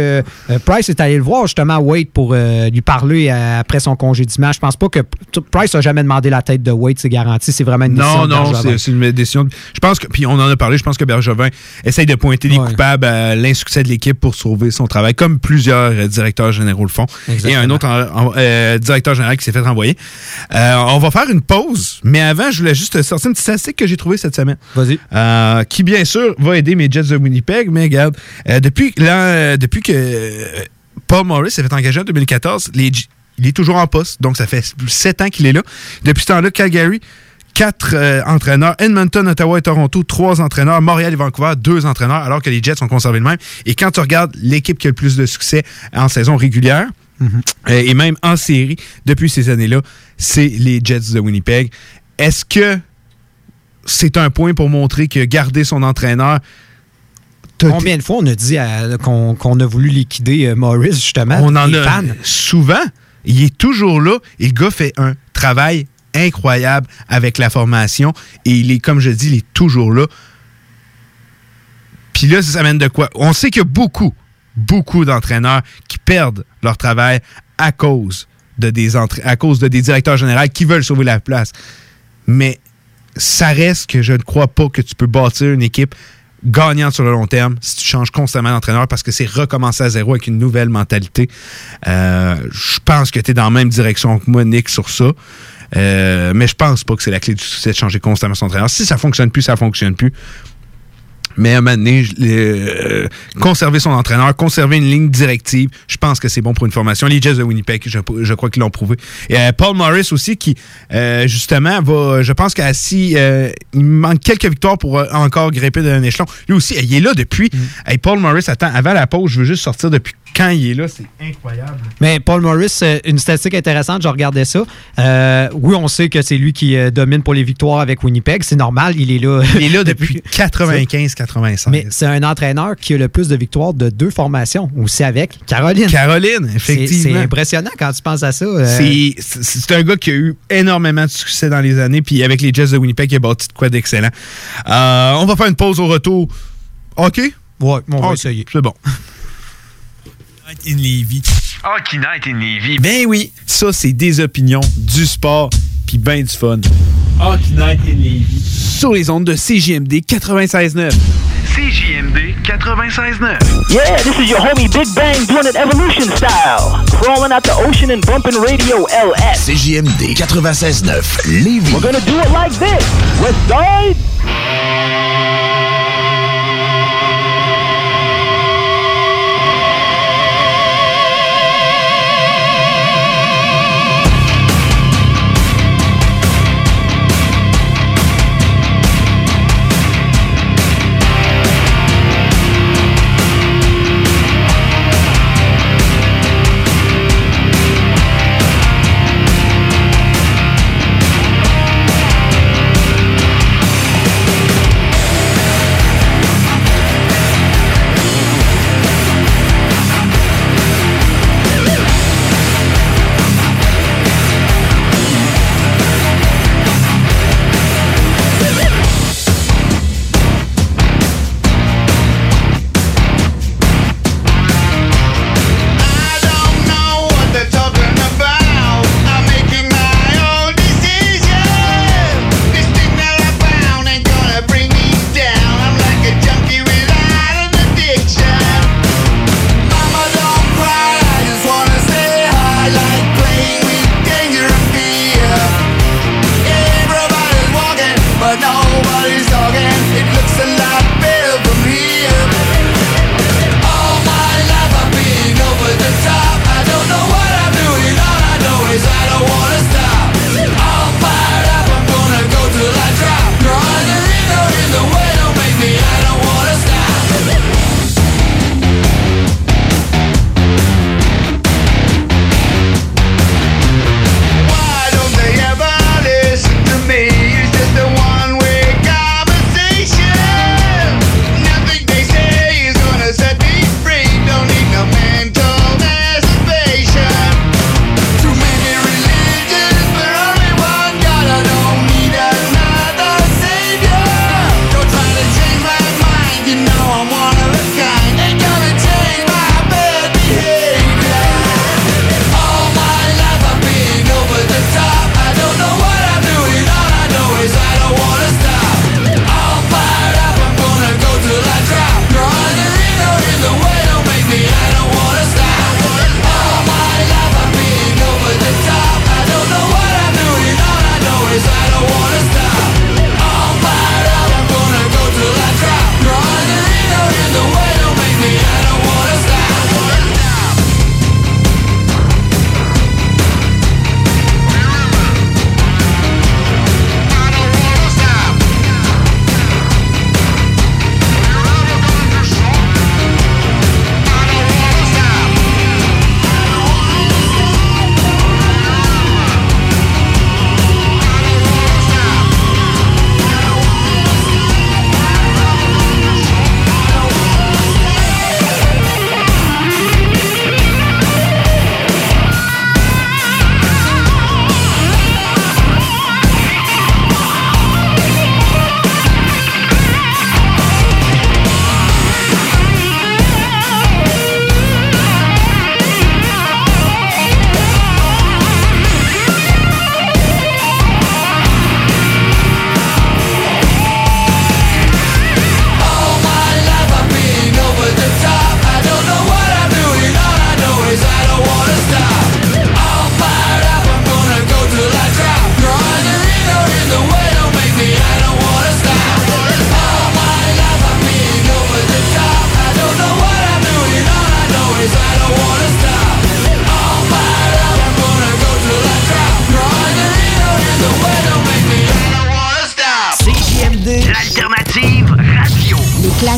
euh, Price est allé le voir justement Wade pour euh, lui parler après son congédiement. Je pense pas que Price a jamais demandé la tête de Wade, c'est garanti. C'est vraiment une Non, décision non, Bergevin. c'est une décision. Je pense que, puis on en a parlé, je pense que Bergevin essaye de pointer les coupables à l'insuccès de l'équipe pour sauver son travail, comme plusieurs directeurs généraux le font. Et un autre en- en- directeur général qui s'est fait renvoyer. On va faire une pause, mais avant, je voulais juste sortir une petite statistique que j'ai trouvée cette semaine. Vas-y. Euh, qui, bien sûr, va aider mes Jets de Winnipeg, mais regarde, euh, depuis, l'an- euh, depuis que Paul Morris s'est fait engager en 2014, les J- il est toujours en poste, donc ça fait sept ans qu'il est là. Depuis ce temps-là, Calgary, quatre euh, entraîneurs. Edmonton, Ottawa et Toronto, trois entraîneurs. Montréal et Vancouver, deux entraîneurs, alors que les Jets ont conservé le même. Et quand tu regardes l'équipe qui a le plus de succès en saison régulière, euh, et même en série, depuis ces années-là, c'est les Jets de Winnipeg. Est-ce que c'est un point pour montrer que garder son entraîneur Combien de fois on a dit à- qu'on qu'on a voulu liquider euh, Morris, justement? On en a fans? souvent. Il est toujours là et le gars fait un travail incroyable avec la formation et il est, comme je dis, il est toujours là. Puis là, ça amène de quoi? On sait qu'il y a beaucoup, beaucoup d'entraîneurs qui perdent leur travail à cause de des, à cause de des directeurs généraux qui veulent sauver la place. Mais ça reste que je ne crois pas que tu peux bâtir une équipe gagnante sur le long terme si tu changes constamment d'entraîneur parce que c'est recommencer à zéro avec une nouvelle mentalité. Euh, je pense que tu es dans la même direction que moi, Nick, sur ça. Euh, mais je pense pas que c'est la clé du succès de changer constamment son entraîneur. Si ça fonctionne plus, ça fonctionne plus. Mais à un moment donné, je- euh, conserver son entraîneur, conserver une ligne directive, je pense que c'est bon pour une formation. Les Jets de Winnipeg, je, je crois qu'ils l'ont prouvé. Et euh, Paul Morris aussi, qui euh, justement va, je pense qu'à si il manque quelques victoires pour encore grimper d'un échelon. Lui aussi, il est là depuis. Hey, Paul Morris, attends, avant la pause, je veux juste sortir depuis quand il est là, c'est incroyable. Mais Paul Morris, euh, une statistique intéressante, je regardais ça. Euh, oui, on sait que c'est lui qui euh, domine pour les victoires avec Winnipeg. C'est normal, il est là. Il est là *laughs* depuis 95-96. Mais c'est un entraîneur qui a le plus de victoires de deux formations, aussi avec Caroline. Caroline, effectivement. C'est impressionnant quand tu penses à ça. euh, C'est- un gars qui a eu énormément de succès dans les années, puis avec les Jets de Winnipeg, il a bâti de quoi d'excellent. Euh, on va faire une pause au retour. OK? Ouais, on va essayer. C'est bon. In Levy. Hockey Night in Levy. Ben oui, ça c'est des opinions, du sport, puis ben du fun. Hockey Night in Levy. Sur les ondes de CJMD 96.9. CJMD 96.9. Yeah, this is your homie Big Bang doing it evolution style. Crawling out the ocean and bumping radio LS. CJMD 96.9 Lévis. We're gonna do it like this. West Side.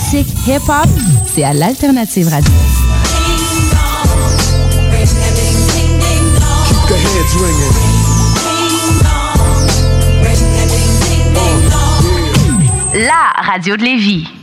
Classique, hip-hop, c'est à l'Alternative Radio. Keep the heads ringing. La radio de Lévis.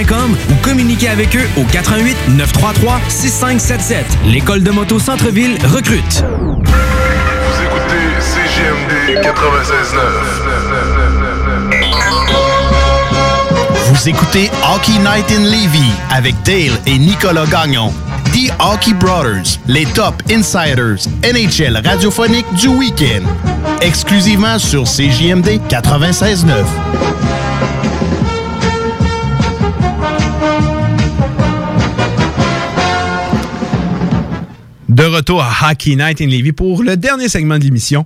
ou communiquez avec eux au 88 933 6577. L'école de moto Centre-ville recrute. Vous écoutez CGMD 96.9. Vous écoutez Hockey Night in Levy avec Dale et Nicolas Gagnon. The Hockey Brothers, les top insiders NHL radiophonique du week-end. Exclusivement sur CJMD 96.9. De retour à Hockey Night in Levy pour le dernier segment de l'émission.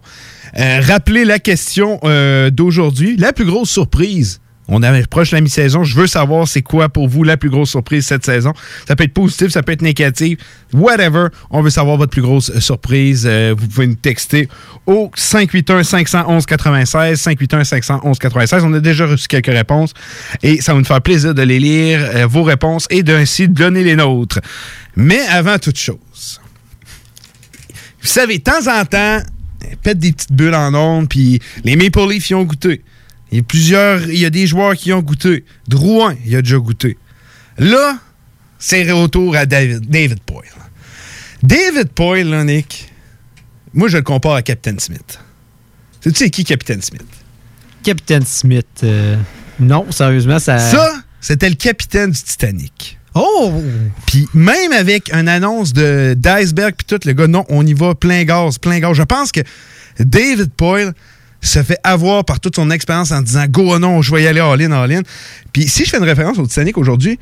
Euh, rappelez la question euh, d'aujourd'hui. La plus grosse surprise. On approche la mi-saison. Je veux savoir c'est quoi pour vous la plus grosse surprise cette saison. Ça peut être positif, ça peut être négatif. Whatever. On veut savoir votre plus grosse surprise. Euh, vous pouvez nous texter au 581-511-96. 581-511-96. On a déjà reçu quelques réponses et ça va nous faire plaisir de les lire, euh, vos réponses et d'ainsi donner les nôtres. Mais avant toute chose, vous savez, de temps en temps, pète des petites bulles en ondes, puis les Maple Leafs y ont goûté. Il y a plusieurs, il y a des joueurs qui y ont goûté. Drouin, il a déjà goûté. Là, c'est retour à David, David Poyle. David Poyle, là, Nick, moi, je le compare à Captain Smith. Sais-tu c'est qui Captain Smith? Captain Smith, euh, non, sérieusement, ça... Ça, c'était le capitaine du Titanic. Oh! Puis même avec une annonce de d'iceberg puis tout, le gars, non, on y va plein gaz, plein gaz. Je pense que David Poyle se fait avoir par toute son expérience en disant go non, je vais y aller all-in, all-in. Puis si je fais une référence au Titanic aujourd'hui,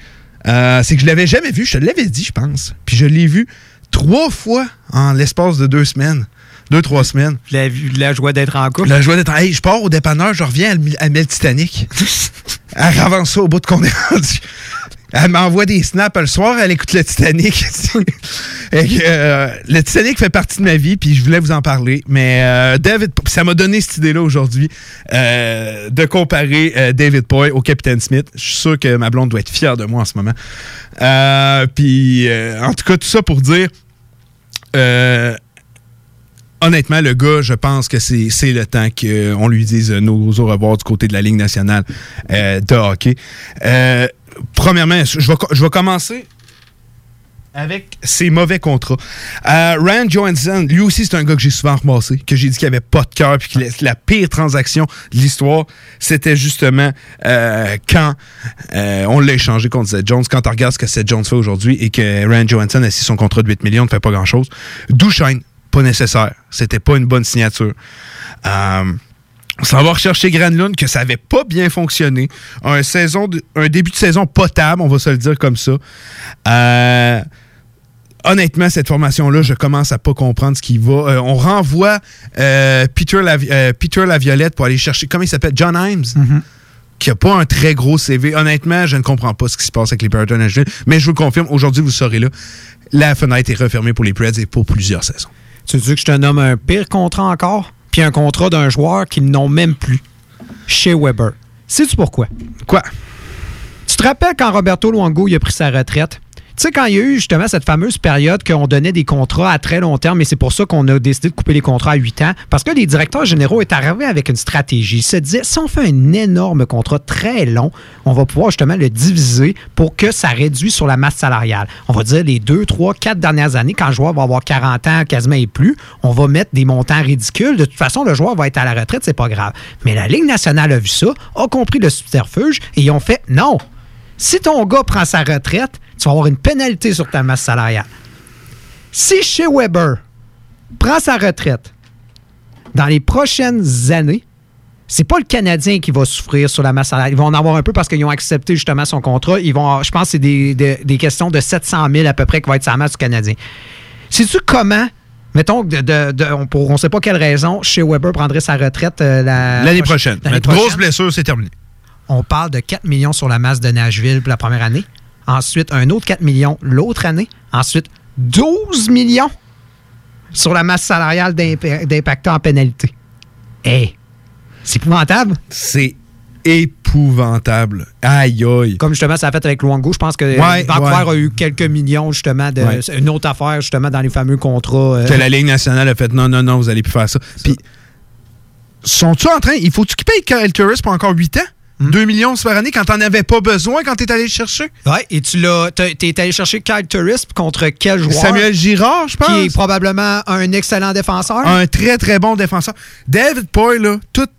euh, c'est que je l'avais jamais vu. Je te l'avais dit, je pense. Puis je l'ai vu trois fois en l'espace de deux semaines. Deux, trois semaines. La, la joie d'être en couple. La joie d'être en... Hey, je pars au dépanneur, je reviens, met le Titanic. *laughs* elle avance ça au bout de qu'on est rendu. Elle m'envoie des snaps le soir, elle écoute le Titanic. *laughs* Euh, le Titanic fait partie de ma vie, puis je voulais vous en parler. Mais euh, David, ça m'a donné cette idée-là aujourd'hui euh, de comparer euh, David Poy au Capitaine Smith. Je suis sûr que ma blonde doit être fière de moi en ce moment. Puis, en tout cas, tout ça pour dire. honnêtement, le gars, je pense que c'est le temps qu'on lui dise nos au revoir du côté de la Ligue nationale de hockey. Euh, premièrement, je vais, je vais commencer avec ses mauvais contrats. Euh, Rand Johansson, lui aussi, c'est un gars que j'ai souvent ramassé, que j'ai dit qu'il avait pas de cœur, puis que la, la pire transaction de l'histoire, c'était justement euh, quand euh, on l'a échangé contre Seth Jones. Quand on regarde ce que Seth Jones fait aujourd'hui et que Rand Johansson a signé son contrat de 8 millions, ne fait pas grand-chose. Duchesne, pas nécessaire. C'était pas une bonne signature. On s'en va rechercher Granlund, que ça avait pas bien fonctionné. Un, saison de- un début de saison potable, on va se le dire comme ça. Euh, honnêtement, cette formation-là, je commence à pas comprendre ce qui va. Euh, on renvoie euh, Peter, Lavi- Peter Laviolette pour aller chercher, comment il s'appelle? John Himes? qui a pas un très gros CV. Honnêtement, je ne comprends pas ce qui se passe avec les Predators de Nashville, mais je vous le confirme, aujourd'hui, vous saurez là, la fenêtre est refermée pour les Preds et pour plusieurs saisons. Tu veux que je te nomme un pire contrat encore? Puis un contrat d'un joueur qu'ils n'ont même plus. Chez Weber. Sais-tu pourquoi? Quoi? Tu te rappelles quand Roberto Luongo il a pris sa retraite? Tu sais, quand il y a eu justement cette fameuse période qu'on donnait des contrats à très long terme, et c'est pour ça qu'on a décidé de couper les contrats à 8 ans, parce que les directeurs généraux étaient arrivés avec une stratégie. Ils se disaient, si on fait un énorme contrat très long, on va pouvoir justement le diviser pour que ça réduise sur la masse salariale. On va dire les 2, 3, 4 dernières années, quand le joueur va avoir 40 ans quasiment et plus, on va mettre des montants ridicules. De toute façon, le joueur va être à la retraite, c'est pas grave. Mais la Ligue nationale a vu ça, a compris le subterfuge, et ils ont fait, non, si ton gars prend sa retraite, tu vas avoir une pénalité sur ta masse salariale. Si chez Weber prend sa retraite dans les prochaines années, c'est pas le Canadien qui va souffrir sur la masse salariale. Ils vont en avoir un peu parce qu'ils ont accepté justement son contrat. Ils vont, je pense que c'est des, des- des questions de 700 000 à peu près qui va être la masse du Canadien. Sais-tu comment, mettons, de, de- pour on sait pas quelle raison, chez Weber prendrait sa retraite euh, la- L'année prochaine? grosse blessure, c'est terminé. on parle de 4 millions sur la masse de Nashville pour la première année. Ensuite, un autre 4 millions l'autre année. Ensuite, 12 millions sur la masse salariale d'imp- d'impactants en pénalité. Hey, c'est épouvantable. C'est épouvantable. Aïe, aïe. Comme justement, ça a fait avec Luongo, je pense que Ouais, Vancouver ouais. a eu quelques millions justement de Ouais. une autre affaire justement dans les fameux contrats. euh, Que la Ligue nationale a fait non, non, non, vous allez plus faire ça. Puis, sont-tu en train. Il faut-tu qu'ils payent Kyle Turris pour encore 8 ans? Hmm. 2 millions par année quand t'en avais pas besoin quand t'es allé le chercher? Ouais, et tu l'as. T'es allé chercher Kyle Turris contre quel joueur? Samuel Girard, je pense. Qui est probablement un excellent défenseur. Un très, très bon défenseur. David Poy, là, toute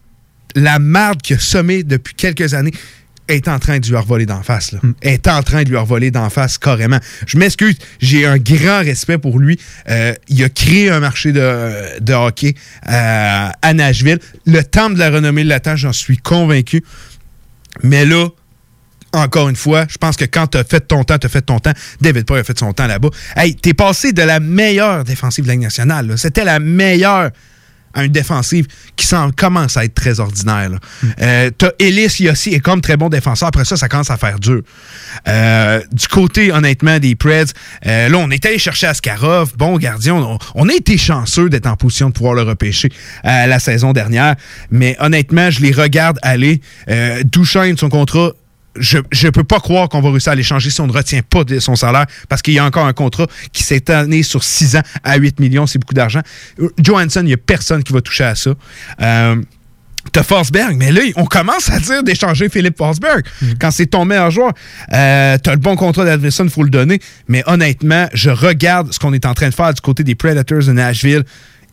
la marde qu'il a sommé depuis quelques années est en train de lui revoler d'en face. Là. Est en train de lui revoler d'en face carrément. Je m'excuse, j'ai un grand respect pour lui. Euh, il a créé un marché de, de hockey euh, à Nashville. Le temps de la renommée l'attend, j'en suis convaincu. Mais là, encore une fois, je pense que quand t'as fait ton temps, t'as fait ton temps. David Poy a fait son temps là-bas. Hey, t'es passé de la meilleure défensive de la nationale. C'était la meilleure à une défensive qui commence à être très ordinaire. là. Euh, t'as Ellis Yossi est comme très bon défenseur. Après ça, ça commence à faire dur. Euh, du côté, honnêtement, des Preds, euh, là, on est allé chercher Askarov, bon gardien. On, on a été chanceux d'être en position de pouvoir le repêcher euh, la saison dernière. Mais honnêtement, je les regarde aller. Duchesne, son contrat, je ne peux pas croire qu'on va réussir à l'échanger si on ne retient pas de son salaire parce qu'il y a encore un contrat qui s'est étalé sur 6 ans à 8 millions. C'est beaucoup d'argent. Euh, Johansson, il n'y a personne qui va toucher à ça. Euh, T'as Forsberg, mais là, on commence à dire d'échanger Philippe Forsberg quand c'est ton meilleur joueur. Euh, T'as le bon contrat d'Adverson, il faut le donner. Mais honnêtement, je regarde ce qu'on est en train de faire du côté des Predators de Nashville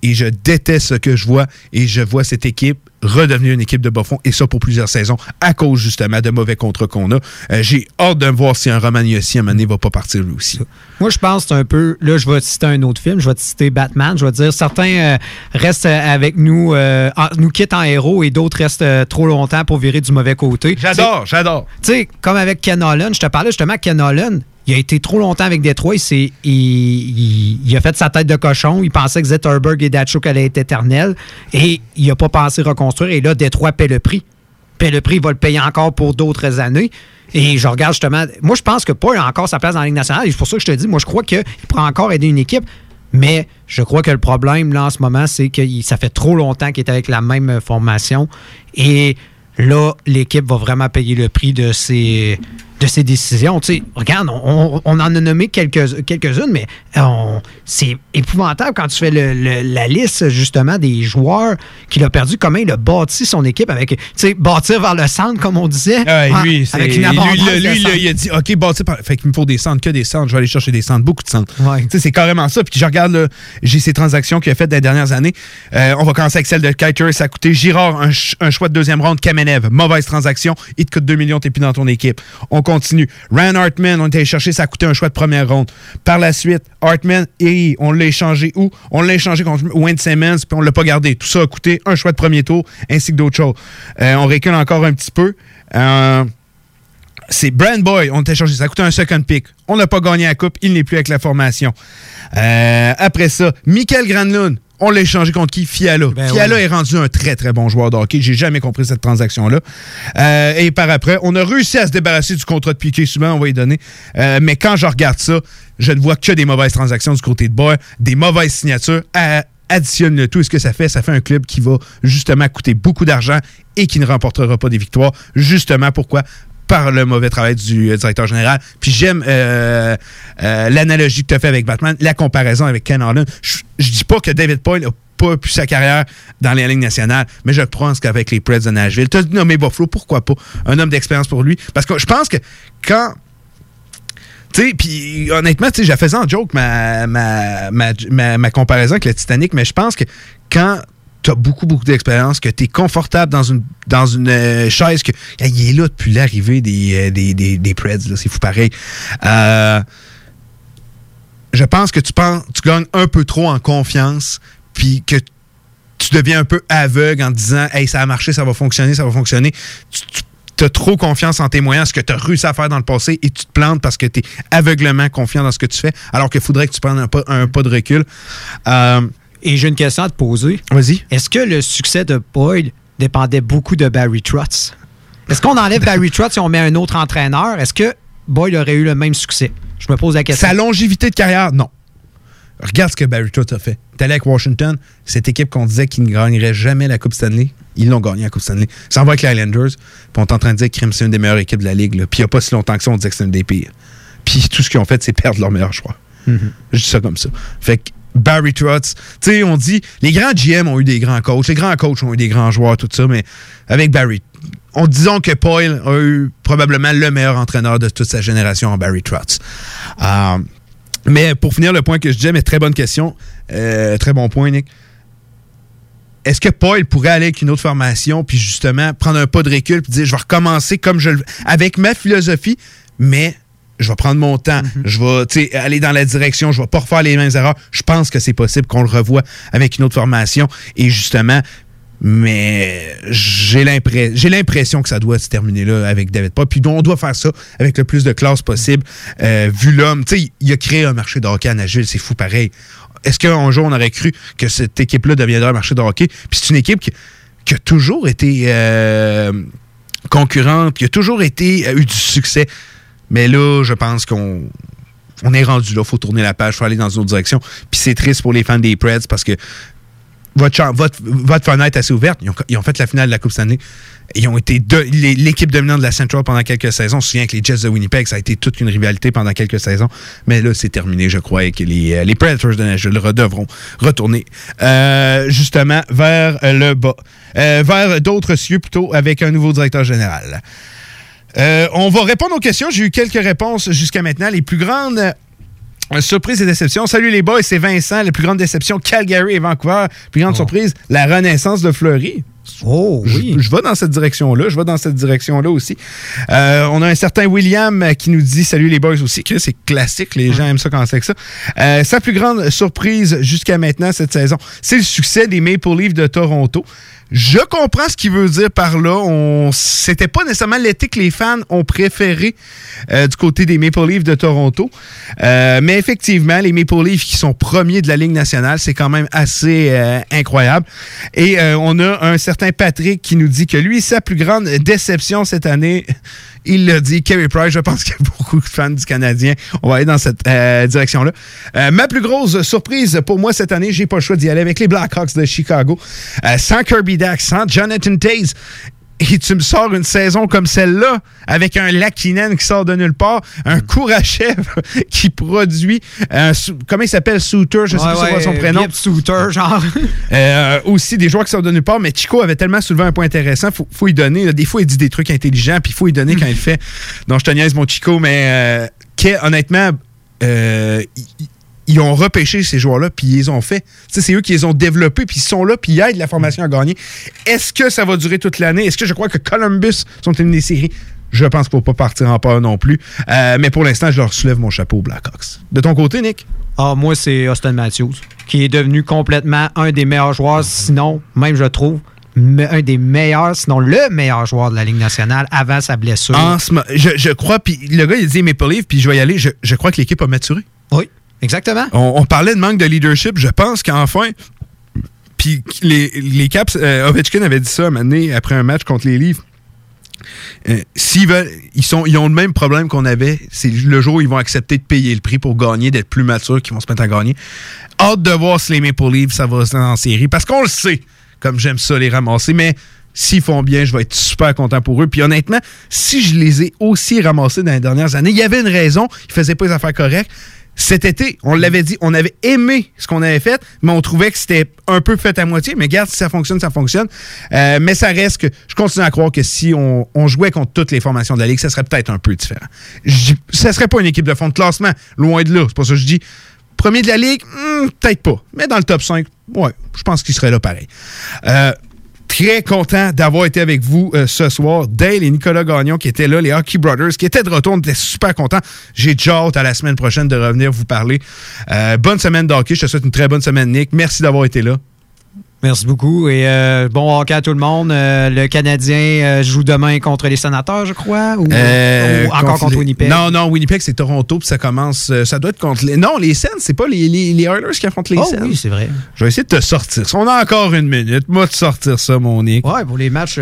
et je déteste ce que je vois et je vois cette équipe redevenir une équipe de bas fond et ça pour plusieurs saisons à cause justement de mauvais contrats qu'on a. Euh, J'ai hâte de voir si un Roman Yossi à un moment donné, va pas partir lui aussi. Moi, je pense que c'est un peu. Là, je vais te citer un autre film. Je vais te citer Batman. Je vais te dire certains euh, restent euh, avec nous, euh, en- nous quittent en héros et d'autres restent trop longtemps pour virer du mauvais côté. J'adore, j'adore. Tu sais, comme avec Ken Holland, je te parlais justement Ken Holland. Il a été trop longtemps avec Détroit. Il, il, a fait sa tête de cochon. Il pensait que Zetterberg et Datchuk allaient être éternels. Et il n'a pas pensé reconstruire. Et là, Détroit paie le prix. Paie le prix, il va le payer encore pour d'autres années. Et je regarde justement. Moi, je pense que Paul a encore sa place dans la Ligue nationale. Et c'est pour ça que je te dis, moi, je crois qu'il pourra encore aider une équipe. Mais je crois que le problème, là, en ce moment, c'est que ça fait trop longtemps qu'il est avec la même formation. Et là, l'équipe va vraiment payer le prix de ses, de ses décisions. Tu sais, regarde, on, en a nommé quelques, quelques-unes, mais on- c'est épouvantable quand tu fais le- le- la liste, justement, des joueurs qu'il a perdu, comment il a bâti son équipe avec, tu sais, bâtir vers le centre, comme on disait. Ouais, en- lui, c'est- avec une lui, lui, centres. il a dit OK, bâti par. Fait qu'il me faut des centres, que des centres. Je vais aller chercher des centres, beaucoup de centres. Tu sais, C'est carrément ça. Puis je regarde, là, j'ai ces transactions qu'il a faites dans les dernières années. Euh, on va commencer avec celle de Kiter. Ça a coûté Girard, un, un choix de deuxième ronde. Kamenev, mauvaise transaction. Il te coûte 2 millions, t'es plus dans ton équipe. On continue. Ryan Hartman, on est allé chercher, ça a coûté un choix de première ronde. Par la suite, Hartman, et on l'a échangé où? On l'a échangé contre Wayne Simmons, puis on l'a pas gardé. Tout ça a coûté un choix de premier tour, ainsi que d'autres choses. Euh, on recule encore un petit peu. Euh, c'est Brand Boy, on t'a changé, ça a coûté un second pick. On n'a pas gagné la coupe, il n'est plus avec la formation. Euh, après ça, Michael Granlund, On l'a échangé contre qui? Fiala. Fiala oui. est rendu un très, très bon joueur de hockey. J'ai jamais compris cette transaction-là. Euh, et par après, on a réussi à se débarrasser du contrat de Piqué. Souvent, on va y donner. Euh, mais quand je regarde ça, je ne vois que des mauvaises transactions du côté de Boy, des mauvaises signatures. À- additionne le tout. Et ce que ça fait, ça fait un club qui va justement coûter beaucoup d'argent et qui ne remportera pas des victoires. Justement, pourquoi? Par le mauvais travail du euh, directeur général. Puis j'aime euh, euh, l'analogie que tu as fait avec Batman, la comparaison avec Ken Holland. Je je dis pas que David Poyle n'a pas pu sa carrière dans les lignes nationales, mais je pense qu'avec les Preds de Nashville, tu as nommé Buffalo, pourquoi pas? Un homme d'expérience pour lui. Parce que je pense que quand tu sais, puis honnêtement, tu sais, j'ai en joke, ma comparaison avec le Titanic, mais je pense que quand tu as beaucoup, beaucoup d'expérience, que tu es confortable dans une, dans une euh, chaise, que il est là depuis l'arrivée des, euh, des, des, des Preds, c'est fou pareil. Euh, je pense que tu, penses, tu gagnes un peu trop en confiance, puis que tu deviens un peu aveugle en disant Hey, ça a marché, ça va fonctionner, ça va fonctionner. Tu, as trop confiance en tes moyens, ce que tu as réussi à faire dans le passé, et tu te plantes parce que tu es aveuglement confiant dans ce que tu fais, alors qu'il faudrait que tu prennes un pas, un pas de recul. Et j'ai une question à te poser. Vas-y. Est-ce que le succès de Boyd dépendait beaucoup de Barry Trotz? Est-ce qu'on enlève Barry Trotz et on met un autre entraîneur? Est-ce que Boyd aurait eu le même succès? Je me pose la question. Sa longévité de carrière, non. Regarde ce que Barry Trotz a fait. T'es allé avec Washington, cette équipe qu'on disait qu'il ne gagnerait jamais la Coupe Stanley, ils l'ont gagné la Coupe Stanley. Ça en va avec les Islanders, puis on est en train de dire que c'est une des meilleures équipes de la Ligue. là. Puis il n'y a pas si longtemps que ça, on disait que c'est une des pires. Puis tout ce qu'ils ont fait, c'est perdre leur meilleur choix. Je dis ça comme ça. Fait que Barry Trotz, tu sais, on dit, les grands GM ont eu des grands coachs, les grands coachs ont eu des grands joueurs, tout ça, mais avec Barry, on disons que Poyle a eu probablement le meilleur entraîneur de toute sa génération en Barry Trotz. Euh, mais pour finir le point que je disais, mais très bonne question, euh, très bon point, Nick. Est-ce que Paul pourrait aller avec une autre formation puis justement prendre un pas de recul puis dire je vais recommencer comme je le avec ma philosophie, mais je vais prendre mon temps, je vais aller dans la direction, je vais pas refaire les mêmes erreurs. Je pense que c'est possible qu'on le revoie avec une autre formation et justement mais j'ai l'impression que ça doit se terminer là avec David Paul. Puis on doit faire ça avec le plus de classe possible. Euh, vu l'homme, tu sais, il a créé un marché de hockey à Nashville, c'est fou pareil. Est-ce qu'un jour on aurait cru que cette équipe-là deviendrait un marché de hockey? Puis c'est une équipe qui, qui a toujours été euh, concurrente, qui a toujours été a eu du succès. Mais là, je pense qu'on on est rendu là. Il faut tourner la page, il faut aller dans une autre direction. Puis c'est triste pour les fans des Preds parce que votre, votre, votre fenêtre est assez ouverte. Ils ont, fait la finale de la Coupe Stanley. Ils ont été l'équipe dominante de la Central pendant quelques saisons. On se souvient que les Jets de Winnipeg, ça a été toute une rivalité pendant quelques saisons. Mais là, c'est terminé, je crois, et que les, euh, les Predators de Nashville devront retourner euh, justement vers le bas. Euh, vers d'autres cieux, plutôt, avec un nouveau directeur général. Euh, on va répondre aux questions. J'ai eu quelques réponses jusqu'à maintenant. Les plus grandes euh, surprises et déceptions. Salut les boys, c'est Vincent. Les plus grandes déceptions, Calgary et Vancouver. Plus grande surprise, la renaissance de Fleury. Oh oui. Je, je vais dans cette direction-là. Je vais dans cette direction-là aussi. Euh, on a un certain William qui nous dit Salut les boys aussi. C'est classique. Les gens aiment ça quand c'est que ça. Euh, sa plus grande surprise jusqu'à maintenant cette saison, c'est le succès des Maple Leafs de Toronto. Je comprends ce qu'il veut dire par là. On, c'était pas nécessairement l'été que les fans ont préféré euh, du côté des Maple Leafs de Toronto. Euh, mais effectivement, les Maple Leafs qui sont premiers de la Ligue nationale, c'est quand même assez euh, incroyable. Et euh, on a un certain Patrick qui nous dit que lui, sa plus grande déception cette année, il l'a dit, Kerry Price, je pense qu'il y a *laughs* beaucoup de fans du Canadien. On va aller dans cette euh, direction-là. Euh, ma plus grosse surprise pour moi cette année, j'ai pas le choix d'y aller avec les Blackhawks de Chicago. Euh, sans Kirby Dax, sans Jonathan Taze. Et tu me sors une saison comme celle-là, avec un Lakinen qui sort de nulle part, un Kourachev *laughs* qui produit, un, comment il s'appelle, Souter, je sais Ouais, pas quoi son prénom. Souter, genre. *laughs* Euh, aussi des joueurs qui sortent de nulle part, mais Chico avait tellement soulevé un point intéressant, faut, faut y donner. là. des fois, il dit des trucs intelligents, puis il faut y donner quand il *laughs* fait. Donc, je te niaise, mon Chico, mais euh, honnêtement, euh, ils ont repêché ces joueurs-là, puis ils les ont fait. C'est eux qui les ont développés, puis ils sont là, puis ils aident la formation à gagner. Est-ce que ça va durer toute l'année? Est-ce que je crois que Columbus sont une des séries? Je pense qu'il ne faut pas partir en peur non plus. Euh, mais pour l'instant, je leur soulève mon chapeau aux Blackhawks. De ton côté, Nick? Ah, moi, c'est Austin Matthews, qui est devenu complètement un des meilleurs joueurs, sinon, même je trouve, un des meilleurs, sinon le meilleur joueur de la Ligue nationale avant sa blessure. En ce je, je crois, puis le gars, il dit Maple Leaf, puis je vais y aller. Je, je crois que l'équipe a maturé. Oui, exactement. On, parlait de manque de leadership. Je pense qu'enfin, Puis les, les Caps, euh, Ovechkin avait dit ça un donné, après un match contre les Leafs. Euh, s'ils veulent, ils, sont, ils ont le même problème qu'on avait. C'est le jour où ils vont accepter de payer le prix pour gagner, d'être plus matures, qu'ils vont se mettre à gagner. Hâte de voir si les Maple Leafs, ça va en série. Parce qu'on le sait, comme j'aime ça les ramasser, mais s'ils font bien, je vais être super content pour eux. Puis honnêtement, si je les ai aussi ramassés dans les dernières années, il y avait une raison, ils faisaient pas les affaires correctes. Cet été, on l'avait dit, on avait aimé ce qu'on avait fait, mais on trouvait que c'était un peu fait à moitié. Mais regarde, si ça fonctionne, ça fonctionne. Euh, mais ça reste que je continue à croire que si on, jouait contre toutes les formations de la Ligue, ça serait peut-être un peu différent. Je- Ça serait pas une équipe de fond de classement, loin de là. C'est pas ça que je dis. Premier de la Ligue, hmm, peut-être pas. Mais dans le top 5, ouais, je pense qu'il serait là pareil. Euh, Très content d'avoir été avec vous euh, ce soir. Dale et Nicolas Gagnon qui étaient là, les Hockey Brothers, qui étaient de retour. On était super contents. J'ai déjà hâte à la semaine prochaine de revenir vous parler. Euh, bonne semaine d'hockey. Je te souhaite une très bonne semaine, Nick. Merci d'avoir été là. Merci beaucoup et euh, bon hockey à tout le monde. Euh, le Canadien euh, joue demain contre les sénateurs, je crois, ou, Euh, ou encore contre les- Winnipeg. Non, non, Winnipeg, c'est Toronto, puis ça commence. ça doit être contre les. Non, les Sens, c'est pas les, les, les Oilers qui affrontent les Oh Sens. oui, c'est vrai. Je vais essayer de te sortir. ça. On a encore une minute. Moi, de sortir ça, mon Nick. Ouais, pour les matchs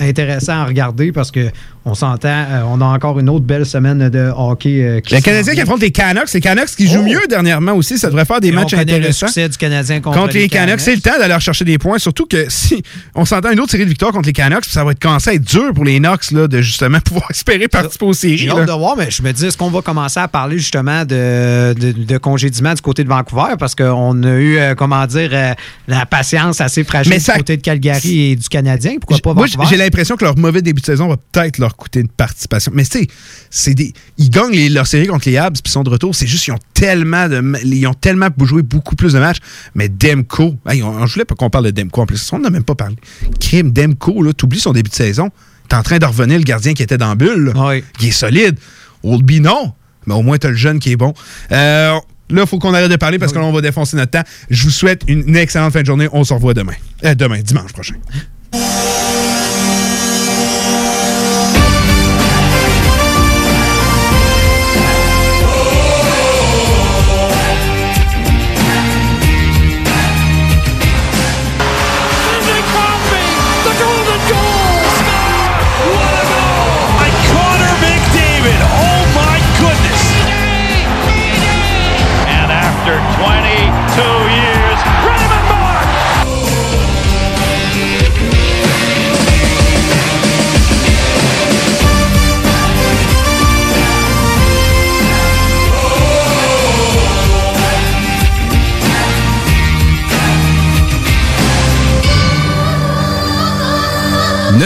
intéressants à regarder parce que on s'entend, on a encore une autre belle semaine de hockey. qui Le Canadien qui affronte les Canucks. Les Canucks qui jouent mieux dernièrement aussi. Ça devrait faire des Et matchs on connaît le intéressants. succès du Canadien contre, contre les Canucks, c'est le temps d'aller chercher des points. Surtout que *laughs* si on s'entend une autre série de victoires contre les Canucks, ça va être commencer à être dur pour les Knox là, de justement *laughs* pouvoir espérer participer aux séries. J'ai là. hâte de voir, mais je me dis, est-ce qu'on va commencer à parler justement de, de, de congédiement du côté de Vancouver? Parce qu'on a eu, euh, comment dire, euh, la patience assez fragile Mais du côté de Calgary et du Canadien. Pourquoi pas Moi, Vancouver? j'ai l'impression que leur mauvais début de saison va peut-être leur coûter une participation. Mais tu sais, c'est des, ils gagnent les- leur série contre les Habs puis ils sont de retour. C'est juste qu'ils ont tellement de, ils ont tellement joué beaucoup plus de matchs. Mais Demko, hey, on, je voulais pas qu'on parle de Demko en plus. On n'a même pas parlé. Crime Demko, là, t'oublies son début de saison. T'es en train de revenir le gardien qui était dans la bulle. là. Il est solide. Oldby, non. Mais au moins, t'as le jeune qui est bon. Euh, Là, il faut qu'on arrête de parler parce que là, on va défoncer notre temps. Je vous souhaite une, une excellente fin de journée. On se revoit demain. Euh, demain, dimanche prochain.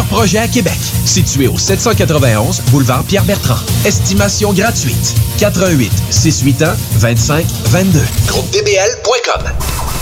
projets à Québec. Situé au 791 boulevard Pierre-Bertrand. Estimation gratuite. 88 681 25 22. GroupeDBL.com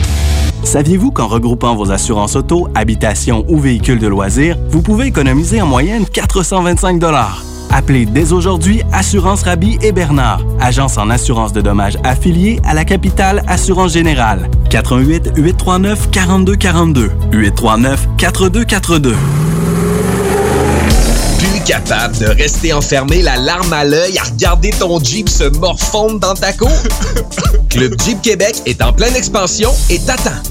Saviez-vous qu'en regroupant vos assurances auto, habitation ou véhicules de loisirs, vous pouvez économiser en moyenne 425 Appelez dès aujourd'hui Assurance Rabi et Bernard, agence en assurance de dommages affiliée à la capitale Assurance Générale. 88 839 4242 839 4242. Plus capable de rester enfermé la larme à l'œil à regarder ton Jeep se morfondre dans ta cour? *laughs* Club Jeep Québec est en pleine expansion et t'attend.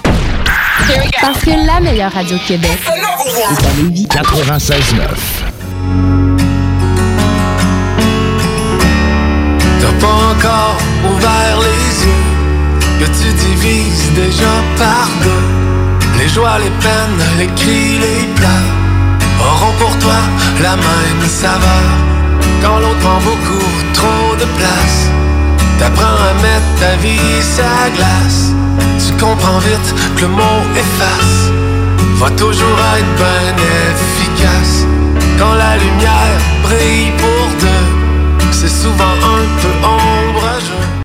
Parce que la meilleure radio de Québec, c'est à Lévis. 96.9. T'as pas encore ouvert les yeux Que tu divises déjà par deux Les joies, les peines, les cris, les pleurs Auront pour toi la même saveur Quand l'autre prend beaucoup trop de place T'apprends à mettre ta vie sa glace Tu comprends vite que le mot efface Va toujours être bien efficace Quand la lumière brille pour deux c'est souvent un peu ombrageux.